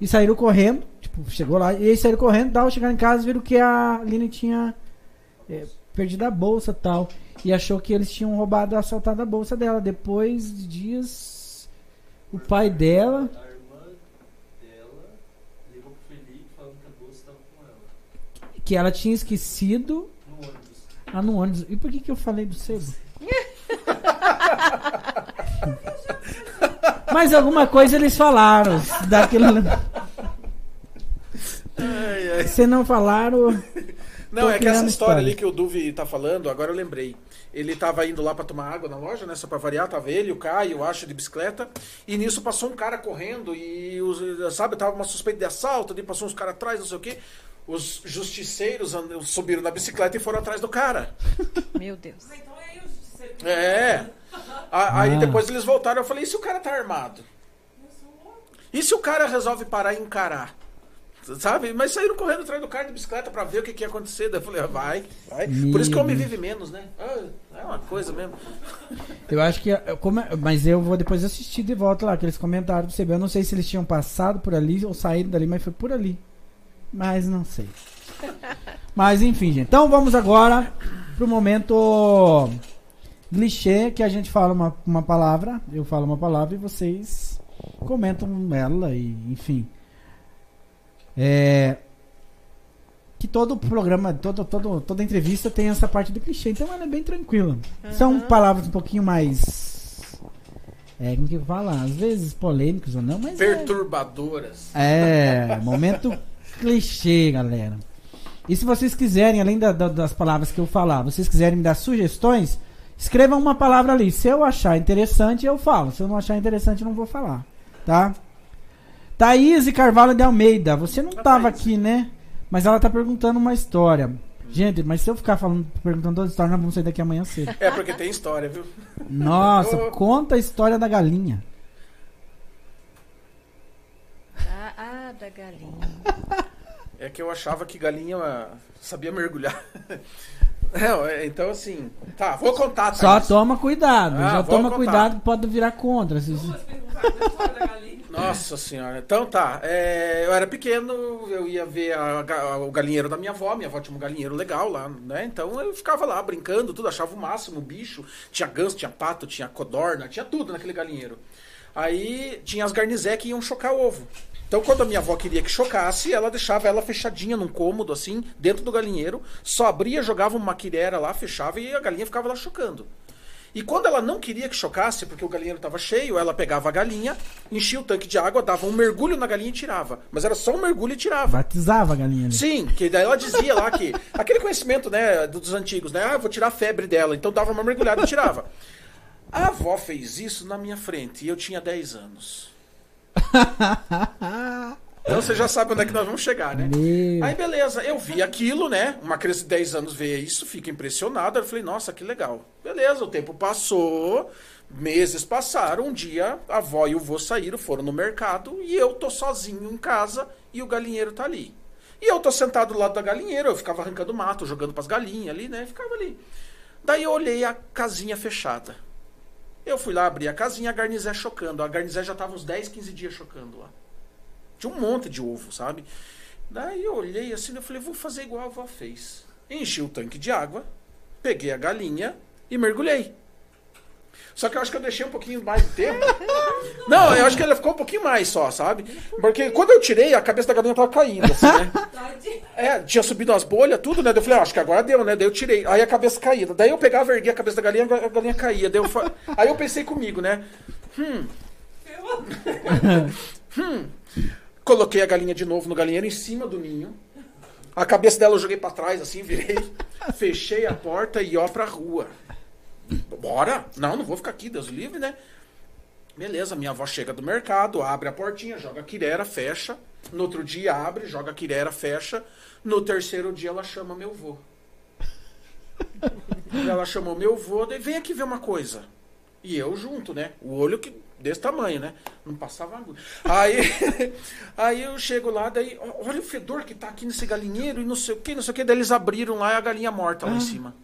E saíram correndo. Tipo, chegou lá. E eles saíram correndo tal. Chegaram em casa e viram que a Aline tinha é, perdido a bolsa tal. E achou que eles tinham roubado, assaltado a bolsa dela. Depois de dias, o pai dela. A irmã dela ligou pro Felipe falando que a bolsa estava com ela. Que ela tinha esquecido No ônibus. lá no ônibus. E por que, que eu falei do sebo? [laughs] Mas alguma coisa eles falaram. Daquilo... Ai, ai. Se não falaram. [laughs] Não, é que essa história história. ali que o Duvi tá falando, agora eu lembrei. Ele tava indo lá pra tomar água na loja, né? Só pra variar, tava ele, o Caio, eu acho, de bicicleta. E nisso passou um cara correndo e, sabe, tava uma suspeita de assalto, ali passou uns caras atrás, não sei o quê. Os justiceiros subiram na bicicleta e foram atrás do cara. Meu Deus. É aí É. A- Ah. depois eles voltaram, eu falei, e se o cara tá armado? E se o cara resolve parar e encarar? sabe? Mas saíram correndo atrás do carro de bicicleta pra ver o que, que ia acontecer. Daí eu falei, ah, vai, vai. Meu Por isso que o homem vive menos, né? Ah, é uma coisa mesmo. [laughs] Eu acho que. eu- como é- mas eu vou depois assistir de volta lá, aqueles comentários pra você ver. Eu não sei se eles tinham passado por ali ou saído dali, mas foi por ali. Mas não sei. [laughs] Mas enfim, gente. Então vamos agora pro momento clichê que a gente fala uma, uma palavra, eu falo uma palavra e vocês comentam ela e enfim. É, que todo programa, todo, todo, toda entrevista tem essa parte do clichê, então ela é bem tranquila. São Aham. palavras um pouquinho mais. É, como que fala? Às vezes polêmicos ou não, mas. É, Perturbadoras. é, momento clichê, galera. E se vocês quiserem, além da- da- das palavras que eu falar, vocês quiserem me dar sugestões, escrevam uma palavra ali. Se eu achar interessante, eu falo. Se eu não achar interessante, eu não vou falar. Tá? Thaís e Carvalho de Almeida, você não A tava Thaís. aqui, né? Mas ela tá perguntando uma história. Gente, mas se eu ficar falando, perguntando toda a história, nós vamos sair daqui amanhã cedo. É porque tem história, viu? Nossa, [laughs] Ô. conta a história da galinha. Ah, ah, da galinha. É que eu achava que galinha sabia mergulhar. [laughs] Não, é, então assim. Tá, vou contar, Só Thaís. toma cuidado, Ah, já toma contar. cuidado que pode virar contra. Se-. Nossa senhora. Então tá. é, eu era pequeno, eu ia ver a ga- o galinheiro da minha avó. Minha avó tinha um galinheiro legal lá, né? Então eu ficava lá brincando, tudo, achava o máximo o bicho. Tinha ganso, tinha pato, tinha codorna, tinha tudo naquele galinheiro. Aí tinha as garnizé que iam chocar ovo. Então, quando a minha avó queria que chocasse, ela deixava ela fechadinha num cômodo, assim, dentro do galinheiro, só abria, jogava uma quirera lá, fechava e a galinha ficava lá chocando. E quando ela não queria que chocasse, porque o galinheiro estava cheio, ela pegava a galinha, enchia o tanque de água, dava um mergulho na galinha e tirava. Mas era só um mergulho e tirava. Batizava a galinha ali. Sim, que daí ela dizia lá que. [laughs] Aquele conhecimento, né, dos antigos, né? Ah, vou tirar a febre dela. Então dava uma mergulhada e tirava. A avó fez isso na minha frente e eu tinha 10 anos. [laughs] Então você já sabe onde é que nós vamos chegar, né? Meu. Aí beleza, eu vi aquilo, né? Uma criança de 10 anos vê isso, fica impressionada. Eu falei, nossa, que legal. Beleza, o tempo passou, meses passaram. Um dia a avó e o vô saíram, foram no mercado e eu tô sozinho em casa e o galinheiro tá ali. E eu tô sentado do lado da galinheira, eu ficava arrancando mato, jogando pras galinhas ali, né? Ficava ali. Daí eu olhei a casinha fechada. Eu fui lá abrir a casinha, a garnizé chocando. A garnizé já tava uns 10, 15 dias chocando lá. Tinha um monte de ovo, sabe? Daí eu olhei assim, eu falei, vou fazer igual a avó fez. Enchi o tanque de água, peguei a galinha e mergulhei. Só que eu acho que eu deixei um pouquinho mais de tempo. [laughs] Não, eu acho que ela ficou um pouquinho mais só, sabe? Porque quando eu tirei, a cabeça da galinha tava caindo, assim, né? É, tinha subido as bolhas, tudo, né? Daí eu falei, ah, acho que agora deu, né? Daí eu tirei. Aí a cabeça caía. Daí eu pegava, erguia a cabeça da galinha, a galinha caía. Daí eu fa- Aí eu pensei comigo, né? Ferrou. [laughs] Coloquei a galinha de novo no galinheiro em cima do ninho. A cabeça dela eu joguei pra trás, assim, virei. Fechei a porta e ó pra rua. Bora? Não, não vou ficar aqui, Deus livre, né? Beleza, minha avó chega do mercado, abre a portinha, joga a quirera, fecha. No outro dia abre, joga a quirera, fecha. No terceiro dia ela chama meu vô. [laughs] ela chamou meu vô, daí vem aqui ver uma coisa. E eu junto, né? O olho que desse tamanho, né? Não passava agulha. Aí, [laughs] aí eu chego lá, daí, olha o fedor que tá aqui nesse galinheiro e não sei o que, não sei o que. Daí eles abriram lá e a galinha morta lá em cima.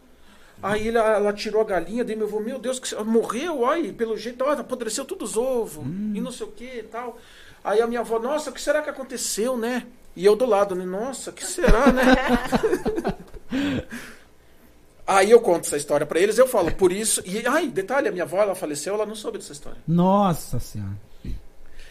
Aí ela, ela tirou a galinha, daí meu avô, meu Deus, que, morreu, olha, pelo jeito, ó, apodreceu todos os ovos e não sei o que e tal. Aí a minha avó, nossa, o que será que aconteceu, né? E eu do lado, né? Nossa, o que será, né? [laughs] Aí eu conto essa história pra eles, eu falo, por isso. E, ai, detalhe, a minha avó, ela faleceu, ela não soube dessa história. Nossa senhora.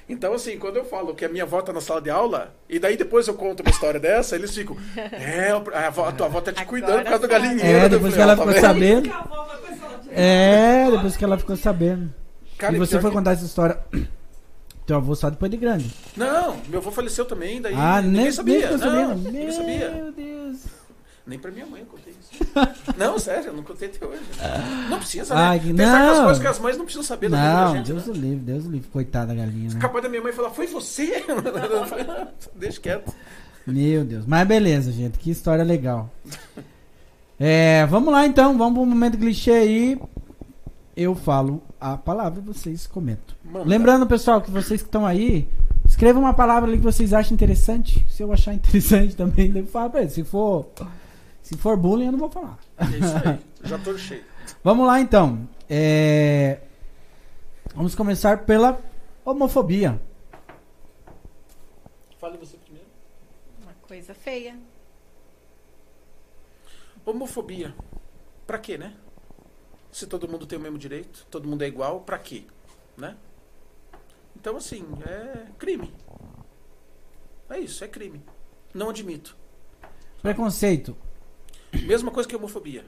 Então, assim, quando eu falo que a minha avó tá na sala de aula, e daí depois eu conto uma história dessa, eles ficam. [laughs] É, a, avó, a tua avó tá te Agora cuidando por causa do galinheiro. É, depois falei, que ela "Ah, tá ficou vendo?" sabendo. É, depois que ela ficou sabendo. Cara, e você foi que- contar essa história. Teu avô só depois de grande. Não, meu avô faleceu também, daí ah, ninguém nem sabia. Nem ficou não, sabendo. ninguém Meu sabia. Deus. Nem pra minha mãe eu contei. [laughs] não, sério, eu não contei até hoje. Não precisa, Ai, né? que- Tem certas não. coisas que as mães não precisam saber da vida da Não, gente. Deus né? o livre, Deus o livre. Coitada da galinha, né? Capaz da minha mãe falar, foi você? Eu falei, "Ah, Deixa quieto. Meu Deus. Mas beleza, gente. Que história legal. É, vamos lá então. Vamos pro momento clichê aí. Eu falo a palavra e vocês comentam. Manda. Lembrando, pessoal, que vocês que estão aí, Escreva uma palavra ali que vocês acham interessante. Se eu achar interessante também, devo falar pra ele. Se for, se for bullying, eu não vou falar. É isso aí. Já tô cheio. Vamos lá então. É, Vamos começar pela homofobia. Fale você primeiro. Uma coisa feia. Homofobia. Pra quê, né? Se todo mundo tem o mesmo direito, todo mundo é igual, pra quê? Né? Então, assim, é crime. É isso, é crime. Não admito. Preconceito. Mesma coisa que homofobia.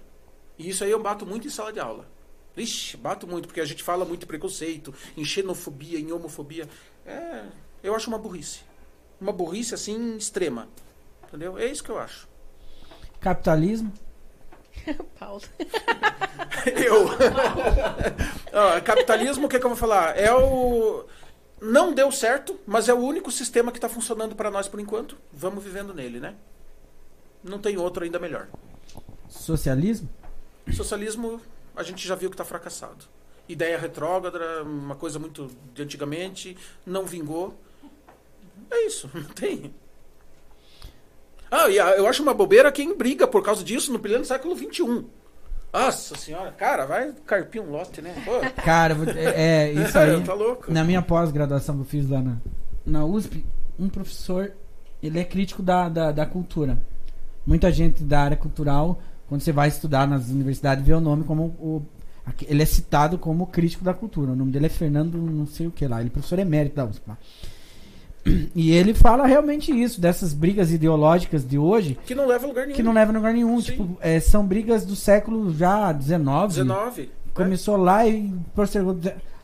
E isso aí eu bato muito em sala de aula. Ixi, bato muito, porque a gente fala muito em preconceito, em xenofobia, em homofobia. É, eu acho uma burrice. Uma burrice, assim, extrema. Entendeu? É isso que eu acho. Capitalismo. [laughs] Paulo. [laughs] Eu. Ó, capitalismo, o que, que eu vou falar? É o. Não deu certo, mas é o único sistema que está funcionando para nós por enquanto. Vamos vivendo nele, né? Não tem outro ainda melhor. Socialismo. Socialismo, a gente já viu que está fracassado. Ideia retrógrada, uma coisa muito de antigamente, não vingou. É isso, [laughs] não tem. Ah, e eu acho uma bobeira quem briga por causa disso no pleno século XXI. Nossa senhora, cara, vai carpir um lote, né? Pô, [laughs] Cara, é, é isso [laughs] aí. tá louco? Na minha pós-graduação que eu fiz lá na, na USP, um professor, ele é crítico da, da, da cultura. Muita gente da área cultural, quando você vai estudar nas universidades, vê o nome como o. Ele é citado como crítico da cultura. O nome dele é Fernando, não sei o que lá. Ele é professor emérito da USP. lá. E ele fala realmente isso, dessas brigas ideológicas de hoje, Que não leva a lugar nenhum. que não levam a lugar nenhum. Sim. Tipo, é, são brigas do século já XIX. 19. Começou lá e postergou.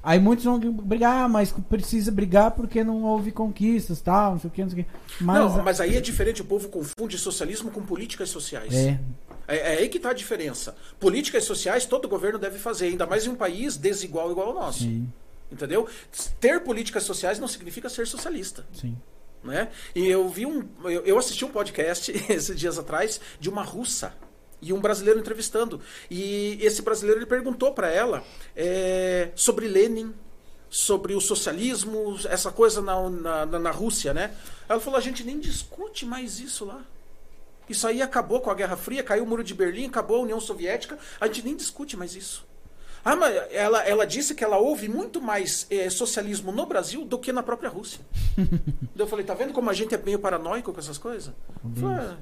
Aí muitos vão brigar, mas precisa brigar porque não houve conquistas, tal, não sei o que, não sei o que. Mas, não, mas aí é diferente, o povo confunde socialismo com políticas sociais. é, É, é aí que está a diferença. Políticas sociais todo governo deve fazer, ainda mais em um país desigual igual ao nosso. sim, Entendeu? Ter políticas sociais não significa ser socialista. sim. Né? E eu vi um. Eu assisti um podcast [laughs] esses dias atrás de uma russa e um brasileiro entrevistando. E esse brasileiro ele perguntou para ela é, sobre Lenin, sobre o socialismo, essa coisa na, na, na- Rússia, né? Ela falou: a gente nem discute mais isso lá. Isso aí acabou com a Guerra Fria, caiu o Muro de Berlim, acabou a União Soviética, a gente nem discute mais isso. Ah, mas ela, ela disse que ela ouve muito mais eh, socialismo no Brasil do que na própria Rússia. [laughs] Eu falei, tá vendo como a gente é meio paranoico com essas coisas? Falei,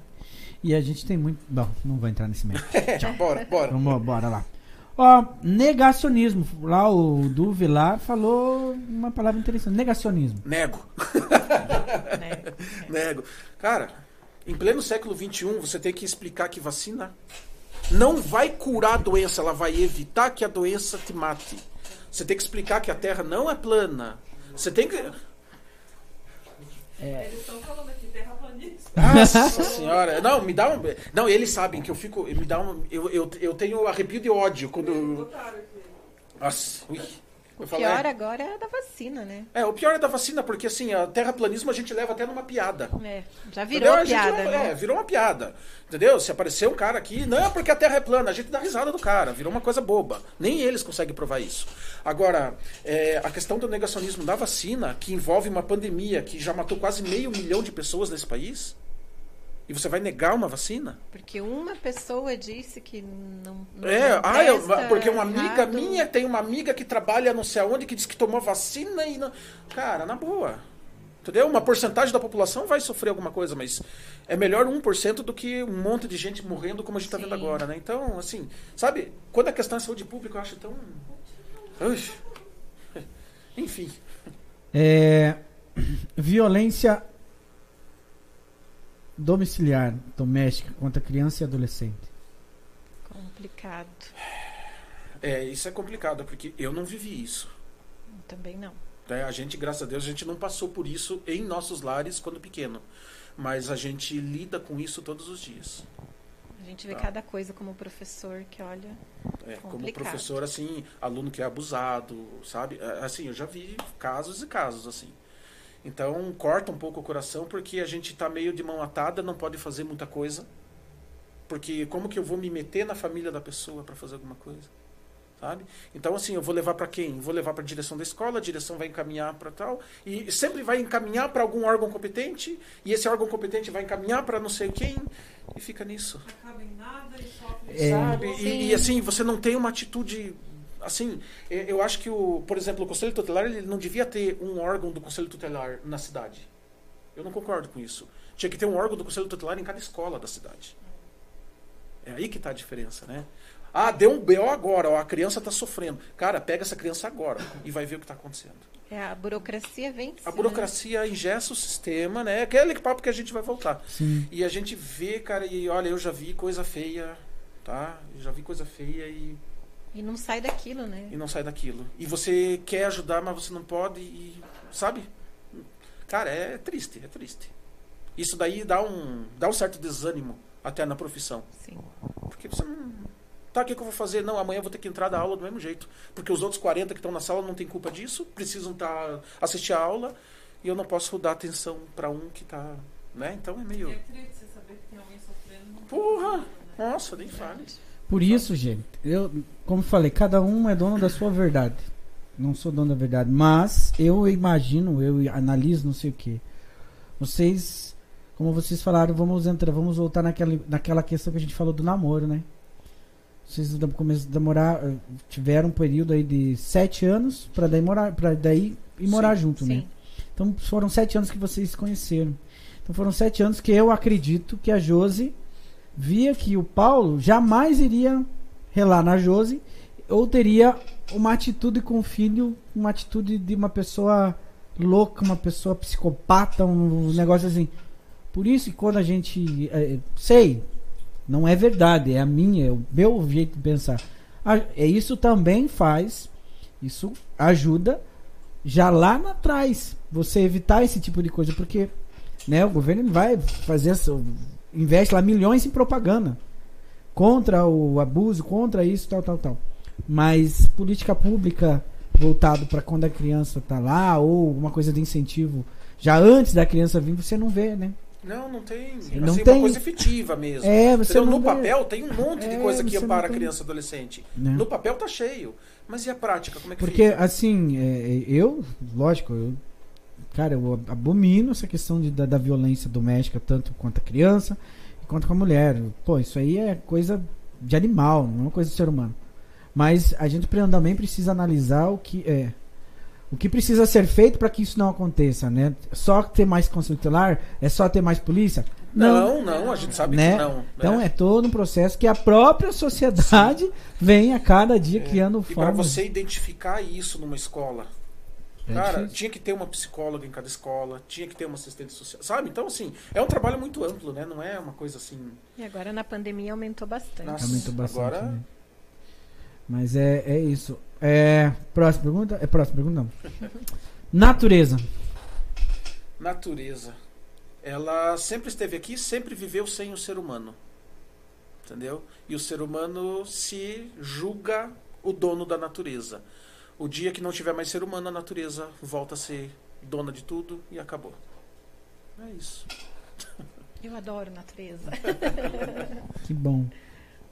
E a gente tem muito. Bom, não vou entrar nesse meio. "Ah, [laughs] bora, bora. Vamos, bora lá. Ó, negacionismo. Lá o Duve lá falou uma palavra interessante. Negacionismo. Nego, né? [laughs] nego. Cara, em pleno século XXI, você tem que explicar que vacina não vai curar a doença, ela vai evitar que a doença te mate. Você tem que explicar que a Terra não é plana. Você tem que. Eles estão falando aqui, terraplanista. Nossa [laughs] senhora. Não, me dá um. Não, eles sabem que eu fico. Me dá um. Eu, eu, eu tenho arrepio de ódio quando. Botaram aqui. Nossa, ui. O falo, é. pior agora é da vacina, né? É, o pior é da vacina, porque assim, a terraplanismo a gente leva até numa piada. É, já virou A gente piada, não- né? É, virou uma piada. Entendeu? Se aparecer um cara aqui, não é porque a Terra é plana, a gente dá risada do cara, virou uma coisa boba. Nem eles conseguem provar isso. Agora, é, a questão do negacionismo da vacina, que envolve uma pandemia que já matou quase meio milhão de pessoas nesse país, e você vai negar uma vacina? Porque uma pessoa disse que não. não É, não ah, eu- porque uma amiga errado. minha tem uma amiga que trabalha não sei aonde que diz que tomou vacina e não. Cara, na boa. Entendeu? Uma porcentagem da população vai sofrer alguma coisa, mas é melhor 1% do que um monte de gente morrendo como a gente está vendo agora, né? Então, assim, sabe, quando a questão é saúde pública, eu acho tão. Ux. [laughs] Enfim. É, violência domiciliar, doméstica, contra criança e adolescente. Complicado. É, isso é complicado, porque eu não vivi isso. Também não. né? A gente, graças a Deus, a gente não passou por isso em nossos lares quando pequeno. Mas a gente lida com isso todos os dias. A gente vê Tá. cada coisa como professor que olha. É, como professor, assim, aluno que é abusado, sabe? É, Assim, eu já vi casos e casos, assim. Então, corta um pouco o coração, porque a gente tá meio de mão atada, não pode fazer muita coisa. Porque como que eu vou me meter na família da pessoa para fazer alguma coisa? Sabe? Então, assim, eu vou levar para quem? Vou levar para a direção da escola, a direção vai encaminhar para tal, e sempre vai encaminhar para algum órgão competente, e esse órgão competente vai encaminhar para não sei quem, e fica nisso. Acaba em nada e sofre. É. Sabe? E, e, assim, você não tem uma atitude. Assim, eu acho que, o, por exemplo, o Conselho Tutelar ele não devia ter um órgão do Conselho Tutelar na cidade. Eu não concordo com isso. Tinha que ter um órgão do Conselho Tutelar em cada escola da cidade. É aí que está a diferença, né? Ah, deu um BO agora, ó, a criança está sofrendo. Cara, pega essa criança agora e vai ver o que está acontecendo. É, a burocracia vence. A né? burocracia engessa o sistema, né? Aquele papo que a gente vai voltar. Sim. E a gente vê, cara, e olha, eu já vi coisa feia, tá? Eu já vi coisa feia e, E não sai daquilo, né? e não sai daquilo. E você quer ajudar, mas você não pode e, sabe? Cara, é triste, é triste. Isso daí dá um, dá um certo desânimo até na profissão. Sim. Porque você não... Tá, o que, que eu vou fazer? Não, amanhã eu vou ter que entrar da aula do mesmo jeito. Porque os outros 40 que estão na sala não têm culpa disso, precisam tá, assistir a aula, e eu não posso dar atenção para um que tá... Né? Então é E meio... é triste você saber que tem alguém sofrendo. Porra! né? Nossa, nem fale. Por isso, gente, eu, como falei, cada um é dono da sua verdade. Não sou dono da verdade, mas eu imagino, eu analiso, não sei o que. Vocês, como vocês falaram, vamos entrar, vamos voltar naquela, naquela questão que a gente falou do namoro, né? Vocês demorar, eh, tiveram um período aí de sete anos para daí morar, para daí ir morar junto, né? Sim. Então foram sete anos que vocês se conheceram. Então foram sete anos que eu acredito que a Josi via que o Paulo jamais iria relar na Josi ou teria uma atitude com o filho, uma atitude de uma pessoa louca, uma pessoa psicopata, um negócio assim. Por isso quando a gente. eh, sei, não é verdade, é a minha, é o meu jeito de pensar. É isso também faz, isso ajuda já lá na trás você evitar esse tipo de coisa, porque né, o governo vai fazer investe lá milhões em propaganda contra o abuso, contra isso, tal, tal, tal. Mas política pública voltado para quando a criança tá lá ou alguma coisa de incentivo já antes da criança vir, você não vê, né? Não, não tem. Não assim, tem. uma coisa efetiva mesmo. É, você Entendeu? não no papel tem um monte de É, coisa que ampara a criança e adolescente. Né? No papel tá cheio. Mas e a prática? Como é que Porque, fica? assim, é, eu, lógico, eu, cara, eu abomino essa questão de, da, da violência doméstica, tanto quanto a criança quanto com a mulher. Pô, isso aí é coisa de animal, não é uma coisa de ser humano. Mas a gente também precisa analisar o que é. O que precisa ser feito para que isso não aconteça, né? Só ter mais conselho tutelar? É só ter mais polícia? Não, não, a gente sabe né? que não. Então né? é todo um processo que a própria sociedade vem a cada dia criando É. E para formas. você identificar isso numa escola, É cara, difícil. tinha que ter uma psicóloga em cada escola, tinha que ter uma assistente social, sabe? Então, assim, é um trabalho muito amplo, né? Não é uma coisa assim. E agora na pandemia aumentou bastante. Nossa. Aumentou bastante. Agora- né? Mas é, é isso. É, próxima pergunta? É próxima pergunta? Não. [laughs] Natureza. Natureza. Ela sempre esteve aqui, sempre viveu sem o ser humano. Entendeu? E o ser humano se julga o dono da natureza. O dia que não tiver mais ser humano, a natureza volta a ser dona de tudo e acabou. É isso. Eu adoro natureza. [laughs] Que bom.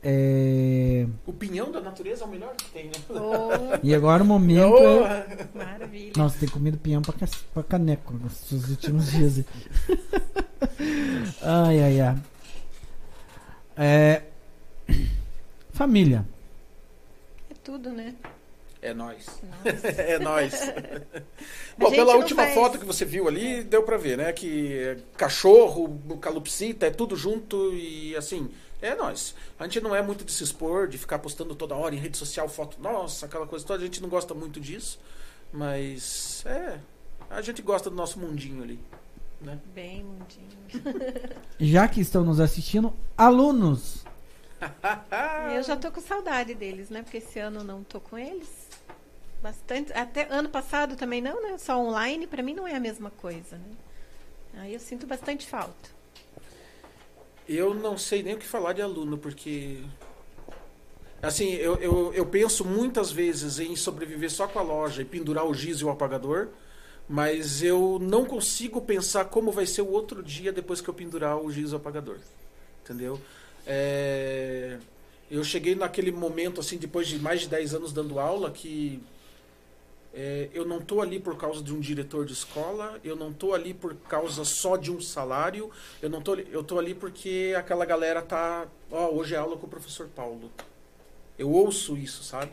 É, O pinhão da natureza é o melhor que tem, né? Oh, E agora o momento Oh, é. maravilha. Nossa, tem comido pinhão pra, ca- pra caneco nos últimos dias. [laughs] ai, ai, ai. É, Família. É tudo, né? É nós. [laughs] É nós. [laughs] Bom, pela última faz- foto que você viu ali, deu pra ver, né? Que cachorro, calopsita, é tudo junto e assim, é nós. A gente não é muito de se expor, de ficar postando toda hora em rede social foto, nossa, aquela coisa toda. A gente não gosta muito disso, mas é. A gente gosta do nosso mundinho ali. Né? Bem mundinho. Já que estão nos assistindo, alunos. [laughs] Eu já tô com saudade deles, né? Porque esse ano não tô com eles. Bastante. Até ano passado também não, né? Só online, pra mim não é a mesma coisa, né? Aí eu sinto bastante falta. Eu não sei nem o que falar de aluno, porque. Assim, eu, eu, eu penso muitas vezes em sobreviver só com a loja e pendurar o giz e o apagador, mas eu não consigo pensar como vai ser o outro dia depois que eu pendurar o giz e o apagador. Entendeu? É, Eu cheguei naquele momento, assim, depois de mais de 10 anos dando aula, que é, eu não estou ali por causa de um diretor de escola, eu não estou ali por causa só de um salário, eu não tô, eu tô ali porque aquela galera tá, ó, hoje é aula com o professor Paulo. Eu ouço isso, sabe?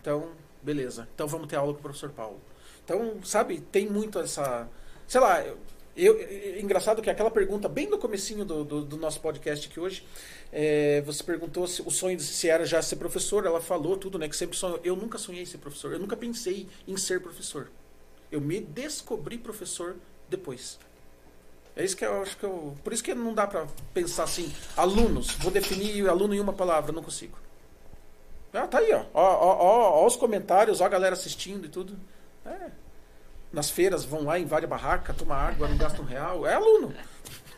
Então, beleza. Então vamos ter aula com o professor Paulo. Então, sabe, tem muito essa, sei lá, eu, eu, é engraçado que aquela pergunta bem no comecinho do, do, do nosso podcast aqui hoje, é, você perguntou se o sonho se era já ser professor, ela falou tudo, né? Que sempre sonhou. Eu nunca sonhei ser professor, eu nunca pensei em ser professor. Eu me descobri professor depois. É isso que eu acho que eu. Por isso que não dá para pensar assim, alunos, vou definir aluno em uma palavra, não consigo. Ah, tá aí, ó. Ó, ó, ó, ó os comentários, ó a galera assistindo e tudo. É. Nas feiras vão lá, invade a barraca, toma água, não gasta um real. É aluno.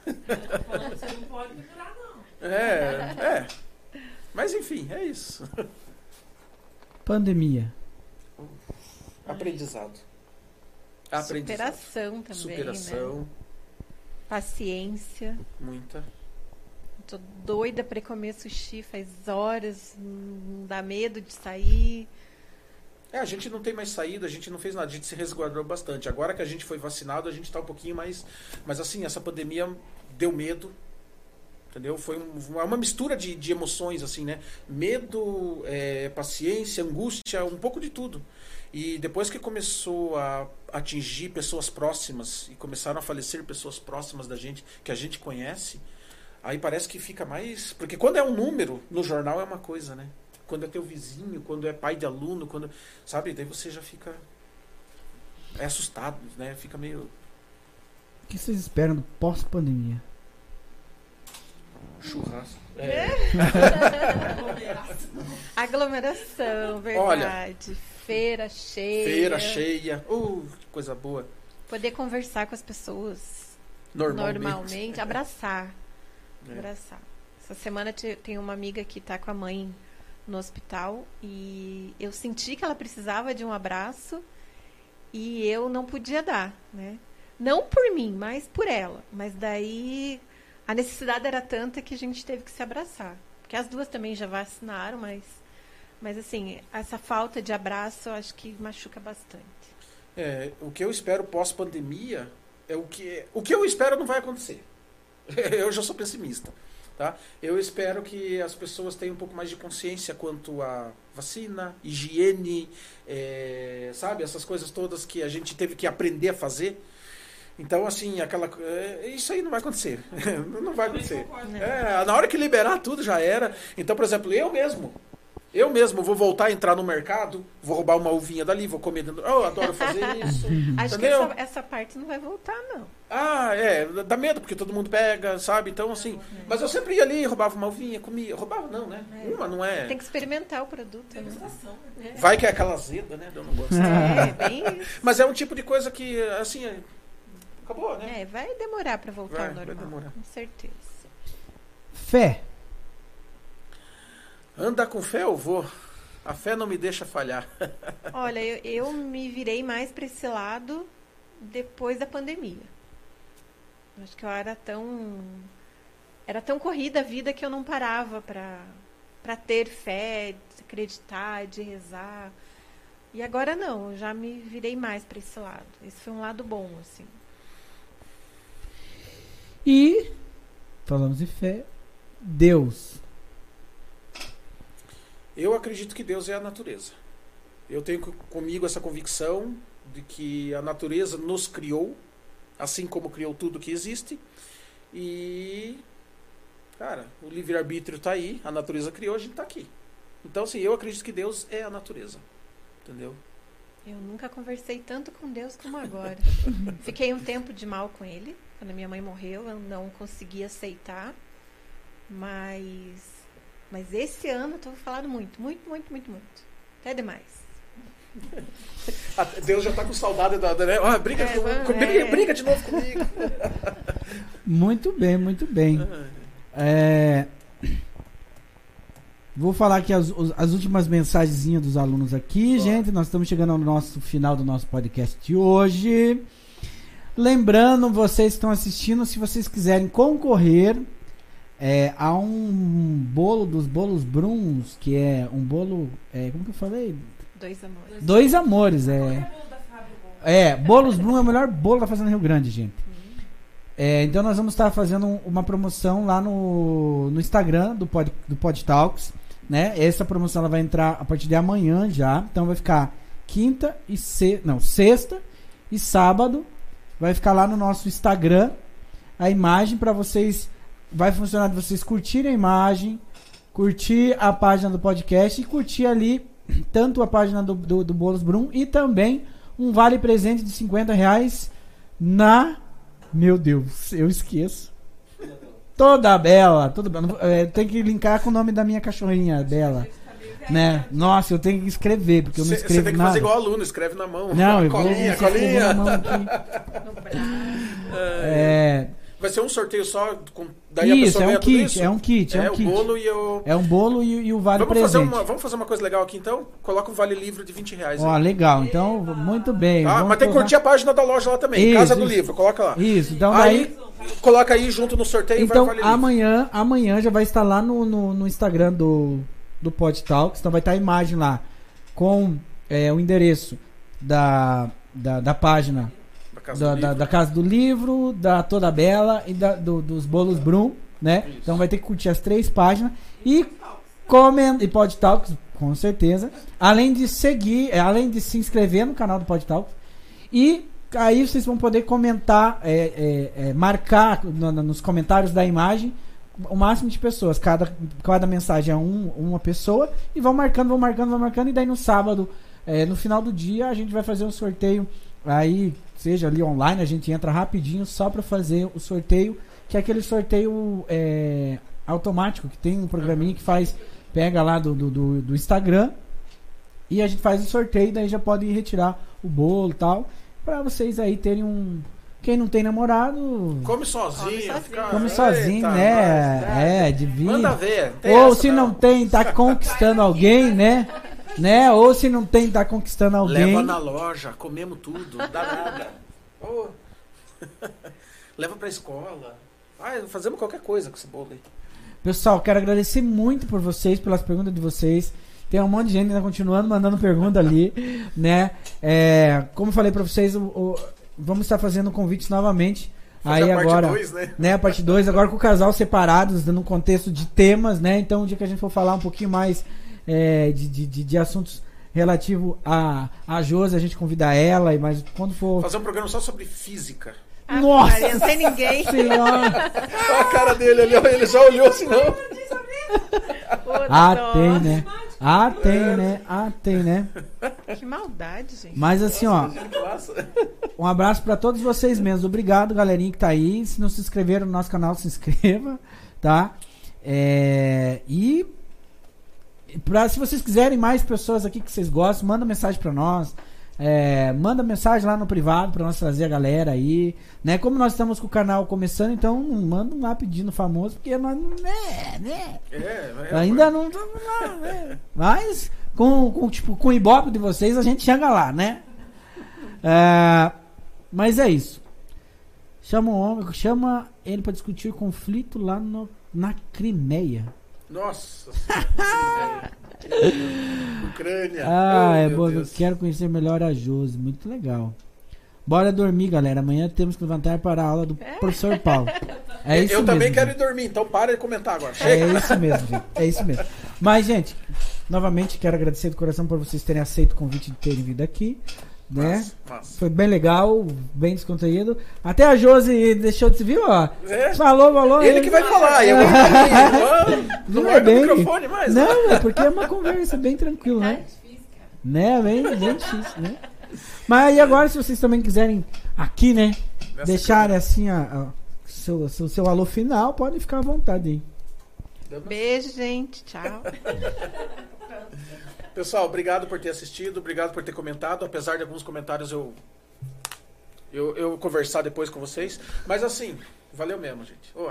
Você não pode. É, é. Mas enfim, é isso. Pandemia. Aprendizado. Aprendizado. Superação também, né? Superação, Paciência. muita. Tô doida pra ir comer sushi faz horas, não dá medo de sair. É, a gente não tem mais saída, a gente não fez nada, a gente se resguardou bastante. Agora que a gente foi vacinado, a gente tá um pouquinho mais. Mas assim, essa pandemia deu medo. Entendeu? Foi um- uma mistura de, de emoções, assim, né? Medo, é, paciência, angústia, um pouco de tudo. E depois que começou a atingir pessoas próximas e começaram a falecer pessoas próximas da gente, que a gente conhece, aí parece que fica mais. Porque quando é um número, no jornal é uma coisa, né? Quando é teu vizinho, quando é pai de aluno, quando. Sabe? Daí você já fica. É assustado, né? Fica meio. O que vocês esperam do pós-pandemia? Churrasco. É. [laughs] Aglomeração, verdade. Feira cheia. Feira cheia. Uh, que coisa boa. Poder conversar com as pessoas Normalmente. normalmente. Abraçar. É. Abraçar. Essa semana te- tem uma amiga que tá com a mãe no hospital e eu senti que ela precisava de um abraço e eu não podia dar, né? Não por mim, mas por ela. Mas daí a necessidade era tanta que a gente teve que se abraçar. Porque as duas também já vacinaram, mas mas assim, essa falta de abraço eu acho que machuca bastante. É, o que eu espero pós-pandemia é o que. O que eu espero não vai acontecer. [laughs] eu já sou pessimista. Tá? Eu espero que as pessoas tenham um pouco mais de consciência quanto à vacina, higiene, é, sabe? Essas coisas todas que a gente teve que aprender a fazer. Então, assim, aquela. é, Isso aí não vai acontecer. [laughs] não vai acontecer. É, na hora que liberar tudo já era. Então, por exemplo, eu mesmo. Eu mesmo vou voltar a entrar no mercado, vou roubar uma uvinha dali, vou comer dentro. Eu adoro fazer [laughs] isso. Acho que Entendeu? essa, essa parte não vai voltar, não. Ah, é, dá medo, porque todo mundo pega, sabe? Então, assim. Mas eu sempre ia ali, roubava uma uvinha, comia. Roubava não, né? É. Uma não é. Tem que experimentar o produto, né? Degustação. né? Vai que é aquela azeda, né? Eu não gosto. É, bem isso. [laughs] Mas é um tipo de coisa que, assim, é- acabou, né? É, vai demorar pra voltar Vai, ao vai normal. demorar. Com certeza. Fé. Anda com fé, eu vou. A fé não me deixa falhar. [laughs] Olha, eu, eu me virei mais pra esse lado depois da pandemia. Acho que eu era tão. Era tão corrida a vida que eu não parava pra, pra ter fé, de acreditar, de rezar. E agora não, eu já me virei mais pra esse lado. Esse foi um lado bom, assim. E falamos de fé. Deus. Eu acredito que Deus é a natureza. Eu tenho co- comigo essa convicção de que a natureza nos criou, assim como criou tudo que existe. E, cara, o livre-arbítrio está aí, a natureza criou, a gente está aqui. Então, assim, eu acredito que Deus é a natureza. Entendeu? Eu nunca conversei tanto com Deus como agora. [laughs] Fiquei um tempo de mal com ele. Quando minha mãe morreu, eu não consegui aceitar. Mas, mas esse ano eu tô falando muito, muito, muito, muito, muito. Até demais. [laughs] Deus já está com saudade da. da- Né? Ah, briga, É, com- é. briga de novo comigo. [laughs] Muito bem, muito bem. É, Vou falar aqui as, as últimas mensagenzinhas dos alunos aqui, Bora. gente. Nós estamos chegando ao nosso final do nosso podcast de hoje. Lembrando, vocês que estão assistindo, se vocês quiserem concorrer É, há um bolo dos bolos Bruns, que é um bolo. é, como que eu falei? Dois amores. Dois amores, é. Qualquer bolo da fábrica. É, Bolos Brum é o melhor bolo da Fazenda Rio Grande, gente. É, então nós vamos estar fazendo um- uma promoção lá no, no Instagram do Pod, do Pod Talks, né? Essa promoção ela vai entrar a partir de amanhã já, então vai ficar quinta e se, não, sexta e sábado vai ficar lá no nosso Instagram a imagem para vocês vai funcionar de vocês curtirem a imagem, curtir a página do podcast e curtir ali [clears throat] tanto a página do, do, do Bolos Brum e também um vale presente de 50 reais na. Meu Deus, eu esqueço. Toda Bela. Toda Bela. É, tem que linkar com o nome da minha cachorrinha, Bela. Né? Nossa, eu tenho que escrever, porque eu não Você escrevo tem que nada. fazer igual aluno, escreve na mão. Não, [laughs] eu vou colinha, na colinha. mão aqui. É, Vai ser um sorteio só, com, daí isso, é um kit, isso? é um kit, é, É, um kit. bolo e o... É um bolo e, e o vale vamos, fazer presente. uma, vamos fazer uma coisa legal aqui então? Coloca um vale livro de 20 reais. Ó, aí. legal. Então, muito bem. Vamos Mas tem que curtir a página da loja lá também, Isso, Casa do isso. Livro, coloca lá. Isso, então daí. Aí, coloca aí junto no sorteio Então, vai o vale livro. amanhã, amanhã já vai estar lá no, no, no Instagram do, do Pod Talks. Então vai estar a imagem lá com é, o endereço da, da, da página Da Casa da, do da, Livro. da Casa do Livro, da Toda Bela e do- dos Bolos Brum, né? Isso. Então vai ter que curtir as três páginas e comentar. E Pod Talks, com certeza. Além de seguir, é, além de se inscrever no canal do Pod Talks. E aí vocês vão poder comentar, é, é, é, marcar no- no- nos comentários da imagem o máximo de pessoas. Cada, cada mensagem é um, uma pessoa. E vão marcando, vão marcando, vão marcando. E daí no sábado, é, no final do dia, a gente vai fazer um sorteio. Aí, seja ali online, a gente entra rapidinho só para fazer o sorteio. Que é aquele sorteio é, automático, que tem um programinha que faz. Pega lá do, do, do- Instagram. E a gente faz o sorteio, daí já pode retirar o bolo e tal. Pra vocês aí terem um. Quem não tem namorado. Come sozinho. Come sozinho. fica- Come sozinho, Eita, né? nós, É, divide. Manda ver. Ou essa, se não tem, tá conquistando alguém, né? Né? Ou se não tem, tá conquistando alguém. Leva na loja, comemos tudo, dá nada. [laughs] Ô. [laughs] Leva pra escola. Ah, fazemos qualquer coisa com esse bolo aí. Pessoal, quero agradecer muito por vocês, pelas perguntas de vocês. Tem um monte de gente ainda continuando mandando pergunta ali, [laughs] né? É, como eu falei pra vocês, o- o- vamos estar fazendo convites novamente. Fazer aí a parte agora, dois, né? né? A parte 2, agora com o casal separados, dando um contexto de temas, né? Então, o dia que a gente for falar um pouquinho mais é, de, de, de- de assuntos relativos a, a Josi, a gente convida ela, e mas quando for. Fazer um programa só sobre física. Ah, Nossa não tem ninguém. [laughs] Senhora! Olha a cara dele ali, ó, ele já olhou assim, não. Ah, tem, né? Ah, tem, né? Ah, tem, né? Que maldade, gente. Mas assim, ó. Um abraço pra todos vocês mesmos. Obrigado, galerinha que tá aí. Se não se inscreveram no nosso canal, se inscreva, tá? É, e pra, se vocês quiserem mais pessoas aqui que vocês gostam, manda mensagem pra nós. É, manda mensagem lá no privado pra nós trazer a galera aí, né? Como nós estamos com o canal começando, então manda um lá pedindo famoso, porque nós né, né? É, é, Ainda não estamos lá, né? Mas com, com, tipo, com o ibope de vocês a gente chega lá, né? É, mas é isso. Chama o homem, chama ele para discutir conflito lá no, na Crimeia. Nossa. [laughs] Ucrânia. Ah, Oh, é bom. Eu quero conhecer melhor a Josi. Muito legal. Bora dormir, galera. Amanhã temos que levantar para a aula do professor Paulo. É isso eu mesmo. também quero gente. ir dormir, então para de comentar agora. Chega. É isso mesmo, gente. É isso mesmo. Mas, gente, novamente quero agradecer do coração por vocês terem aceito o convite de terem vindo aqui. Né? Foi bem legal, bem descontraído. Até a Josi deixou de se viu, ó. É. Falou, falou. Ele que vai falar, eu vou Não Não é bem. microfone mais. né? Não, é porque é uma conversa bem tranquila, né? Né? Bem, bem difícil, né? Mas e agora, se vocês também quiserem aqui, né? Nessa deixarem assim a, a- seu, seu, seu alô final, podem ficar à vontade aí. Beijo, gente. Tchau. [laughs] Pessoal, obrigado por ter assistido, obrigado por ter comentado. Apesar de alguns comentários eu, eu, eu conversar depois com vocês. Mas assim, valeu mesmo, gente. Ô,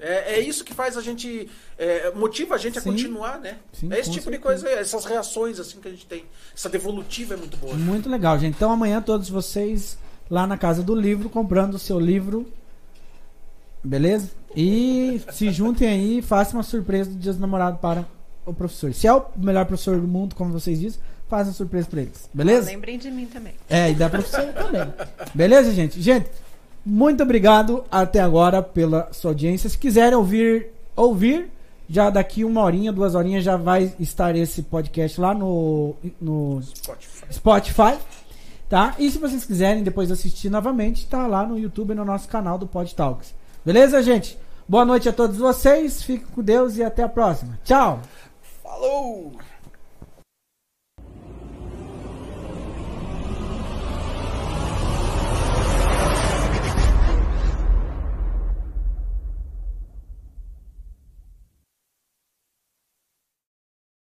é, é isso que faz a gente. é, motiva a gente a Sim. continuar, né? Sim, é esse tipo de certeza. coisa, essas reações assim que a gente tem. Essa devolutiva é muito boa. Muito legal, gente. Então amanhã todos vocês lá na Casa do Livro comprando o seu livro. Beleza? E se juntem aí e façam uma surpresa do Dia dos Namorados para o professor. Se é o melhor professor do mundo, como vocês dizem, façam surpresa para eles. Beleza? Lembrem de mim também. É, e da professora também. Beleza, gente? Gente, muito obrigado até agora pela sua audiência. Se quiserem ouvir, ouvir, já daqui uma horinha, duas horinhas já vai estar esse podcast lá no, no Spotify. Spotify, tá? E se vocês quiserem depois assistir novamente, tá lá no YouTube no nosso canal do Pod Talks. Beleza, gente? Boa noite a todos vocês, fiquem com Deus e até a próxima. Tchau! Falou!